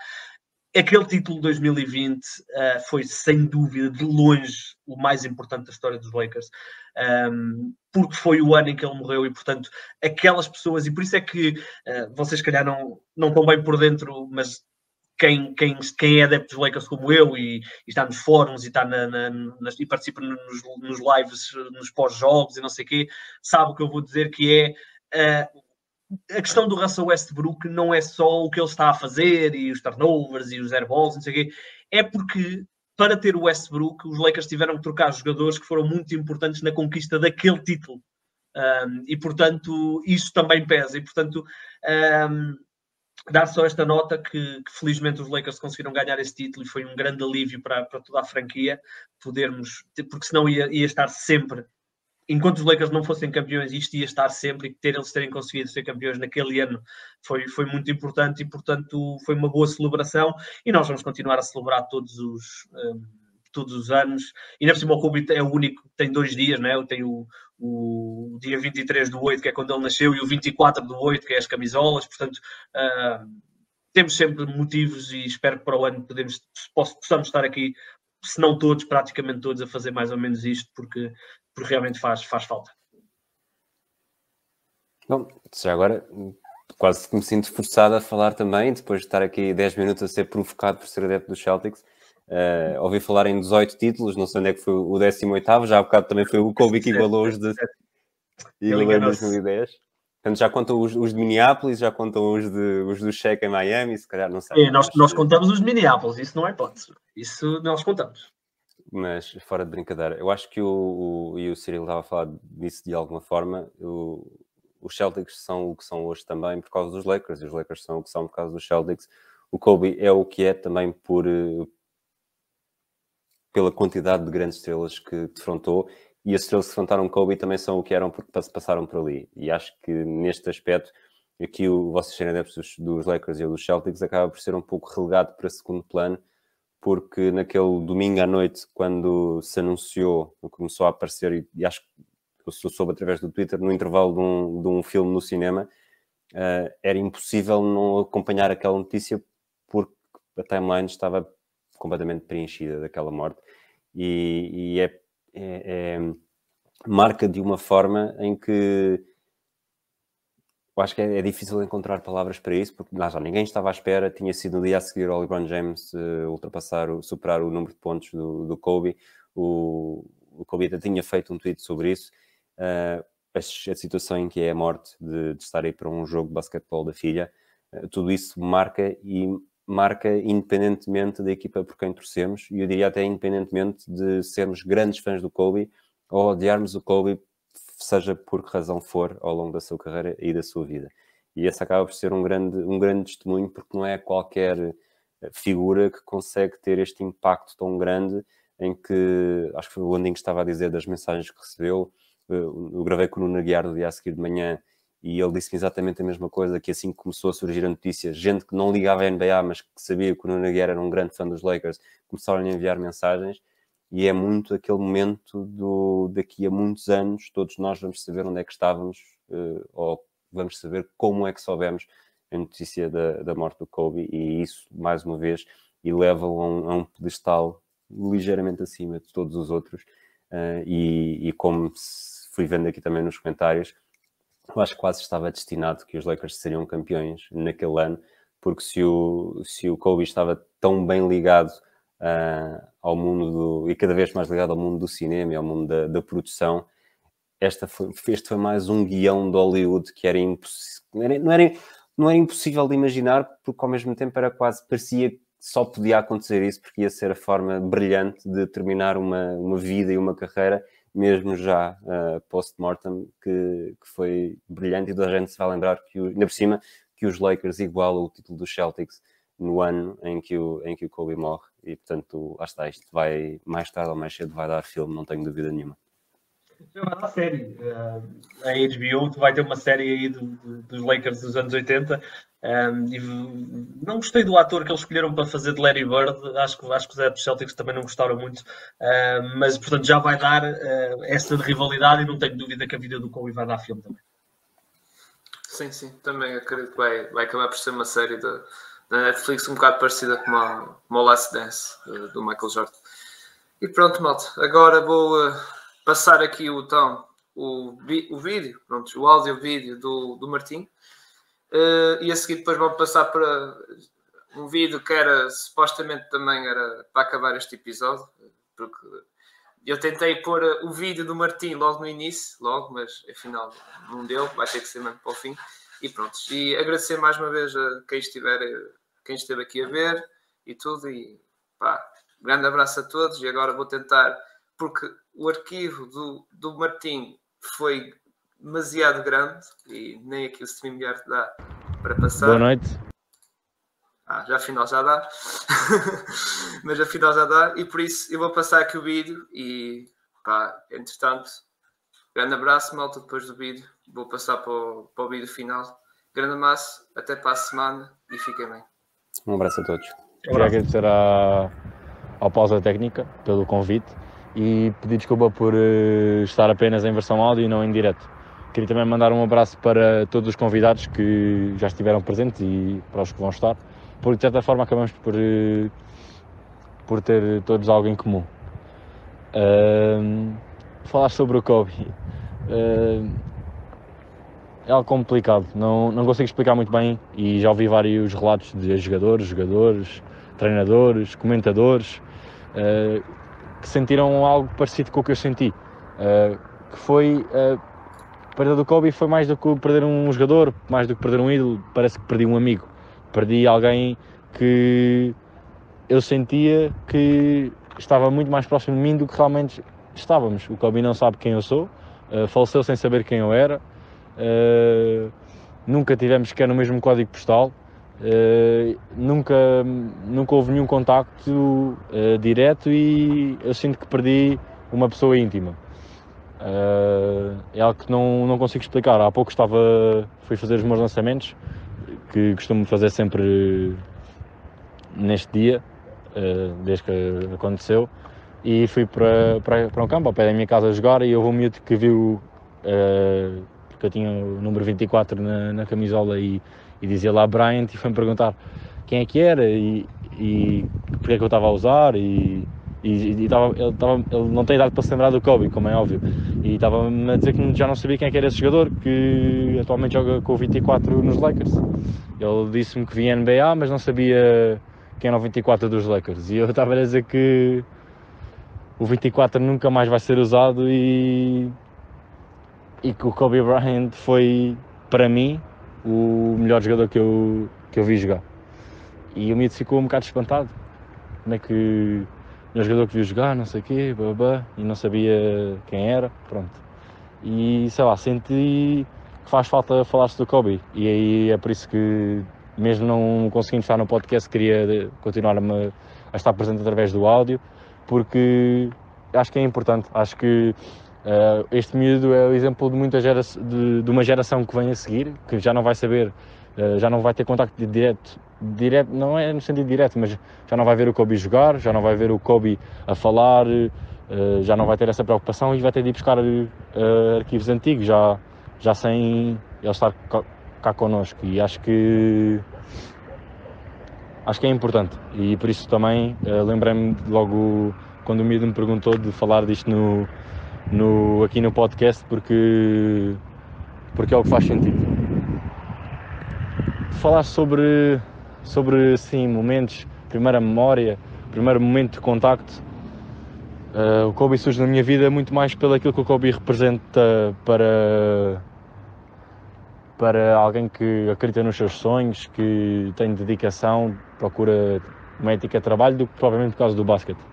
aquele título de 2020 uh, foi sem dúvida de longe o mais importante da história dos Lakers, um, ehm, porque foi o ano em que ele morreu e, portanto, aquelas pessoas, e por isso é que uh, vocês, se calhar, não, não estão bem por dentro, mas quem, quem, quem é adepto dos Lakers como eu e, e está nos fóruns e, está na, na, nas, e participa nos, nos lives, nos pós-jogos e não sei o quê, sabe o que eu vou dizer que é. Uh, a questão do Russell Westbrook não é só o que ele está a fazer e os turnovers e os airballs, não sei o quê, é porque para ter o Westbrook, os Lakers tiveram que trocar jogadores que foram muito importantes na conquista daquele título. Um, e portanto, isso também pesa. E portanto, um, dar só esta nota que, que, felizmente os Lakers conseguiram ganhar esse título e foi um grande alívio para, para toda a franquia podermos, porque senão ia, ia estar sempre enquanto os Lakers não fossem campeões, isto ia estar sempre e ter eles terem conseguido ser campeões naquele ano foi, foi muito importante e, portanto, foi uma boa celebração e nós vamos continuar a celebrar todos os. Um, todos os anos, e na cima o Kobe é o único que tem dois dias, né? tenho o, o dia 23 do 8, que é quando ele nasceu, e o 24 do 8, que é as camisolas, portanto, uh, temos sempre motivos e espero que para o ano podemos, possamos estar aqui, se não todos, praticamente todos, a fazer mais ou menos isto, porque porque realmente faz, faz falta. Bom, já agora quase que me sinto forçado a falar também, depois de estar aqui 10 minutos a ser provocado por ser adepto dos Celtics. Uh, ouvi falar em 18 títulos, não sei onde é que foi o 18, já há bocado também foi o Kobe que igualou os de, igualou 2010. Portanto, já contam os, os, de Minneapolis, já contam os, de, os do Shaq em Miami, se calhar não sei. É, nós, nós contamos os de Minneapolis, isso não é hipótese. Isso nós contamos mas fora de brincadeira, eu acho que o, o, e o Cyril estava a falar disso de alguma forma, o, os Celtics são o que são hoje também por causa dos Lakers, e os Lakers são o que são por causa dos Celtics. O Kobe é o que é também por eh, pela quantidade de grandes estrelas que defrontou, e as estrelas que defrontaram Kobe também são o que eram porque passaram por ali. E acho que neste aspecto, aqui o vocês serem dos, dos Lakers e dos Celtics acaba por ser um pouco relegado para segundo plano, porque naquele domingo à noite, quando se anunciou, começou a aparecer, e, acho que eu soube através do Twitter, no intervalo de um, de um filme no cinema, uh, era impossível não acompanhar aquela notícia porque a timeline estava completamente preenchida daquela morte. E, e é, é, é, marca de uma forma em que eu acho que é, é, difícil encontrar palavras para isso, porque lá já ninguém estava à espera. Tinha sido no dia a seguir o LeBron James uh, ultrapassar, o, superar o número de pontos do, do Kobe. O, o Kobe até tinha feito um tweet sobre isso. Uh, a, a, situação em que é a morte de, de, estar aí para um jogo de basquetebol da filha, uh, tudo isso marca e marca independentemente da equipa por quem torcemos, e eu diria até independentemente de sermos grandes fãs do Kobe ou odiarmos o Kobe seja por que razão for, ao longo da sua carreira e da sua vida. E esse acaba por ser um grande, um grande testemunho, porque não é qualquer eh, figura que consegue ter este impacto tão grande em que, acho que foi o Landinho que estava a dizer das mensagens que recebeu, eh, eu gravei com o Nuno Guiar no dia a seguir de manhã e ele disse exatamente a mesma coisa, que assim que começou a surgir a notícia, gente que não ligava à NBA, mas que sabia que o Nuno Guiar era um grande fã dos Lakers, começaram a enviar mensagens e é muito aquele momento do daqui a muitos anos, todos nós vamos saber onde é que estávamos, uh, ou vamos saber como é que soubemos a notícia da, da morte do Kobe e isso, mais uma vez, eleva-o a, um, a um pedestal ligeiramente acima de todos os outros. Uh, e, e, como fui vendo aqui também nos comentários, eu acho que quase estava destinado que os Lakers seriam campeões naquele ano, porque se o, se o Kobe estava tão bem ligado uh, ao mundo do, e cada vez mais ligado ao mundo do cinema e ao mundo da, da produção, esta foi, este foi mais um guião de Hollywood que era impossível, não era, não era, impossível de imaginar, porque ao mesmo tempo era quase, parecia que só podia acontecer isso, porque ia ser a forma brilhante de terminar uma, uma vida e uma carreira, mesmo já uh, post-mortem, que, que foi brilhante e toda a gente se vai lembrar que, ainda por cima, que os Lakers igualam o título dos Celtics no ano em que o, em que o Kobe morre. E, portanto, lá está, isto vai, mais tarde ou mais cedo, vai dar filme, não tenho dúvida nenhuma. Já vai dar série. Uh, a HBO vai ter uma série aí do, do, dos Lakers dos anos 80. Um, não gostei do ator que eles escolheram para fazer de Larry Bird. Acho que, acho que os Ed Celtics também não gostaram muito. Uh, mas, portanto, já vai dar uh, essa rivalidade e não tenho dúvida que a vida do Kobe vai dar filme também. Sim, sim. Também acredito que vai, vai acabar por ser uma série da, Netflix um bocado parecida com a, com a Last Dance do Michael Jordan. E pronto, malta. Agora vou uh, passar aqui o, então, o, o vídeo, pronto, o áudio-vídeo do, do Martim. Uh, e a seguir depois vou passar para um vídeo que era supostamente também era para acabar este episódio, porque eu tentei pôr o vídeo do Martim logo no início, logo, mas afinal não deu, vai ter que ser mesmo para o fim. E pronto, e agradecer mais uma vez a quem estiver, quem esteve aqui a ver e tudo, e pá, grande abraço a todos, e agora vou tentar, porque o arquivo do, do Martim foi demasiado grande e nem aqui o StreamYard dá para passar. Boa noite. Ah, já afinal já dá. Mas afinal já dá. E por isso eu vou passar aqui o vídeo e pá, entretanto, grande abraço, malta, depois do vídeo. Vou passar para o, para o vídeo final. Grande abraço, até para a semana e fiquem bem. Um abraço a todos. Queria agradecer à, ao Pausa Técnica pelo convite e pedir desculpa por uh, estar apenas em versão áudio e não em direto. Queria também mandar um abraço para todos os convidados que já estiveram presentes e para os que vão estar, porque de certa forma acabamos por, uh, por ter todos algo em comum. Uh, falar sobre o Kobe uh, é algo complicado, não, não consigo explicar muito bem e já ouvi vários relatos de jogadores, jogadores, treinadores, comentadores uh, que sentiram algo parecido com o que eu senti, uh, que foi a perda do Kobe foi mais do que perder um jogador, mais do que perder um ídolo, parece que perdi um amigo, perdi alguém que eu sentia que estava muito mais próximo de mim do que realmente estávamos. O Kobe não sabe quem eu sou, uh, faleceu sem saber quem eu era, uh, nunca tivemos sequer no mesmo código postal, uh, nunca, nunca houve nenhum contacto uh, direto e eu sinto que perdi uma pessoa íntima. é algo que não, não consigo explicar. Há pouco estava, fui fazer os meus lançamentos, que costumo fazer sempre neste dia, desde que aconteceu e fui para, para, para um campo ao pé da minha casa a jogar e houve um miúdo que viu, uh, porque eu tinha o número 24 na, na camisola e, e dizia lá Bryant e foi-me perguntar quem é que era e, e porque é que eu estava a usar e, e, e tava, ele, tava, ele não tem idade para se lembrar do Kobe, como é óbvio, e estava-me a dizer que já não sabia quem é que era esse jogador, que atualmente joga com o 24 nos Lakers. Ele disse-me que vinha NBA, mas não sabia quem era o 24 dos Lakers. E eu estava a dizer que o 24 nunca mais vai ser usado e, e que o Kobe Bryant foi, para mim, o melhor jogador que eu, que eu vi jogar. E o Mito ficou um bocado espantado. Como é que o jogador que viu jogar, não sei o quê, babá, e não sabia quem era, pronto. E sei lá, senti que faz falta falar-se do Kobe. E aí é por isso que, mesmo não conseguindo estar no podcast, queria continuar a estar presente através do áudio porque acho que é importante. Acho que uh, este miúdo é o exemplo de, muita gera de, de, uma geração que vem a seguir, que já não vai saber, uh, já não vai ter contacto direto, direto, não é no sentido direto, mas já não vai ver o Kobe jogar, já não vai ver o Kobe a falar, uh, já não vai ter essa preocupação e vai ter de ir buscar arquivos antigos, já, já sem ele estar cá connosco. E acho que acho que é importante. E por isso também lembrei-me logo quando o Mido me perguntou de falar disto no, no, aqui no podcast porque, porque é o que faz sentido. Falar sobre, sobre sim, momentos, primeira memória, primeiro momento de contacto. Uh, o Kobe surge na minha vida muito mais pelo aquilo que o Kobe representa para, para alguém que acredita nos seus sonhos, que tem dedicação, procura uma ética de trabalho, do que provavelmente por causa do basquete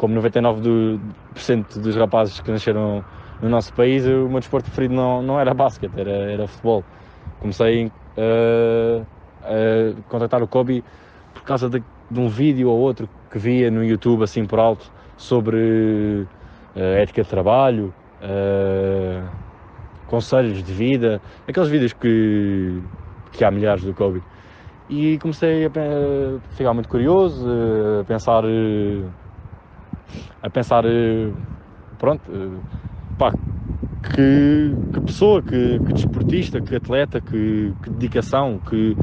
como 99% dos rapazes que nasceram no nosso país, o meu desporto preferido não, não era basquete, era, era futebol. Comecei uh, a contactar o Kobe por causa de, de, um vídeo ou outro que via no YouTube, assim por alto, sobre uh, ética de trabalho, uh, conselhos de vida, aqueles vídeos que, que há milhares do Kobe. E comecei a ficar muito curioso, a pensar a pensar, eh, pronto, eh, pá, que, que pessoa, que, que, desportista, que atleta, que, que dedicação, que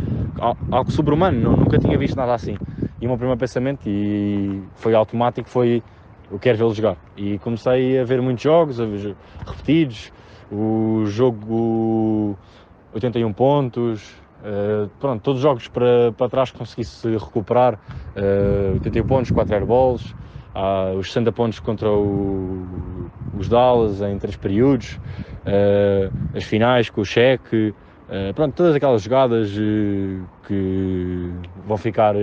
algo sobre-humano, nunca tinha visto nada assim. E o meu primeiro pensamento, e foi automático, foi eu quero vê-lo jogar. E comecei a ver muitos jogos, ver, repetidos, o jogo 81 pontos, uh, pronto, todos os jogos para, para trás conseguisse recuperar, uh, 81 pontos, 4 airballs, há os 60 pontos contra o, os Dallas em três períodos, uh, as finais com o cheque, uh, pronto, todas aquelas jogadas uh, que vão ficar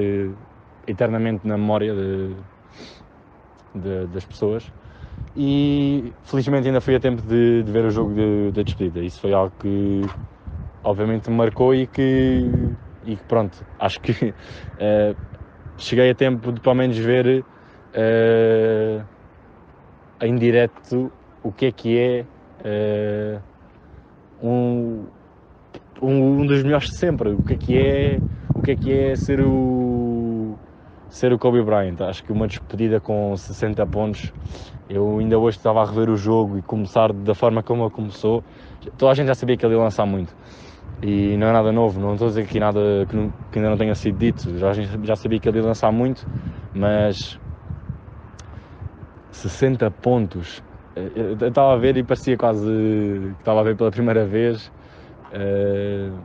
eternamente na memória de, de, das pessoas. E felizmente ainda fui a tempo de, de ver o jogo de, de, despedida. Isso foi algo que obviamente me marcou e que, e que pronto, acho que cheguei a tempo de pelo menos ver uh, em direto o que é que é uh, um, um, dos melhores de sempre, o que é que é, o que é, que é ser o ser o Kobe Bryant. Acho que uma despedida com 60 pontos, eu ainda hoje estava a rever o jogo e começar da forma como ele começou. Toda a gente já sabia que ele ia lançar muito. E não é nada novo, não estou a dizer aqui nada que, não, que ainda não tenha sido dito, já, já sabia que ele ia lançar muito, mas 60 pontos. Eh, eu estava a ver e parecia quase que estava a ver pela primeira vez. Uh,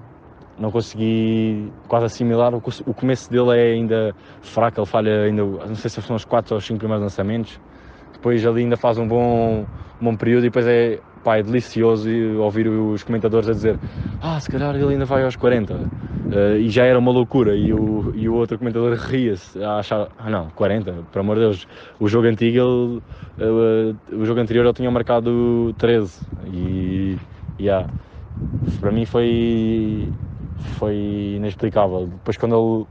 não consegui quase assimilar. O, o começo dele é ainda fraco, ele falha ainda, não sei se são os 4 ou 5 primeiros lançamentos. Depois ali ainda faz um bom, um bom período e depois é pá, é delicioso ouvir os comentadores a dizer ah, se calhar ele ainda vai aos 40 uh, e já era uma loucura. E o, e o outro comentador ria-se a achar, ah não, 40, por amor de Deus. O jogo antigo ele, uh, o jogo anterior ele tinha marcado 13 e yeah, para mim foi foi inexplicável. Depois, quando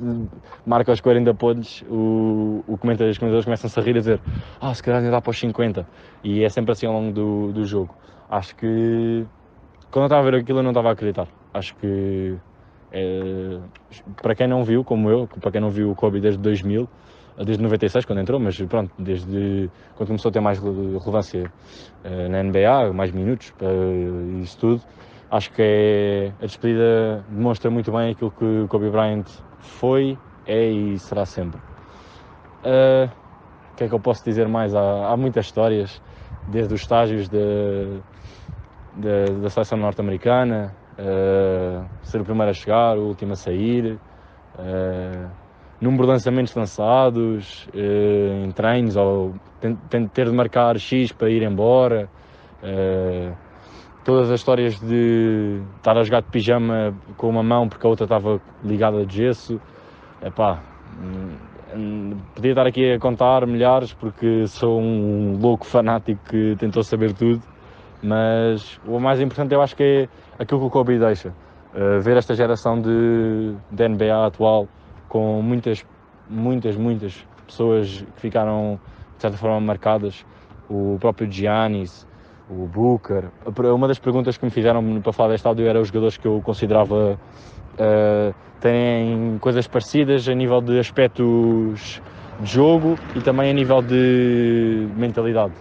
ele marca os 40 pontos, o, o comentador, os comentadores começam-se a rir a dizer: Ah, se calhar ainda dá para os 50. E é sempre assim ao longo do, do jogo. Acho que quando eu estava a ver aquilo, eu não estava a acreditar. Acho que é, para quem não viu, como eu, para quem não viu o Kobe desde 2000, desde 96 quando entrou, mas pronto, desde quando começou a ter mais relevância uh, na NBA, mais minutos, uh, isso tudo, acho que é, a despedida demonstra muito bem aquilo que Kobe Bryant foi, é e será sempre. Uh, o que é que eu posso dizer mais? Há, há muitas histórias, desde os estágios de, de, da seleção norte-americana, uh, ser o primeiro a chegar, o último a sair, uh, número de lançamentos lançados, uh, em treinos, ou ter de marcar X para ir embora. Todas as histórias de estar a jogar de pijama com uma mão porque a outra estava ligada de gesso. Epá, hum, podia estar aqui a contar milhares porque sou um louco fanático que tentou saber tudo, mas o mais importante eu acho que é aquilo que o Kobe deixa. Uh, ver esta geração de, de NBA atual com muitas, muitas, muitas pessoas que ficaram de certa forma marcadas. O próprio Giannis, o Booker. Uma das perguntas que me fizeram para falar deste áudio era os jogadores que eu considerava uh, têm coisas parecidas a nível de aspectos de jogo e também a nível de mentalidade.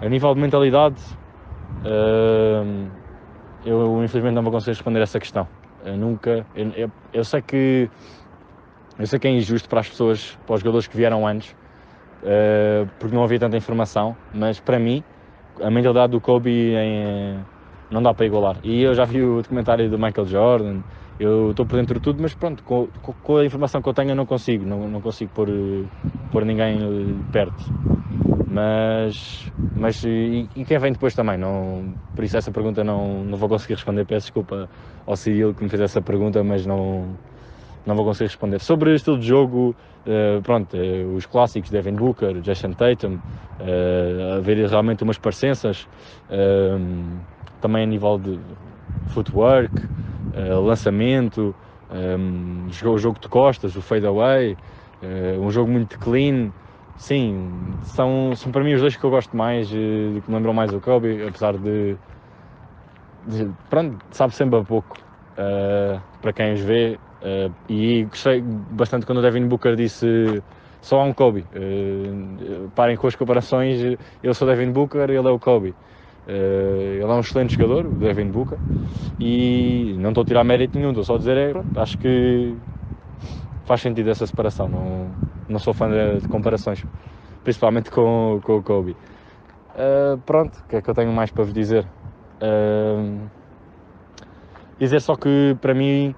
A nível de mentalidade, uh, eu infelizmente não vou conseguir responder essa questão. Eu nunca. Eu, eu, eu, sei que. Eu sei que é injusto para as pessoas, para os jogadores que vieram antes, uh, porque não havia tanta informação, mas para mim, a mentalidade do Kobe em, não dá para igualar. E eu já vi o documentário do Michael Jordan, eu estou por dentro de tudo, mas pronto, com, com, a informação que eu tenho eu não consigo, não, não consigo pôr, pôr ninguém eh, perto. Mas, mas e, e, quem vem depois também, não, por isso essa pergunta não, não vou conseguir responder, peço desculpa ao Cyril que me fez essa pergunta, mas não, não vou conseguir responder. Sobre estilo de jogo, uh, pronto, uh, os clássicos, Devin Booker, Jason Tatum, uh, haver realmente umas parecenças, também a nível de footwork, lançamento, um, o jogo de costas, o fadeaway, um jogo muito clean. Sim, são, são para mim os dois que eu gosto mais, que me lembram mais o Kobe, apesar de, de pronto, sabe sempre a pouco para quem os vê. Uh, e gostei bastante quando o Devin Booker disse só há um Kobe. Uh, parem com as comparações, eu sou Devin Booker, ele é o Kobe. Uh, ele é um excelente jogador, o Devin Booker, e não estou a tirar mérito nenhum, estou só a dizer, é, acho que faz sentido essa separação, não, não sou fã de, de comparações, principalmente com, com o Kobe. Uh, pronto, o que é que eu tenho mais para vos dizer? Uh, dizer só que para mim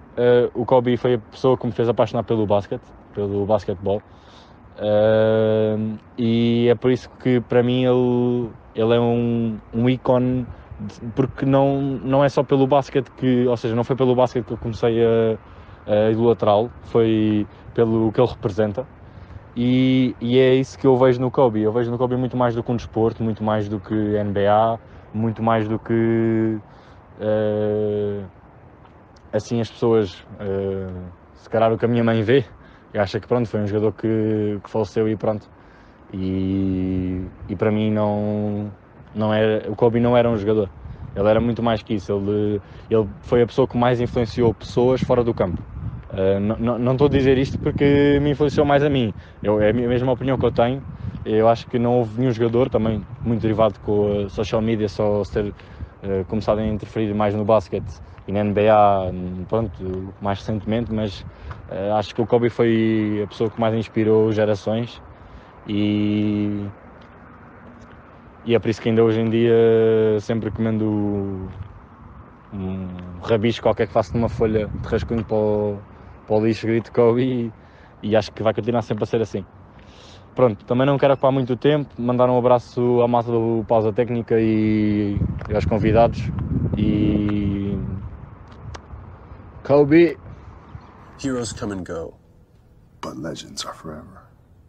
o Kobe foi a pessoa que me fez apaixonar pelo basquete, pelo basquetebol, e é por isso que para mim ele ele é um, um ícone porque não, não é só pelo basquete que, ou seja, não foi pelo basquete que eu comecei a, a idolatrá-lo, foi pelo que ele representa. E, e, é isso que eu vejo no Kobe. Eu vejo no Kobe muito mais do que um desporto, muito mais do que NBA, muito mais do que uh, assim as pessoas, uh, se calhar o que a minha mãe vê, acha que pronto, foi um jogador que, que faleceu e pronto. E, e para mim não, não era, o Kobe não era um jogador. Ele era muito mais que isso. Ele, ele foi a pessoa que mais influenciou pessoas fora do campo. Uh, não estou a dizer isto porque me influenciou mais a mim. Eu, é a mesma opinião que eu tenho. Eu acho que não houve nenhum jogador, também muito derivado com a social media, só ter uh, começado a interferir mais no basquete e na NBA, pronto, mais recentemente, mas uh, acho que o Kobe foi a pessoa que mais inspirou gerações e, e é por isso que ainda hoje em dia sempre comendo um rabicho qualquer que faça numa folha de rascunho para o, para o lixo grito Kobe e, e acho que vai continuar sempre a ser assim. Pronto, também não quero ocupar muito tempo, mandar um abraço à massa do Pausa Técnica e aos convidados e Kobe Heroes come and go, but legends are forever.